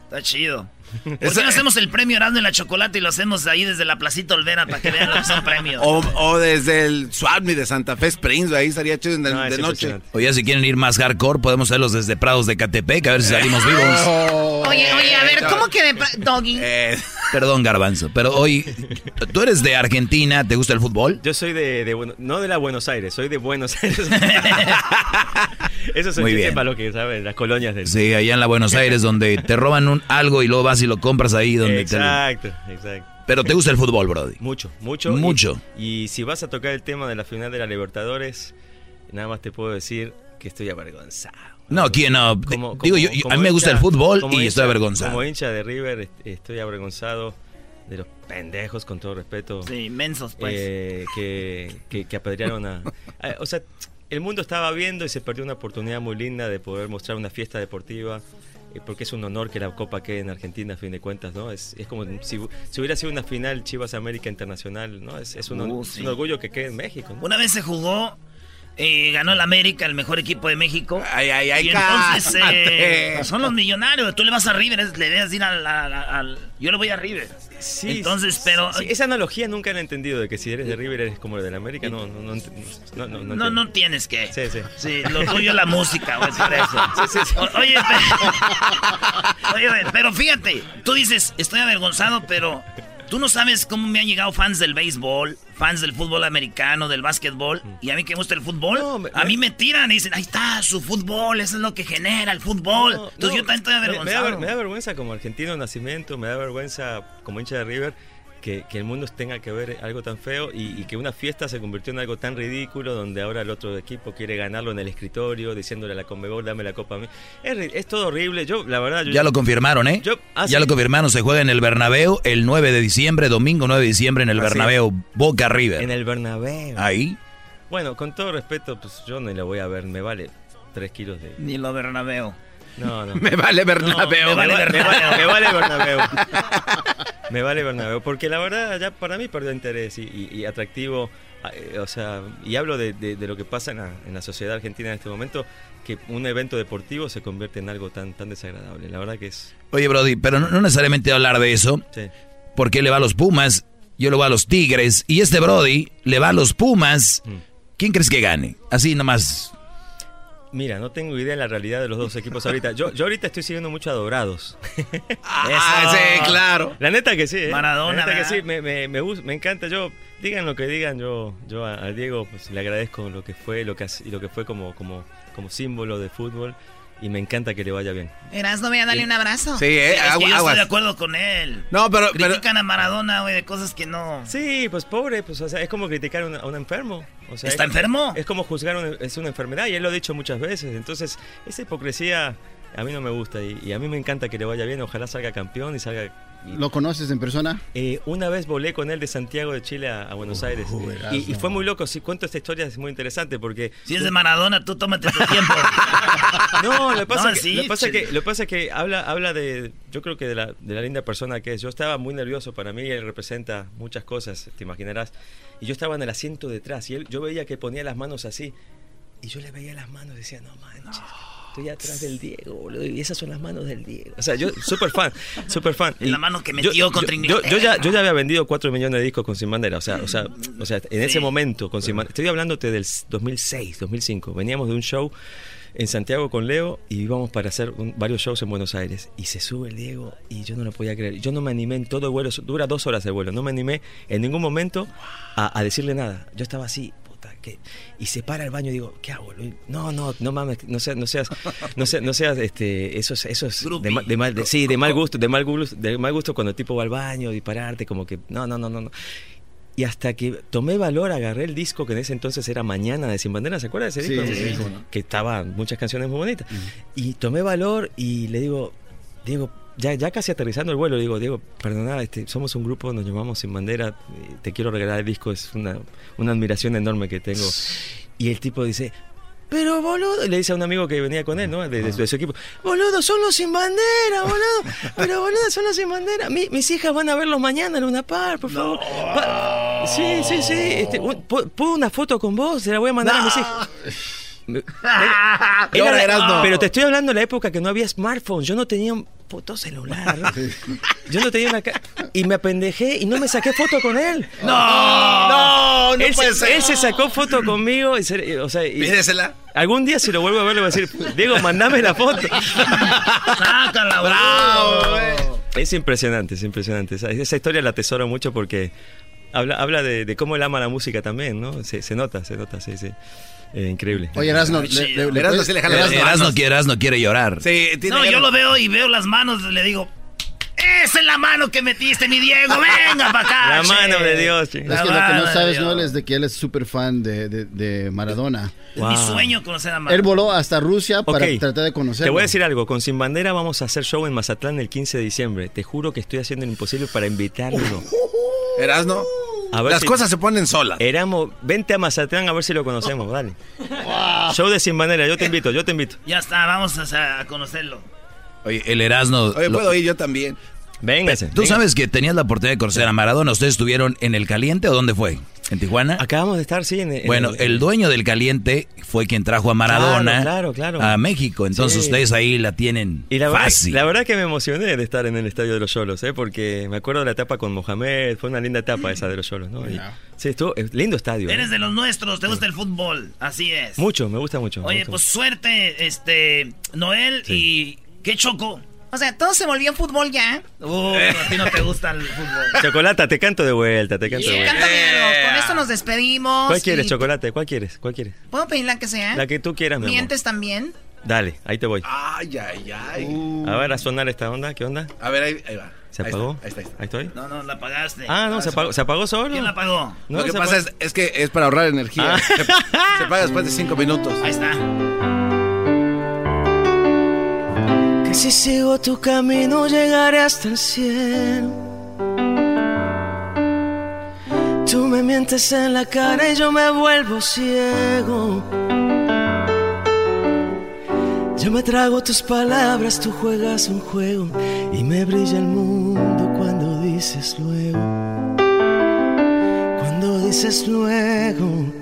está chido. ¿Por qué no hacemos el premio Erasmo en la Chocolate y lo hacemos ahí desde la Placita Olvera para que vean lo que son premios? O, o desde el Swami de Santa Fe Springs, ahí estaría chido en el- No, de noche. Oye, si quieren ir más hardcore, podemos hacerlos desde Prados de Catepec, a ver si salimos vivos. Oye, oye, a ver, ¿cómo que de Doggy? Eh, Perdón, Garbanzo, pero hoy, ¿tú eres de Argentina? ¿Te gusta el fútbol? Yo soy de, de no de la Buenos Aires, soy de Buenos Aires. Eso es un Muy chiste bien. para lo que saben, las colonias del. Sí, allá en la Buenos Aires, donde te roban un, algo y luego vas y lo compras ahí donde te lo- Exacto, exacto. Pero te gusta el fútbol, Brody. Mucho, mucho. Mucho. Y, y si vas a tocar el tema de la final de la Libertadores, nada más te puedo decir que estoy avergonzado. No, ¿quién no? Como- Digo, yo, como- yo- a mí me gusta hincha- el fútbol y hincha- estoy avergonzado. Como hincha de River, est- estoy avergonzado de los pendejos, con todo respeto. Sí, mensos, pues. eh, que, que, que apedrearon a... a- O sea, el mundo estaba viendo y se perdió una oportunidad muy linda de poder mostrar una fiesta deportiva. eh, Porque es un honor que la Copa quede en Argentina, a fin de cuentas, ¿no? Es, es como si, si hubiera sido una final Chivas América Internacional, ¿no? Es, es un, Uh, es sí. un orgullo que quede en México, ¿no? Una vez se jugó, eh, ganó el América, el mejor equipo de México. Ay, ay, ay, y entonces eh, son los millonarios. Tú le vas a River, le debes ir al, al- al- Yo le voy a River. Sí, Entonces, pero. sí, esa analogía nunca la he entendido de que si eres de River eres como el del América, no, no, no, no, no, no No, no tienes que. Sí, sí. Sí, lo tuyo es la música, güey, eso. O- Oye, pe- oye, pero fíjate, tú dices, estoy avergonzado, pero tú no sabes cómo me han llegado fans del béisbol, fans del fútbol americano, del básquetbol, y a mí que me gusta el fútbol, a mí me tiran y dicen, ahí está, su fútbol, eso es lo que genera el fútbol. Entonces No, yo también estoy me- Me, da, avergonzado. me da vergüenza como argentino de nacimiento, me da vergüenza como hincha de River que, que el mundo tenga que ver algo tan feo y, y que una fiesta se convirtió en algo tan ridículo donde ahora el otro equipo quiere ganarlo en el escritorio diciéndole a la Conmebol dame la copa a mí. Es, todo horrible. Yo, la verdad, yo, Ya lo confirmaron, ¿eh? Yo- ah, ya sí. lo confirmaron, se juega en el Bernabéu el 9 de diciembre, domingo 9 de diciembre en el. Bernabéu, Boca River. En el Bernabéu. Ahí. Bueno, con todo respeto, pues yo no la voy a ver, me vale tres kilos de... Ni lo Bernabéu. No, no. Me vale Bernabéu. me, vale vale, me, Bernabéu. vale, me vale Bernabéu. me vale Bernabéu. Porque la verdad, ya para mí perdió interés y, y- y atractivo. eh, O sea, y hablo de, de- de lo que pasa en la, en la sociedad argentina en este momento, que un evento deportivo se convierte en algo tan, tan desagradable. La verdad que es... Oye, Brody, pero no, no necesariamente hablar de eso. Sí. Porque él le va a los Pumas, yo le voy a los Tigres, y este Brody le va a los Pumas. Mm. ¿Quién crees que gane? Así nomás. Mira, no tengo idea de la realidad de los dos equipos ahorita. Yo, yo ahorita estoy siguiendo mucho a Dorados. Ah, sí, claro. La neta que sí, ¿eh? Maradona, La neta que sí, me, me, me, encanta. Yo, digan lo que digan, yo, yo a, a Diego pues, le agradezco lo que fue, lo que, lo que fue como, como, como símbolo de fútbol. Y me encanta que le vaya bien. Erasno, voy a darle un abrazo. Sí, eh, Es que agua- yo aguas. estoy de acuerdo con él. No, pero, pero Critican a Maradona, güey, de cosas que no. Sí, pues pobre, pues o sea, es como criticar a un, a un enfermo. O sea, ¿Está es- enfermo? Es como juzgar una, es una enfermedad y él lo ha dicho muchas veces. Entonces, esa hipocresía a mí no me gusta y, y a mí me encanta que le vaya bien. Ojalá salga campeón y salga... ¿Lo conoces en persona? Eh, una vez volé con él de Santiago de Chile a, a Buenos Aires y, y fue muy loco. Si cuento esta historia es muy interesante porque Si es de Maradona, tú tómate tu tiempo. no, lo que pasa, No, que, sí, lo que pasa que lo pasa que habla habla de yo creo que de la, de la linda persona que es. Yo estaba muy nervioso para mí él representa muchas cosas, te imaginarás. Y yo estaba en el asiento detrás y él yo veía que ponía las manos así y yo le veía las manos y decía, "No manches." Estoy atrás del Diego, boludo, y esas son las manos del Diego. O sea, yo súper fan, súper fan. Es la mano que metió yo, contra yo- yo- Inglaterra. yo ya, yo ya había vendido 4 millones de discos con Sin Bandera. O sea, o sea, o sea en ese momento, con Sin Bandera. Estoy hablándote del 2006, 2005. Veníamos de un show en Santiago con Leo y íbamos para hacer un- varios shows en Buenos Aires. Y se sube el Diego y yo no lo podía creer. Yo no me animé en todo el vuelo, dura dos horas el vuelo. No me animé en ningún momento a, a decirle nada. Yo estaba así. ¿Qué? Y se para el baño y digo, ¿qué hago? No, no, no mames, no seas, no seas, no seas, no seas, este, eso es, eso es de, ma- de mal, de- sí, de mal gusto, de mal gusto, de mal gusto cuando el tipo va al baño y pararte, como que, no, no, no, no, no. Y hasta que tomé valor, agarré el disco que en ese entonces era Mañana de Sin Bandera, ¿se acuerda de ese Sí, disco? sí, sí, no. Que estaba muchas canciones muy bonitas. Y tomé valor y le digo, Diego, ya, ya casi aterrizando el vuelo, le digo, Diego, perdona, este, somos un grupo, nos llamamos Sin Bandera, eh, te quiero regalar el disco, es una, una admiración enorme que tengo. Y el tipo dice, pero boludo, le dice a un amigo que venía con él, ¿no? De, de- de su equipo, boludo, son los sin bandera, boludo. Pero boludo, son los sin bandera. Mi- mis hijas van a verlos mañana en una par, por favor. Pa- sí, sí, sí. Este, un- pu- ¿Puedo una foto con vos? Se la voy a mandar a mis hijas. Era- no. Pero te estoy hablando de la época que no había smartphone. Yo no tenía un puto celular. Yo no tenía una Y me apendejé y no me saqué foto con él. No, no, no él, puede se, ser. él se sacó foto conmigo y, se- o sea, y- Pídesela. algún día si lo vuelvo a ver le voy a decir, Diego, mandame la foto. Sácala, Bravo, boludo. Es impresionante, es impresionante. Esa, esa historia la atesoro mucho porque habla, habla de, de cómo él ama la música también, ¿no? Se, se nota, se nota, sí, sí. Eh, increíble. Oye, Erasno, Erasno sí le jala Erasno, Erasno quiere, Erasno quiere llorar. Sí, tiene No, yo lo veo y veo las manos, le digo, esa es la mano que metiste, mi Diego, venga para acá. La che". mano de Dios, che. Es La que lo que no sabes. Noel, es de que él es súper fan de, de- de Maradona. Mi sueño conocer a Él Maradona. voló hasta Rusia para tratar de conocerlo. Te voy a decir algo, con Sin Bandera vamos a hacer show en Mazatlán el 15 de diciembre. Te juro que estoy haciendo lo imposible para invitarlo. Erasno. A ver Las si- cosas se ponen solas. Éramos, vente a Mazatlán a ver si lo conocemos, dale. Show de Sin Bandera, yo te invito, yo te invito. Ya está, vamos a, a conocerlo. Oye, el Erasno. Oye, lo- puedo ir yo también. Véngase. Tú sabes que tenías la oportunidad de conocer a Maradona. ¿Ustedes estuvieron en el Caliente o dónde fue? ¿En Tijuana? Acabamos de estar, sí, en, en Bueno, el dueño del Caliente fue quien trajo a Maradona Claro, claro, claro. a México. Entonces Sí. ustedes ahí la tienen Y la verdad, fácil. la verdad que me emocioné de estar en el estadio de los Cholos, ¿eh? porque me acuerdo de la etapa con Mohamed, fue una linda etapa esa de los Cholos, ¿no? Y- sí, estuvo, es lindo estadio. ¿eh? Eres de los nuestros, te gusta el fútbol, así es. Mucho, me gusta mucho. Oye, gusta pues suerte, este, Noel y... ¿Qué choco? O sea, todo se volvió fútbol ya. Uh, a ti no te gusta el fútbol. Chocolata, te canto de vuelta, te canto de vuelta. Cántame algo. Con esto nos despedimos. ¿Cuál quieres, y- chocolate? ¿Cuál quieres? ¿Cuál quieres? ¿Puedo pedir la que sea? La que tú quieras, mi amor. ¿Mientes también? Dale, ahí te voy. Ay, ay, ay. A ver, a sonar esta onda, ¿qué onda? A ver, ahí, ahí va. ¿Se Ahí apagó? está, ahí está, ahí está. Ahí estoy. No, no, la apagaste. Ah, no, se apagó, se apagó solo. ¿Quién la apagó? No, Lo que pasa es que es para ahorrar energía. Ah. Se, se paga después de cinco minutos. Ahí está. Si sigo tu camino llegaré hasta el cielo. Tú me mientes en la cara y yo me vuelvo ciego. Yo me trago tus palabras, tú juegas un juego y me brilla el mundo cuando dices luego. Cuando dices luego.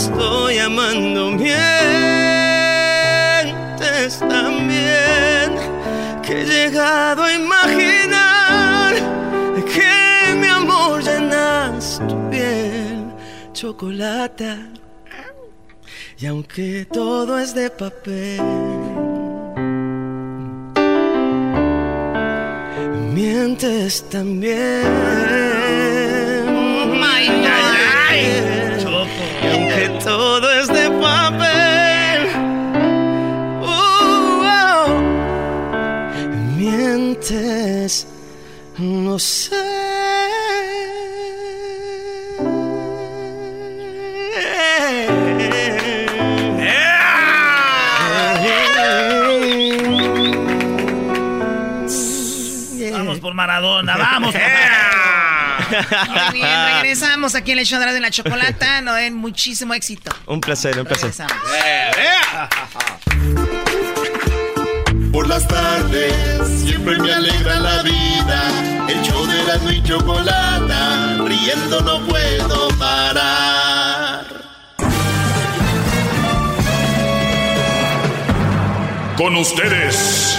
estoy amando. Mientes también que he llegado a imaginar que mi amor llenas tu piel chocolate y aunque todo es de papel mientes también. my God. Aunque todo es de papel, uh, oh, mientes, no sé. Vamos por Maradona, vamos. Muy bien, regresamos aquí en el show de la chocolata. Noel, muchísimo éxito. Un placer, un placer. Por las tardes siempre me alegra la vida. El show de la y chocolata, riendo no puedo parar. Con ustedes.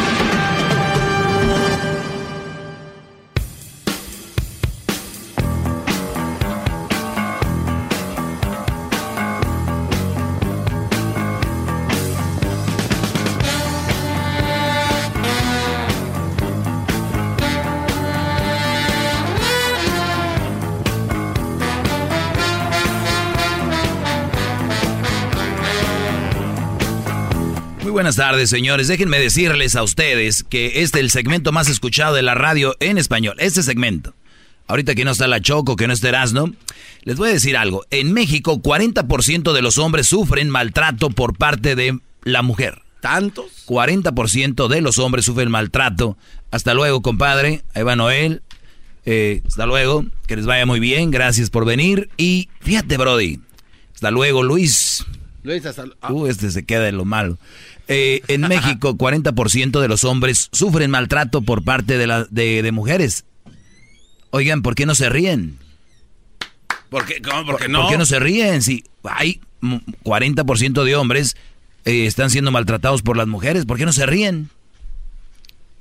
Muy buenas tardes, señores. Déjenme decirles a ustedes que este es el segmento más escuchado de la radio en español. Este segmento. Ahorita que no está la Choco, que no está Erasmo, les voy a decir algo. En México, 40% de los hombres sufren maltrato por parte de la mujer. ¿Tantos? 40% de los hombres sufren maltrato. Hasta luego, compadre. Ahí va Noel. Eh, hasta luego. Que les vaya muy bien. Gracias por venir. Y fíjate, Brody. Hasta luego, Luis. Luis, hasta... ah, Uh, este se queda de lo malo. Eh, en México, 40% de los hombres sufren maltrato por parte de, la, de, de mujeres. Oigan, ¿por qué no se ríen? ¿Por qué, cómo, por qué ¿Por no? qué no se ríen? Si hay mm, 40% de hombres eh, están siendo maltratados por las mujeres, ¿por qué no se ríen?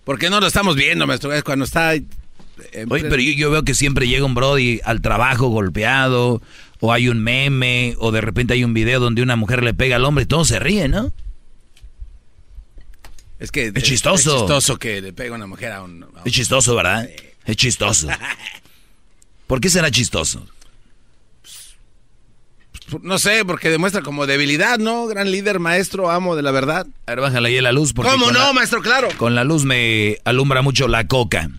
¿Por qué no lo estamos viendo, maestro? Es Cuando está... Oye, pero yo, yo veo que siempre llega un Brody al trabajo golpeado, o hay un meme, o de repente hay un video donde una mujer le pega al hombre y todos se ríen, ¿no? Es que... Es chistoso. Es chistoso que le pega una mujer a un... a un- Es chistoso, ¿verdad? Es chistoso. ¿Por qué será chistoso? No sé, porque demuestra como debilidad, ¿no? Gran líder, maestro, amo de la verdad. A ver, bájale ahí la luz. Porque ¿Cómo no, la- maestro? Claro. Con la luz me alumbra mucho la coca,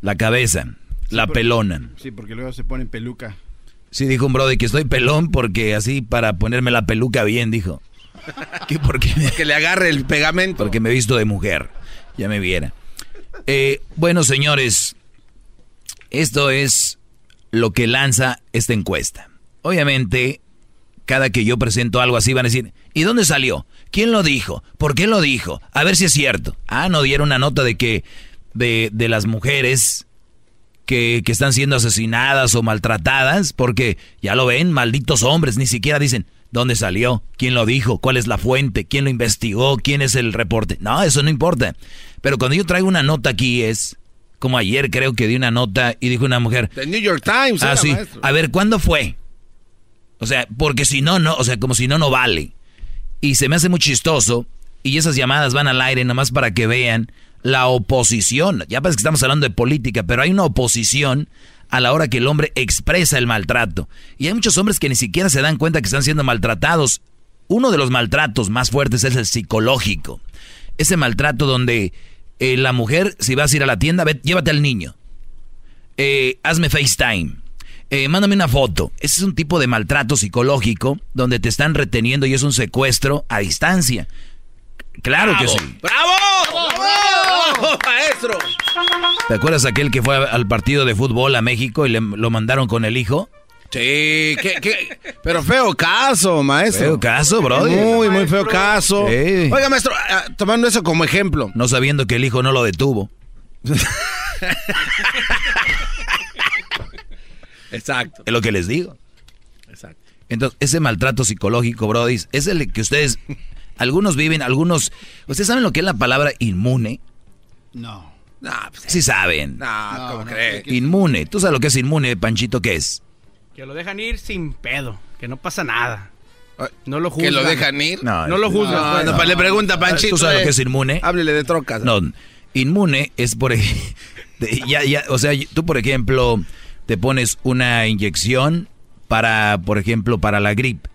la cabeza, la pelona. Sí, porque luego se pone peluca. Sí, dijo un brother que estoy pelón porque así para ponerme la peluca bien, dijo. ¿Qué, por qué? Que le agarre el pegamento. Porque me he visto de mujer. Ya me viera. Eh, bueno, señores, esto es lo que lanza esta encuesta. Obviamente, cada que yo presento algo así van a decir, ¿y dónde salió? ¿Quién lo dijo? ¿Por qué lo dijo? A ver si es cierto. Ah, no dieron una nota de que de, de las mujeres que, que están siendo asesinadas o maltratadas, porque ya lo ven, malditos hombres, ni siquiera dicen, ¿dónde salió? ¿Quién lo dijo? ¿Cuál es la fuente? ¿Quién lo investigó? ¿Quién es el reporte? No, eso no importa. Pero cuando yo traigo una nota aquí es, como ayer creo que di una nota y dijo una mujer. The New York Times. Ah, era, sí. maestro. A ver, ¿cuándo fue? O sea, porque si no, no, o sea, como si no, no vale. Y se me hace muy chistoso y esas llamadas van al aire nomás para que vean la oposición. Ya parece que estamos hablando de política, pero hay una oposición a la hora que el hombre expresa el maltrato. Y hay muchos hombres que ni siquiera se dan cuenta que están siendo maltratados. Uno de los maltratos más fuertes es el psicológico. Ese maltrato donde eh, la mujer, si vas a ir a la tienda, ve- llévate al niño. Eh, hazme FaceTime. Eh, mándame una foto. Ese es un tipo de maltrato psicológico donde te están reteniendo y es un secuestro a distancia. Claro que ¡Bravo! sí. ¡Bravo! ¡Bravo, maestro! ¿Te acuerdas aquel que fue al partido de fútbol a México y le- lo mandaron con el hijo? Sí, ¿qué, qué? pero feo caso, maestro. Feo caso, brody. Muy, muy feo caso. Sí. Oiga, maestro, ah, tomando eso como ejemplo. No sabiendo que el hijo no lo detuvo. Exacto. Es lo que les digo. Exacto. Entonces, ese maltrato psicológico, Brody, es el que ustedes, algunos viven, algunos, ¿ustedes saben lo que es la palabra inmune? No. Nah, pues, Sí saben. nah, ¿cómo no, cree? Inmune. ¿Tú sabes lo que es inmune, Panchito? ¿Qué es? Que lo dejan ir sin pedo, que no pasa nada. Ay, No lo ¿Que juzgan. lo dejan ir? No, No lo juzgan. No, pues. no, pues le pregunta a Panchito. ¿Tú sabes lo eh, que es inmune? Háblele de trocas. No, inmune es por ya, ya, o sea, tú por ejemplo te pones una inyección para, por ejemplo, para la gripe,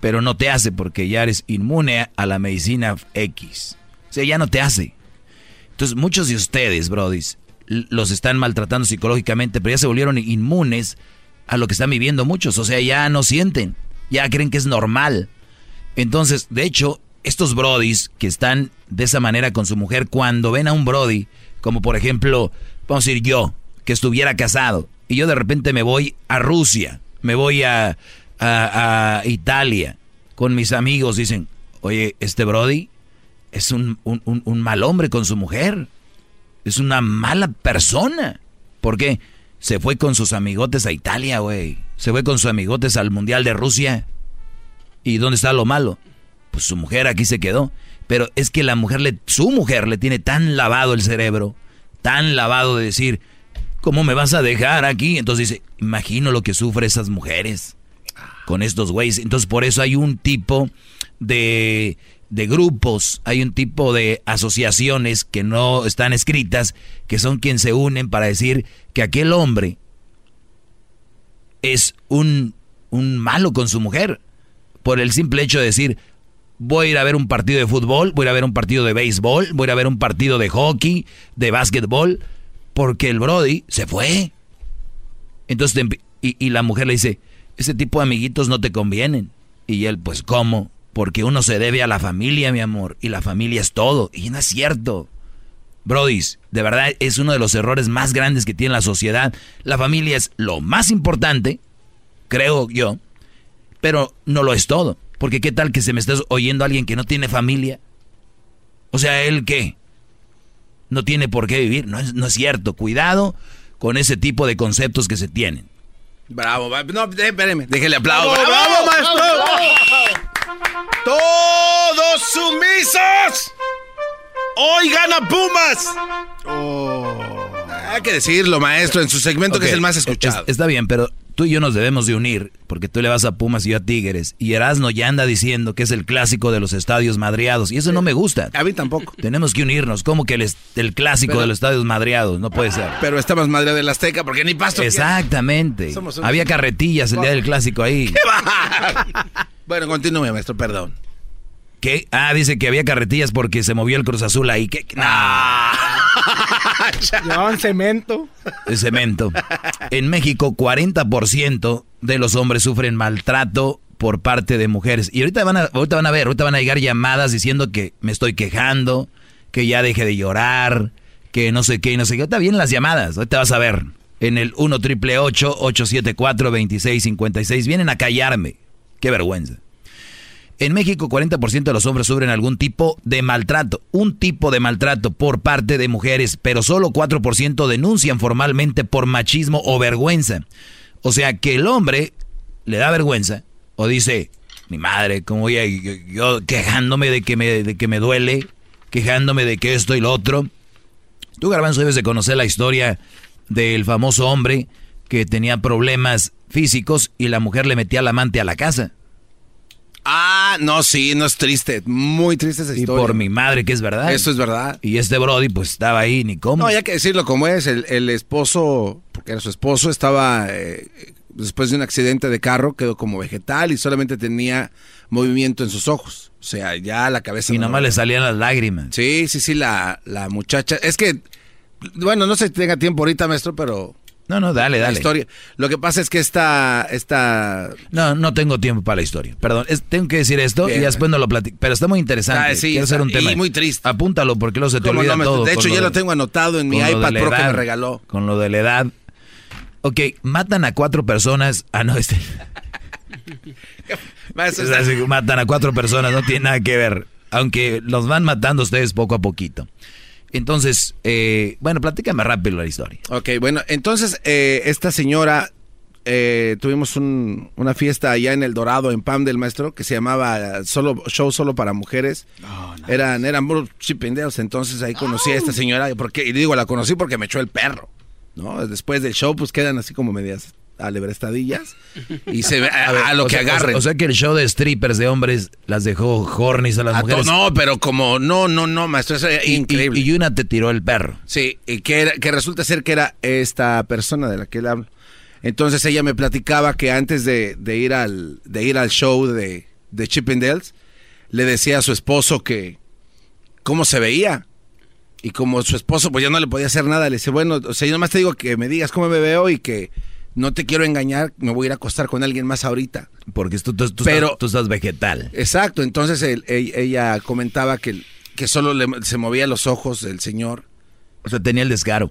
pero no te hace porque ya eres inmune a la medicina X. O sea, ya no te hace. Entonces, muchos de ustedes, brodis, los están maltratando psicológicamente, pero ya se volvieron inmunes a lo que están viviendo muchos. O sea, ya no sienten, ya creen que es normal. Entonces, de hecho, estos brodis que están de esa manera con su mujer, cuando ven a un brody, como por ejemplo, vamos a decir yo, que estuviera casado, y yo de repente me voy a Rusia, me voy a, a- a Italia, con mis amigos, dicen, oye, este brody es un, un- un- mal hombre con su mujer, es una mala persona. ¿Por qué? Se fue con sus amigotes a Italia, güey. Se fue con sus amigotes al Mundial de Rusia. ¿Y dónde está lo malo? Pues su mujer aquí se quedó. Pero es que la mujer, le, su mujer le tiene tan lavado el cerebro, tan lavado de decir, ¿cómo me vas a dejar aquí? Entonces dice, imagino lo que sufren esas mujeres con estos güeyes. Entonces por eso hay un tipo de, de grupos, hay un tipo de asociaciones que no están escritas, que son quienes se unen para decir que aquel hombre es un, un malo con su mujer. Por el simple hecho de decir, voy a ir a ver un partido de fútbol, voy a ver un partido de béisbol, voy a ver un partido de hockey, de básquetbol, porque el Brody se fue. Entonces, y, y la mujer le dice, ese tipo de amiguitos no te convienen. Y él, pues, ¿cómo? Porque uno se debe a la familia, mi amor, y la familia es todo. Y no es cierto. Brodis, de verdad es uno de los errores más grandes que tiene la sociedad. La familia es lo más importante, creo yo, pero no lo es todo. Porque qué tal que se me estés oyendo a alguien que no tiene familia. O sea, ¿él qué? No tiene por qué vivir. No es, no es cierto. Cuidado con ese tipo de conceptos que se tienen. Bravo, no, de- espéreme, déjele aplauso. ¡Bravo, ¡Bravo, bravo, maestro! ¡Todos sumisos! ¡Hoy gana Pumas! Hay que decirlo, maestro, en su segmento que es el más es- escuchado. está bien, pero tú y yo nos debemos de unir, porque tú le vas a Pumas y yo a Tigres. Y Erasmo ya anda diciendo que es el clásico de los estadios madreados. Y eso no me gusta. A mí tampoco. Tenemos que unirnos. como que el, el clásico Pero- de los estadios madreados? No puede ser. Pero está más madre del Azteca porque ni pasto. Exactamente. Somos Había carretillas el día del clásico ahí. Bueno, continúe, maestro, perdón. ¿Qué? Ah, dice que había carretillas porque se movió el Cruz Azul ahí. ¿Qué? Llevaban cemento. de cemento. En México, 40% de los hombres sufren maltrato por parte de mujeres. Y ahorita van, a, ahorita van a ver, ahorita van a llegar llamadas diciendo que me estoy quejando, que ya deje de llorar, que no sé qué y no sé qué. Ahorita vienen las llamadas, ahorita vas a ver. En el 1 triple 874 2656 vienen a callarme. Qué vergüenza. En México, 40% de los hombres sufren algún tipo de maltrato, un tipo de maltrato por parte de mujeres, pero solo 4% denuncian formalmente por machismo o vergüenza. O sea que el hombre le da vergüenza o dice, mi madre, como voy a, yo, quejándome de que, me, de que me duele, quejándome de que esto y lo otro. Tú, Garbanzo, debes de conocer la historia del famoso hombre que tenía problemas físicos y la mujer le metía al amante a la casa. Ah, no, sí, no es triste. Muy triste esa Y historia. por mi madre que es verdad. Eso es verdad. Y este Brody pues estaba ahí, ni cómo. No, hay que decirlo como es. El, el esposo, porque era su esposo, estaba eh, después de un accidente de carro, quedó como vegetal y solamente tenía movimiento en sus ojos. O sea, ya la cabeza. Y no- nomás le salían las lágrimas. Sí, sí, sí, la, la muchacha. Es que, bueno, no sé si tenga tiempo ahorita, maestro, pero. No, no, dale, la dale. historia. Lo que pasa es que esta. esta No, no tengo tiempo para la historia. Perdón, es- tengo que decir esto Bien. y después no lo platico. Pero está muy interesante. Ah, sí, Quiero hacer un tema. y muy triste. Apúntalo porque luego se te ¿Cómo olvida no, todo. De hecho, lo ya lo tengo anotado en mi iPad la Pro que me regaló. Con lo de la edad. Ok, matan a cuatro personas. Ah, no, este. Es así, matan a cuatro personas, no tiene nada que ver. Aunque los van matando ustedes poco a poquito. Entonces, eh, bueno, platícame rápido la historia. Ok, bueno, entonces eh, esta señora, eh, tuvimos un- una fiesta allá en El Dorado, en Pam del Maestro, que se llamaba solo Show Solo para Mujeres. Eran, eran puros chipindeos, entonces ahí conocí a esta señora, porque, y digo, la conocí porque me echó el perro, ¿no? Después del show, pues quedan así como medias alebrestadillas y se ve a, ver, a lo que sea- o sea- agarren. O sea, que el show de strippers de hombres las dejó hornies a las A mujeres. no, pero como, no, no, no, maestro, eso Y- y- increíble. Y, una te tiró el perro. Sí, y que, era- que resulta ser que era esta persona de la que él habla. Entonces ella me platicaba que antes de, de ir, al, de ir al show de, de Chippendales, le decía a su esposo que cómo se veía. Y como su esposo pues ya no le podía hacer nada, le dice, bueno, o sea, yo nomás te digo que me digas cómo me veo y que no te quiero engañar, me voy a ir a acostar con alguien más ahorita. Porque tú, tú- tú Pero- estás, tú estás vegetal. Exacto, entonces él- ella comentaba que, que solo le- se movía los ojos del señor. O sea, tenía el descaro.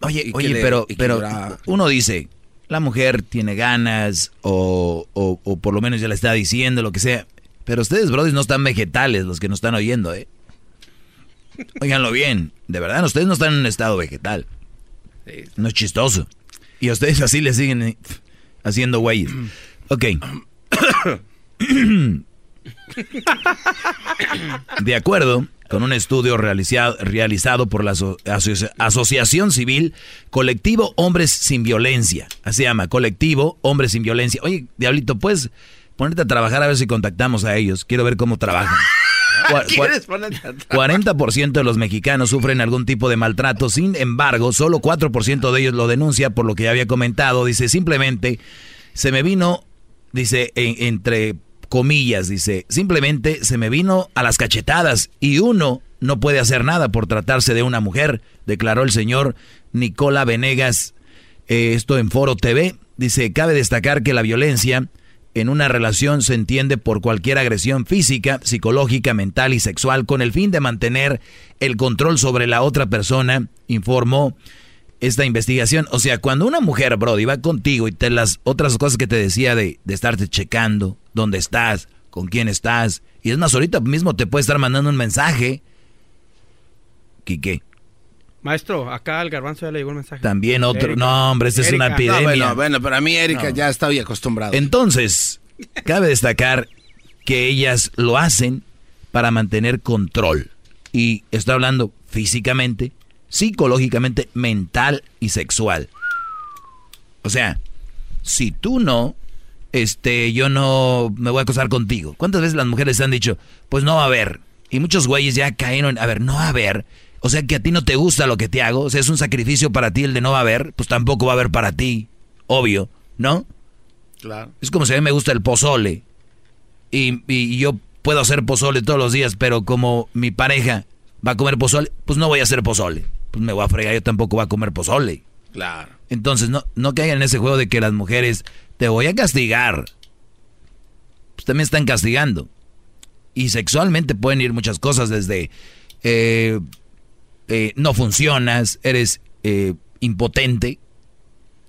Oye, que oye, le- pero, pero uno dice, la mujer tiene ganas o, o- o por lo menos ya le está diciendo lo que sea. Pero ustedes, brothers, no están vegetales los que nos están oyendo, ¿eh? Óiganlo bien, de verdad, ustedes no están en un estado vegetal. No es chistoso. Y a ustedes así le siguen eh, haciendo güeyes. Ok. De acuerdo con un estudio realizado, realizado por la aso- aso- Asociación Civil Colectivo Hombres Sin Violencia. Así se llama, Colectivo Hombres Sin Violencia. Oye, Diablito, ¿puedes ponerte a trabajar a ver si contactamos a ellos? Quiero ver cómo trabajan. Cua- cua- ¿Quieres ponerte a trabajar? 40% de los mexicanos sufren algún tipo de maltrato, sin embargo, solo 4% de ellos lo denuncia, por lo que ya había comentado. Dice, simplemente se me vino, dice, en- entre comillas, dice, simplemente se me vino a las cachetadas y uno no puede hacer nada por tratarse de una mujer, declaró el señor Nicola Venegas, eh, esto en Foro TV. Dice, cabe destacar que la violencia en una relación se entiende por cualquier agresión física, psicológica, mental y sexual con el fin de mantener el control sobre la otra persona, informó esta investigación. O sea, cuando una mujer, Brody, va contigo y te las otras cosas que te decía de, de estarte checando, dónde estás, con quién estás, y es más, ahorita mismo te puede estar mandando un mensaje. Quique, Maestro, acá al garbanzo ya le llegó el mensaje. también otro. Erika. No, hombre, esta es una epidemia. No, bueno, bueno, pero a mí Erika No. ya está bien acostumbrado. Entonces, cabe destacar que ellas lo hacen para mantener control. Y estoy hablando físicamente, psicológicamente, mental y sexual. O sea, si tú no, este, yo no me voy a acostar contigo. ¿Cuántas veces las mujeres han dicho, pues no va a haber? Y muchos güeyes ya cayeron, a ver, no va a haber. O sea que a ti no te gusta lo que te hago. O sea, es un sacrificio para ti el de no va a haber. Pues tampoco va a haber para ti. Obvio, ¿no? Claro. Es como si a mí me gusta el pozole. Y, y yo puedo hacer pozole todos los días, pero como mi pareja va a comer pozole, pues no voy a hacer pozole. Pues me voy a fregar, yo tampoco voy a comer pozole. Claro. Entonces, no, no caigan en ese juego de que las mujeres te voy a castigar. Pues también están castigando. Y sexualmente pueden ir muchas cosas desde eh, eh, no funcionas, eres eh, impotente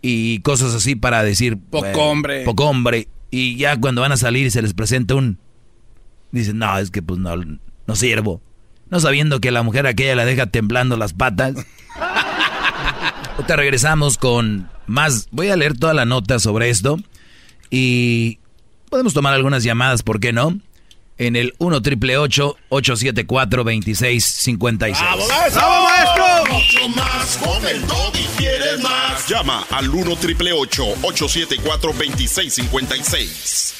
y cosas así para decir Poco bueno, hombre. Poco hombre. Y ya cuando van a salir y se les presenta un... Dicen, no, es que pues no, no sirvo. No sabiendo que la mujer aquella la deja temblando las patas. Ahorita regresamos con más. Voy a leer toda la nota sobre esto. Y podemos tomar algunas llamadas, ¿por qué no? En el 1 triple 874 2656. ¡Bravo, maestro! ¡Bravo, maestro! Mucho más con el y quieres más. Llama al 1 triple 874 2656.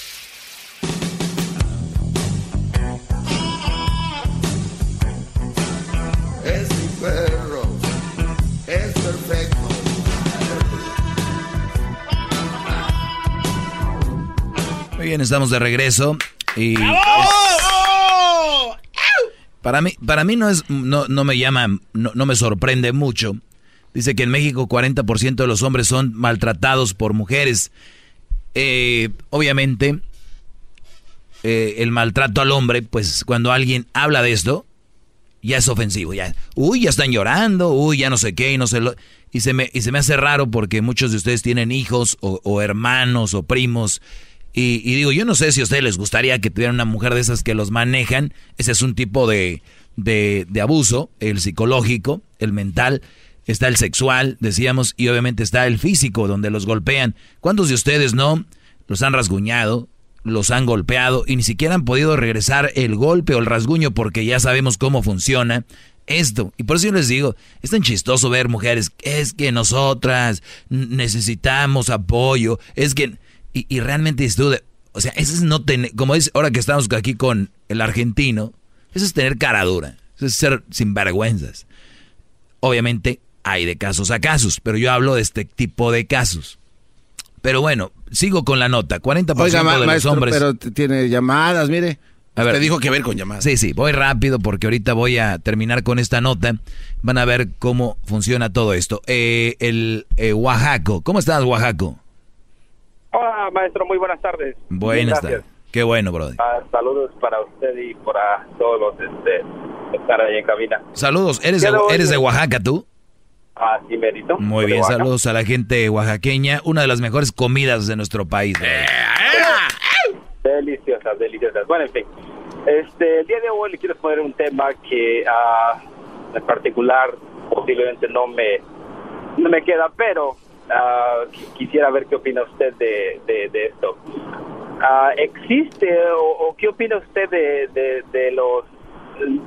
Es mi perro, es perfecto. Muy bien, estamos de regreso y es- para mí para mí no es no, no me llama no, no me sorprende mucho. Dice que en México 40% de los hombres son maltratados por mujeres. Eh, obviamente eh, el maltrato al hombre, pues cuando alguien habla de esto, ya es ofensivo, ya, uy, ya están llorando, uy, ya no sé qué, y no sé lo, y se me, y se me hace raro porque muchos de ustedes tienen hijos o, o hermanos o primos, y, y digo, yo no sé si a ustedes les gustaría que tuvieran una mujer de esas que los manejan, ese es un tipo de, de, de abuso, el psicológico, el mental, está el sexual, decíamos, y obviamente está el físico, donde los golpean. ¿Cuántos de ustedes no los han rasguñado, los han golpeado y ni siquiera han podido regresar el golpe o el rasguño porque ya sabemos cómo funciona esto? Y por eso yo les digo, es tan chistoso ver mujeres, es que nosotras necesitamos apoyo, es que... Y, y realmente es duda, o sea, eso es no tener, como es ahora que estamos aquí con el argentino, eso es tener cara dura, eso es ser sinvergüenzas. Obviamente hay de casos a casos, pero yo hablo de este tipo de casos. Pero bueno, sigo con la nota. 40% Oiga, ma- de los maestro, hombres... pero tiene llamadas, mire. A ver. Usted dijo que ver con llamadas. Sí, sí, voy rápido porque ahorita voy a terminar con esta nota. Van a ver cómo funciona todo esto. Eh, el eh, Oaxaco. ¿Cómo estás, Oaxaco? Hola, maestro, muy buenas tardes. Buenas tardes. Qué bueno, brother. Ah, saludos para usted y para todos los este, que están ahí en cabina. Saludos. ¿Eres de, eres de Oaxaca tú? Ah, sí, merito. Muy bien, saludos a la gente oaxaqueña. Una de las mejores comidas de nuestro país. brother. Deliciosas, deliciosas. Bueno, en fin. Este, el día de hoy le quiero poner un tema que ah, en particular posiblemente no me, no me queda, pero ah, qui- quisiera ver qué opina usted de, de, esto. Ah, ¿Existe o, qué opina usted de, de, los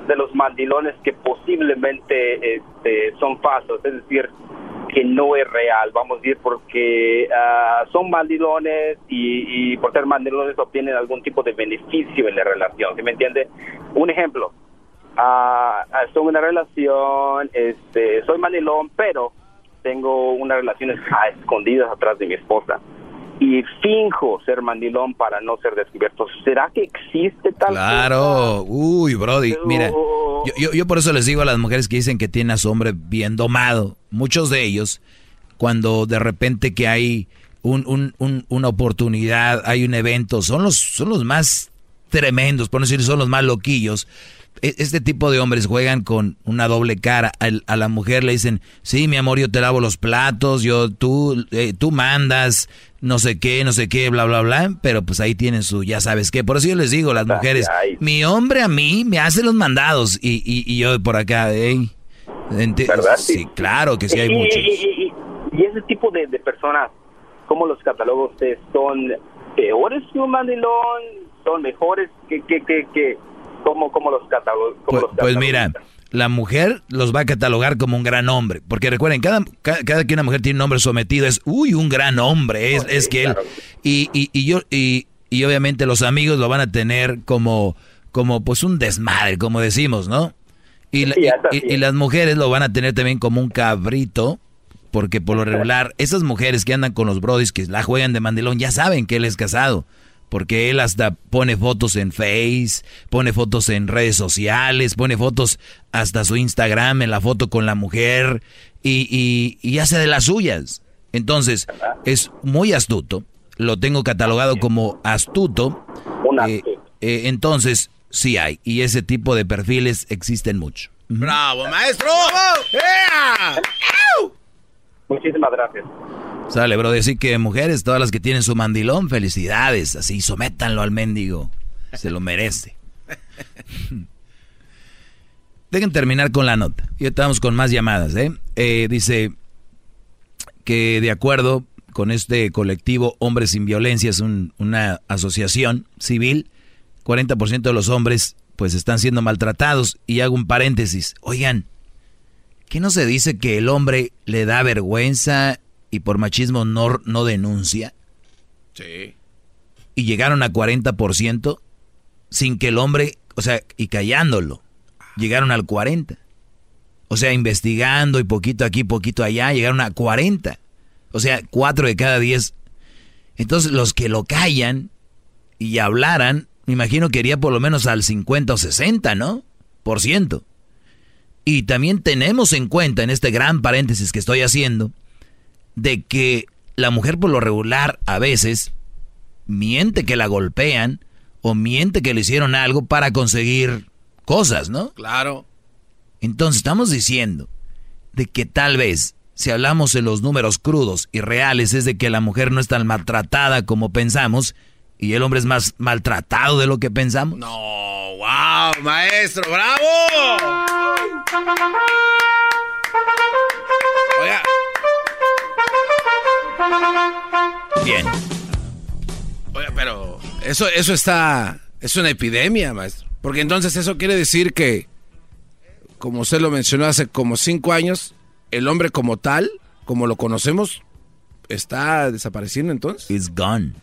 de los mandilones que posiblemente este, son falsos? Es decir, que no es real, vamos a decir, porque ah, son mandilones y, y por ser mandilones obtienen algún tipo de beneficio en la relación, ¿sí me entiende? Un ejemplo, en una relación, este, soy mandilón, pero tengo unas relaciones a escondidas atrás de mi esposa y finjo ser mandilón para no ser descubierto. ¿Será que existe tal Claro. Uy, Brody. Mira, yo, yo, yo por eso les digo a las mujeres que dicen que tienen a su hombre bien domado. Muchos de ellos, cuando de repente que hay un, un- un- una oportunidad, hay un evento, son los, son los más tremendos, por no decir son los más loquillos. E- Este tipo de hombres juegan con una doble cara. A, la mujer le dicen, sí, mi amor, yo te lavo los platos, yo, tú, eh, tú mandas, no sé qué, no sé qué, bla, bla, bla. Pero pues ahí tienen su, ya sabes qué. Por eso yo les digo, las mujeres, mi hombre a mí me hace los mandados. Y, y, y yo por acá, hey. Sí, claro que sí hay y, muchos. y- ese tipo de, de personas, ¿cómo los cataloga usted? ¿Son peores que un mandilón? ¿Son mejores que, que, que, que ¿cómo, cómo los cataloga? Pues, pues mira, la mujer los va a catalogar como un gran hombre. Porque recuerden, cada, cada, cada que una mujer tiene un hombre sometido es, uy, un gran hombre. Es, es que él. Y, y, y yo, y, y obviamente los amigos lo van a tener como, como pues un desmadre, como decimos, ¿no? La- y- y las mujeres lo van a tener también como un cabrito. Porque por lo regular, esas mujeres que andan con los brodis que la juegan de mandilón ya saben que él es casado. Porque él hasta pone fotos en Face, pone fotos en redes sociales, pone fotos hasta su Instagram en la foto con la mujer y, y, y hace de las suyas. Entonces, es muy astuto. Lo tengo catalogado como astuto. Eh, eh, entonces, sí hay. Y ese tipo de perfiles existen mucho. ¡Bravo, maestro! ¡Ea! Muchísimas gracias. Sale, bro. Decir que mujeres, todas las que tienen su mandilón, felicidades. Así, sométanlo al mendigo. Se lo merece. Dejen terminar con la nota. Y estamos con más llamadas, ¿eh? Eh, Dice que de acuerdo con este colectivo Hombres sin Violencia, es un- una asociación civil, 40% de los hombres pues están siendo maltratados. Y hago un paréntesis. Oigan, ¿qué no se dice que el hombre le da vergüenza y por machismo no, no denuncia? Sí. Y llegaron a 40% sin que el hombre, o sea, y callándolo. Llegaron al 40%. O sea, investigando y poquito aquí, poquito allá, llegaron a 40. O sea, 4 de cada 10. Entonces, los que lo callan y hablaran, me imagino que iría por lo menos al 50 o 60, ¿no? Por ciento. Y también tenemos en cuenta, en este gran paréntesis que estoy haciendo, de que la mujer por lo regular a veces miente que la golpean o miente que le hicieron algo para conseguir cosas, ¿no? Claro. Entonces estamos diciendo de que tal vez, si hablamos en los números crudos y reales, es de que la mujer no es tan maltratada como pensamos y el hombre es más maltratado de lo que pensamos. No, wow, maestro, bravo. Bien. Oiga, pero eso, eso está, es una epidemia, maestro. Porque entonces eso quiere decir que como usted lo mencionó hace como cinco años, el hombre como tal, como lo conocemos, está desapareciendo entonces. It's gone.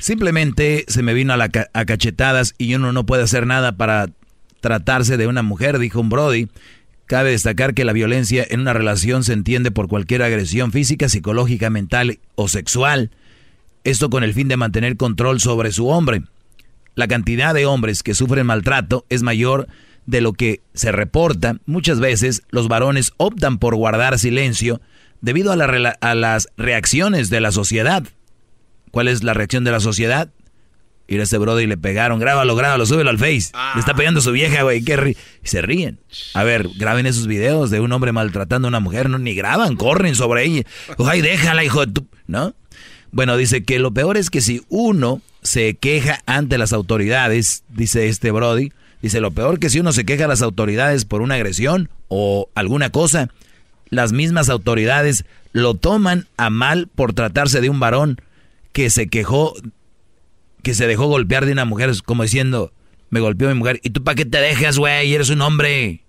Simplemente se me vino a, la a cachetadas y uno no puede hacer nada para tratarse de una mujer, dijo un Brody. Cabe destacar que la violencia en una relación se entiende por cualquier agresión física, psicológica, mental o sexual. Esto con el fin de mantener control sobre su hombre. La cantidad de hombres que sufren maltrato es mayor de lo que se reporta, muchas veces los varones optan por guardar silencio debido a, las reacciones de la sociedad. ¿Cuál es la reacción de la sociedad? Ir a ese brother y le pegaron, grábalo, grábalo, súbelo al face. Le está pegando su vieja, güey, qué y se ríen. A ver, graben esos videos de un hombre maltratando a una mujer, no, ni graban, corren sobre ella. Ay, déjala, hijo de tu... ¿No? Bueno, dice que lo peor es que si uno se queja ante las autoridades, dice este Brody, Dice, lo peor que si uno se queja a las autoridades por una agresión o alguna cosa, las mismas autoridades lo toman a mal por tratarse de un varón que se quejó, que se dejó golpear de una mujer, como diciendo, me golpeó mi mujer, ¿y tú para qué te dejas, güey? Eres un hombre.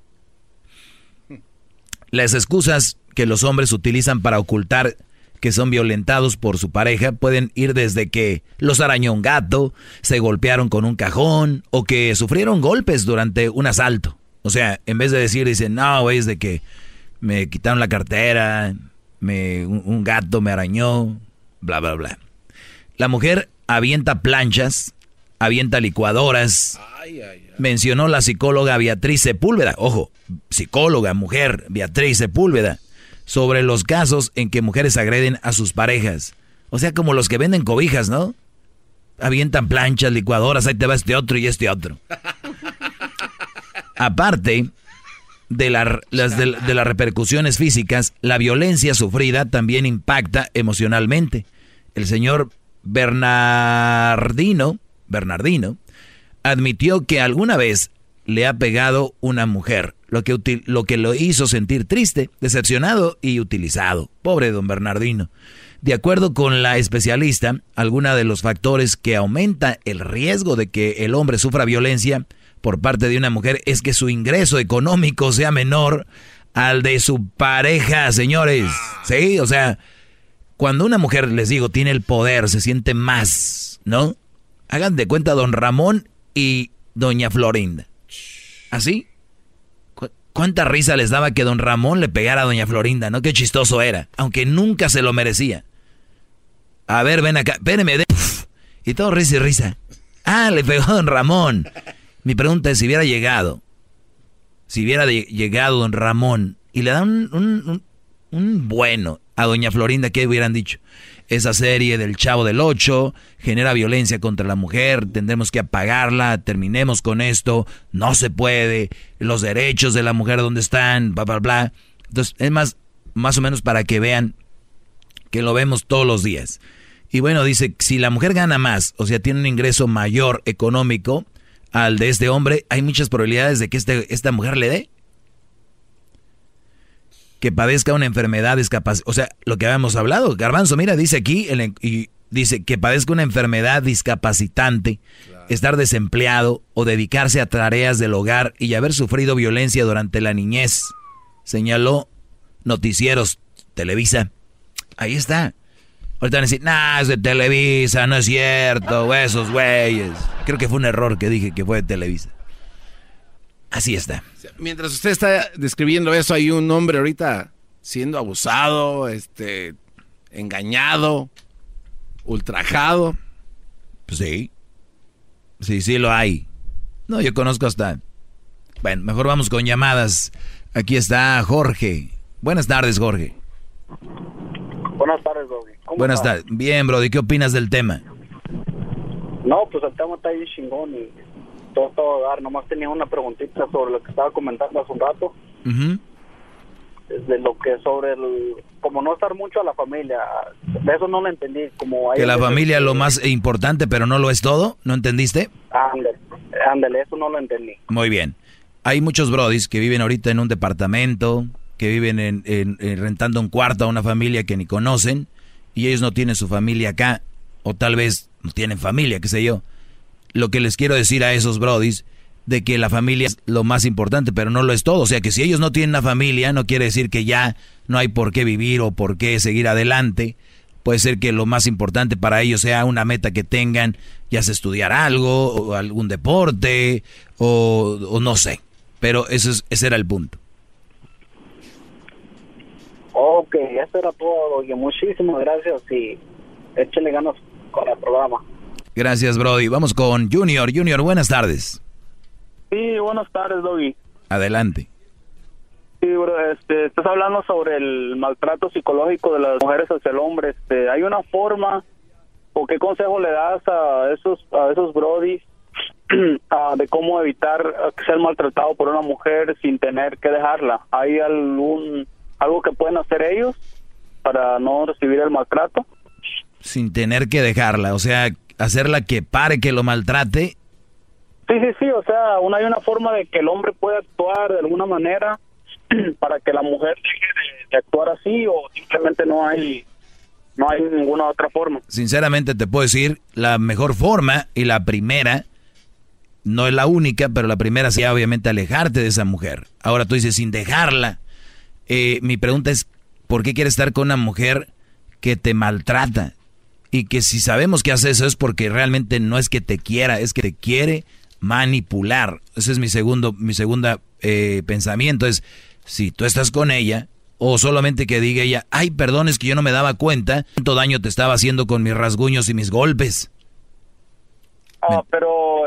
Las excusas que los hombres utilizan para ocultar que son violentados por su pareja pueden ir desde que los arañó un gato, se golpearon con un cajón o que sufrieron golpes durante un asalto. O sea, en vez de decir, dicen, no, es de que me quitaron la cartera, me, un, gato me arañó, bla, bla, bla. La mujer avienta planchas, avienta licuadoras. Mencionó la psicóloga Beatriz Sepúlveda. Ojo, psicóloga, mujer, Beatriz Sepúlveda sobre los casos en que mujeres agreden a sus parejas. O sea, como los que venden cobijas, ¿no? Avientan planchas, licuadoras, ahí te va este otro y este otro. Aparte de, las, de, las repercusiones físicas, la violencia sufrida también impacta emocionalmente. El señor Bernardino, Bernardino admitió que alguna vez le ha pegado una mujer, lo que, lo hizo sentir triste, decepcionado y utilizado. Pobre don Bernardino. De acuerdo con la especialista, algunos de los factores que aumenta el riesgo de que el hombre sufra violencia por parte de una mujer es que su ingreso económico sea menor al de su pareja, señores. Sí, o sea, cuando una mujer, les digo, tiene el poder, se siente más, ¿no? Hagan de cuenta don Ramón y doña Florinda. ¿Así? ¿Cuánta risa les daba que don Ramón le pegara a doña Florinda? ¿No? Qué chistoso era. Aunque nunca se lo merecía. A ver, ven acá. Espérenme. De... Y todo risa y risa. Ah, le pegó don Ramón. Mi pregunta es si hubiera llegado. Si hubiera llegado don Ramón y le dan un, un bueno a doña Florinda, ¿qué hubieran dicho? esa serie del Chavo del Ocho, genera violencia contra la mujer, tendremos que apagarla, terminemos con esto, no se puede, los derechos de la mujer donde están, bla, bla, bla. Entonces, es más, más o menos para que vean que lo vemos todos los días. Y bueno, dice, si la mujer gana más, o sea, tiene un ingreso mayor económico al de este hombre, hay muchas probabilidades de que este, esta mujer le dé que padezca una enfermedad discapacitada. O sea, lo que habíamos hablado. Garbanzo, mira, dice aquí, y dice que padezca una enfermedad discapacitante estar desempleado o dedicarse a tareas del hogar y haber sufrido violencia durante la niñez, señaló Noticieros Televisa. Ahí está. Ahorita van a decir, nah, es de Televisa, no es cierto, esos güeyes. Creo que fue un error que dije que fue de Televisa. Así está. Mientras usted está describiendo eso, hay un hombre ahorita siendo abusado, este, engañado, ultrajado. Pues sí. Sí, sí lo hay. No, yo conozco hasta... Bueno, mejor vamos con llamadas. Aquí está Jorge. Buenas tardes, Jorge. Buenas tardes, Brody. Buenas tardes. Bien, Brody, ¿qué opinas del tema? No, pues el tema está ahí chingón y todo, todo dar. Nomás tenía una preguntita sobre lo que estaba comentando hace un rato. De lo que sobre el... Como no estar mucho a la familia. De eso no lo entendí. Como hay Que la familia es lo más importante, pero no lo es todo. ¿No entendiste? Ándale, ándale, eso no lo entendí. Muy bien. Hay muchos brodis que viven ahorita en un departamento, que viven en, en- en rentando un cuarto a una familia que ni conocen, y ellos no tienen su familia acá, o tal vez no tienen familia, qué sé yo. Lo que les quiero decir a esos brodis, de que la familia es lo más importante, pero no lo es todo. O sea que si ellos no tienen una familia, no quiere decir que ya no hay por qué vivir o por qué seguir adelante. Puede ser que lo más importante para ellos sea una meta que tengan, ya sea estudiar algo, o algún deporte, o, no sé. Pero eso es, ese era el punto. Ok, eso era todo. Y muchísimas gracias y échale ganas con el programa. Gracias, Brody. Vamos con Junior. Junior, buenas tardes. Sí, buenas tardes, Doggy. Adelante. Sí, bro, este, estás hablando sobre el maltrato psicológico de las mujeres hacia el hombre. Este, ¿Hay una forma o qué consejo le das a esos a esos brodis de cómo evitar ser maltratado por una mujer sin tener que dejarla? ¿Hay algún algo que pueden hacer ellos para no recibir el maltrato? Sin tener que dejarla, o sea, hacerla que pare que lo maltrate. Sí, sí, sí, o sea, una, hay una forma de que el hombre pueda actuar de alguna manera para que la mujer deje de, de actuar así o simplemente no hay no hay ninguna otra forma. Sinceramente te puedo decir, la mejor forma y la primera, no es la única, pero la primera sería obviamente alejarte de esa mujer. Ahora tú dices, sin dejarla. Eh, mi pregunta es, ¿por qué quieres estar con una mujer que te maltrata? Y que si sabemos que hace eso es porque realmente no es que te quiera, es que te quiere manipular. Ese es mi segundo, mi segunda eh, pensamiento. Es si tú estás con ella, o solamente que diga ella, ay, perdón, es que yo no me daba cuenta cuánto daño te estaba haciendo con mis rasguños y mis golpes. Ah, pero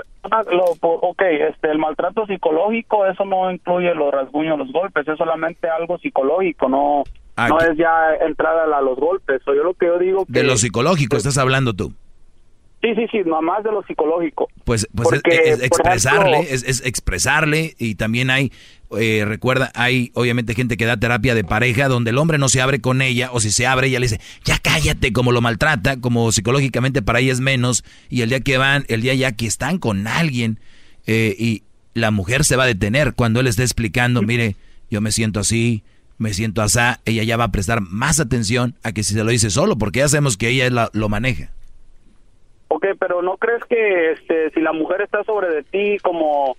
ok, este, el maltrato psicológico, eso no incluye los rasguños, los golpes, es solamente algo psicológico, no, Ah, no es ya entrada a los golpes. O yo lo que yo digo que De lo psicológico estás hablando tú. sí, sí, sí, más de lo psicológico. Pues, pues es- Porque, es, por expresarle, ejemplo- es, es expresarle y también hay, eh, recuerda, hay obviamente gente que da terapia de pareja donde el hombre no se abre con ella o si se abre ella le dice, ya cállate, como lo maltrata, como psicológicamente para ella es menos y el día que van, el día ya que están con alguien eh, y la mujer se va a detener cuando él esté explicando, mire, yo me siento así, me siento así, ella ya va a prestar más atención a que si se lo dice solo porque ya sabemos que ella la- lo maneja. Ok, pero ¿no crees que este, si la mujer está sobre de ti como,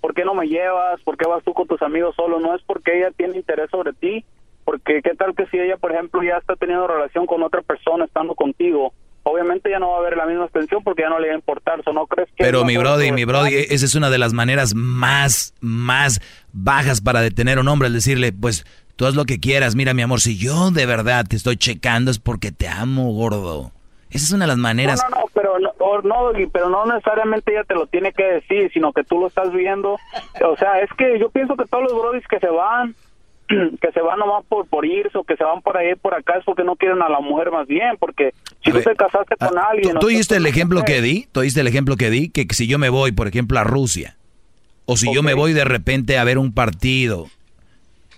¿por qué no me llevas? ¿Por qué vas tú con tus amigos solo? No es porque ella tiene interés sobre ti, porque qué tal que si ella, por ejemplo, ya está teniendo relación con otra persona estando contigo, obviamente ya no va a haber la misma atención porque ya no le va a importar, ¿o no crees que Pero es mi brody, mi brody, esa es una de las maneras más, más bajas para detener a un hombre, el decirle, pues, tú haz lo que quieras, mira mi amor, si yo de verdad te estoy checando es porque te amo, gordo. Esa es una de las maneras... No, no, no, pero no, o- no, Doggy, pero no necesariamente ella te lo tiene que decir, sino que tú lo estás viendo. O sea, es que yo pienso que todos los brodis que se van, que se van nomás por, por irse o que se van por ahí por acá es porque no quieren a la mujer más bien, porque si tú te casaste con alguien... ¿Tú, oíste el ejemplo que di? ¿Tú oíste el ejemplo que di? Que si yo me voy, por ejemplo, a Rusia, o si yo me voy de repente a ver un partido,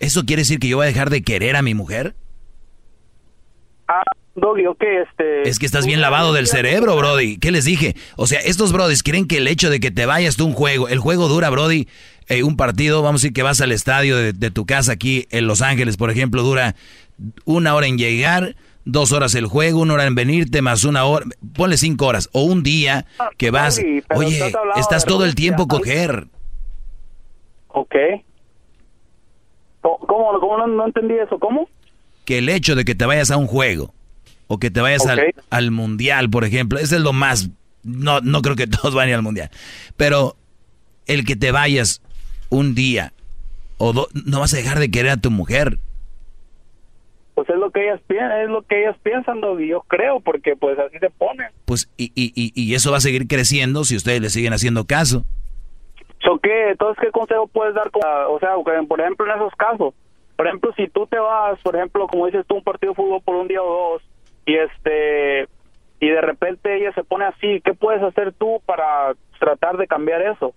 ¿eso quiere decir que yo voy a dejar de querer a mi mujer? Ah, Doggy, ok, este... Es que estás bien lavado del cerebro, Brody. ¿Qué les dije? O sea, estos Brodis creen que el hecho de que te vayas de un juego, el juego dura, Brody, eh, un partido, vamos a decir que vas al estadio de, de tu casa aquí en Los Ángeles, por ejemplo, dura una hora en llegar, dos horas el juego, una hora en venirte, más una hora, ponle cinco horas, o un día que vas, oye, estás todo el tiempo coger. Ok. ¿Cómo, cómo no, entendí eso? ¿Cómo? Que el hecho de que te vayas a un juego, o que te vayas al, al, mundial, por ejemplo, ese es lo más, no, no creo que todos vayan al mundial, pero el que te vayas un día, o no vas a dejar de querer a tu mujer, pues es lo que ellas piensan, es lo que ellas piensan, yo creo, porque pues así se pone. Pues y, y, y, eso va a seguir creciendo si ustedes le siguen haciendo caso. So, ¿qué? Entonces, ¿qué consejo puedes dar? O sea, por ejemplo, en esos casos, por ejemplo, si tú te vas, por ejemplo, como dices tú, un partido de fútbol por un día o dos, y este y de repente ella se pone así, ¿qué puedes hacer tú para tratar de cambiar eso?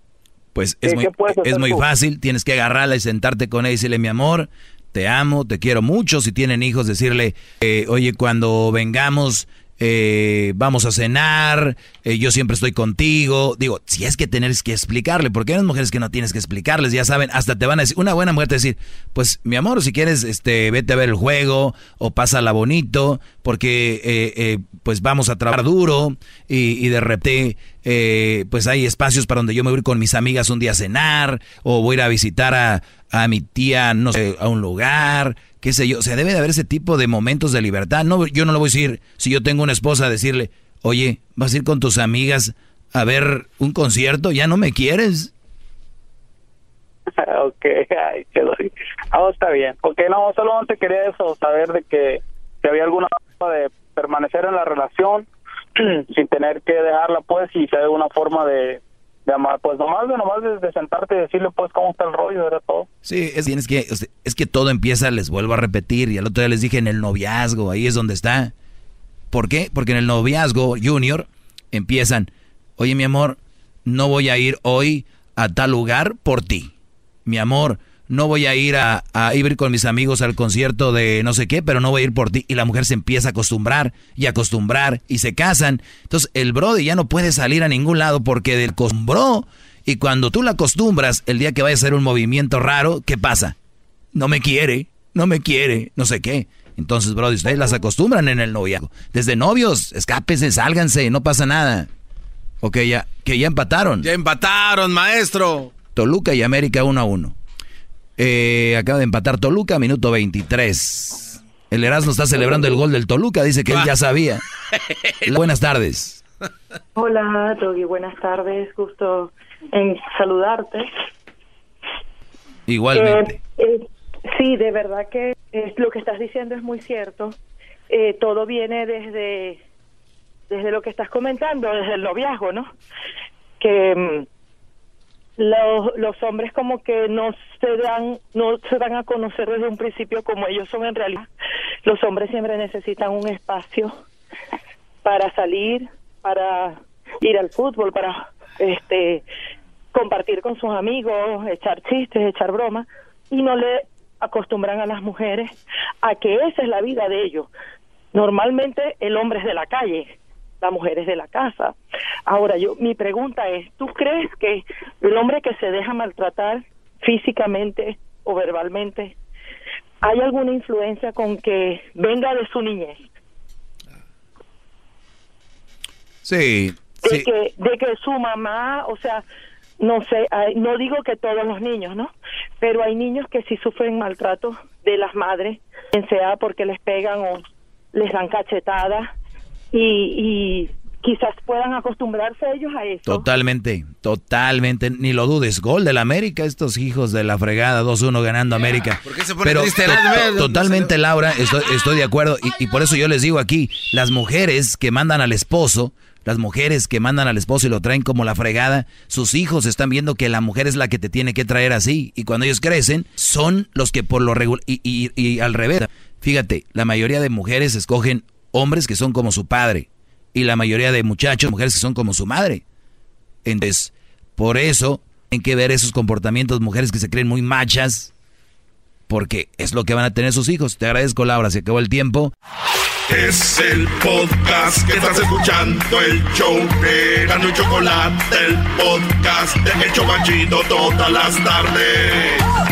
Pues es muy, es muy fácil, tienes que agarrarla y sentarte con ella y decirle, mi amor, te amo, te quiero mucho. Si tienen hijos, decirle, eh, oye, cuando vengamos, eh, vamos a cenar, eh, yo siempre estoy contigo. Digo, si es que tenés que explicarle, porque hay mujeres que no tienes que explicarles, ya saben, hasta te van a decir, una buena mujer te va a decir, pues mi amor, si quieres, este, vete a ver el juego o pásala bonito, porque pues vamos a trabajar duro y, de repente pues hay espacios para donde yo me voy con mis amigas un día a cenar o voy a ir a visitar a, a mi tía, no sé, a un lugar, qué sé yo. O sea, debe de haber ese tipo de momentos de libertad. No, yo no le voy a decir, si yo tengo una esposa, decirle, oye, vas a ir con tus amigas a ver un concierto, ya no me quieres. ok, ay, qué Ah, está bien. Porque no, solamente quería eso, saber de que si había alguna forma de permanecer en la relación sin tener que dejarla, pues, y si hay alguna forma de pues nomás, nomás de, sentarte y decirle pues cómo está el rollo, era todo. Sí, es, tienes que, es que todo empieza, les vuelvo a repetir, y al otro día les dije en el noviazgo, ahí es donde está. ¿Por qué? Porque en el noviazgo junior empiezan, oye mi amor, no voy a ir hoy a tal lugar por ti. Mi amor, no voy a ir a, ir con mis amigos al concierto de no sé qué, pero no voy a ir por ti. Y la mujer se empieza a acostumbrar y acostumbrar y se casan. Entonces el brody ya no puede salir a ningún lado porque del acostumbró. Y cuando tú la acostumbras, el día que vaya a hacer un movimiento raro, ¿qué pasa? No me quiere, no me quiere, no sé qué. Entonces, brody, ustedes las acostumbran en el noviazgo. Desde novios, escápese, sálganse, no pasa nada. Ok, ya, que ya empataron. Ya empataron, maestro. Toluca y América 1 a 1. Eh, acaba de empatar Toluca, minuto 23. El Erasmo está celebrando el gol del Toluca, dice que él ya sabía. buenas tardes. Hola, Togi, buenas tardes. Gusto en saludarte. Igualmente. Eh, eh, sí, de verdad que lo que estás diciendo es muy cierto. todo viene desde, desde lo que estás comentando, desde el noviazgo, ¿no? Que mm, los, los hombres como que no se dan no se dan a conocer desde un principio como ellos son en realidad. Los hombres siempre necesitan un espacio para salir para ir al fútbol para este compartir con sus amigos echar chistes echar bromas y no le acostumbran a las mujeres a que esa es la vida de ellos. Normalmente el hombre es de la calle la mujer es de la casa. Ahora, yo mi pregunta es, ¿tú crees que el hombre que se deja maltratar físicamente o verbalmente, hay alguna influencia con que venga de su niñez? Sí. De, Que, de que su mamá, o sea, no sé, no digo que todos los niños, ¿no? Pero hay niños que sí sufren maltrato de las madres, sea porque les pegan o les dan cachetadas y, quizás puedan acostumbrarse ellos a eso. Totalmente, totalmente, ni lo dudes. Gol del América, estos hijos de la fregada, 2-1 ganando América. Pero totalmente, Laura, estoy, de acuerdo. Y, y, por eso yo les digo aquí, las mujeres que mandan al esposo, las mujeres que mandan al esposo y lo traen como la fregada, sus hijos están viendo que la mujer es la que te tiene que traer así. Y cuando ellos crecen, son los que por lo regular... Y, y, y al revés, fíjate, la mayoría de mujeres escogen hombres que son como su padre y la mayoría de muchachos, mujeres que son como su madre. Entonces, por eso hay que ver esos comportamientos, mujeres que se creen muy machas, porque es lo que van a tener sus hijos. Te agradezco, Laura, se acabó el tiempo. Es el podcast que estás escuchando, el show de Gano y Chocolate, el podcast de El Chocachito todas las tardes.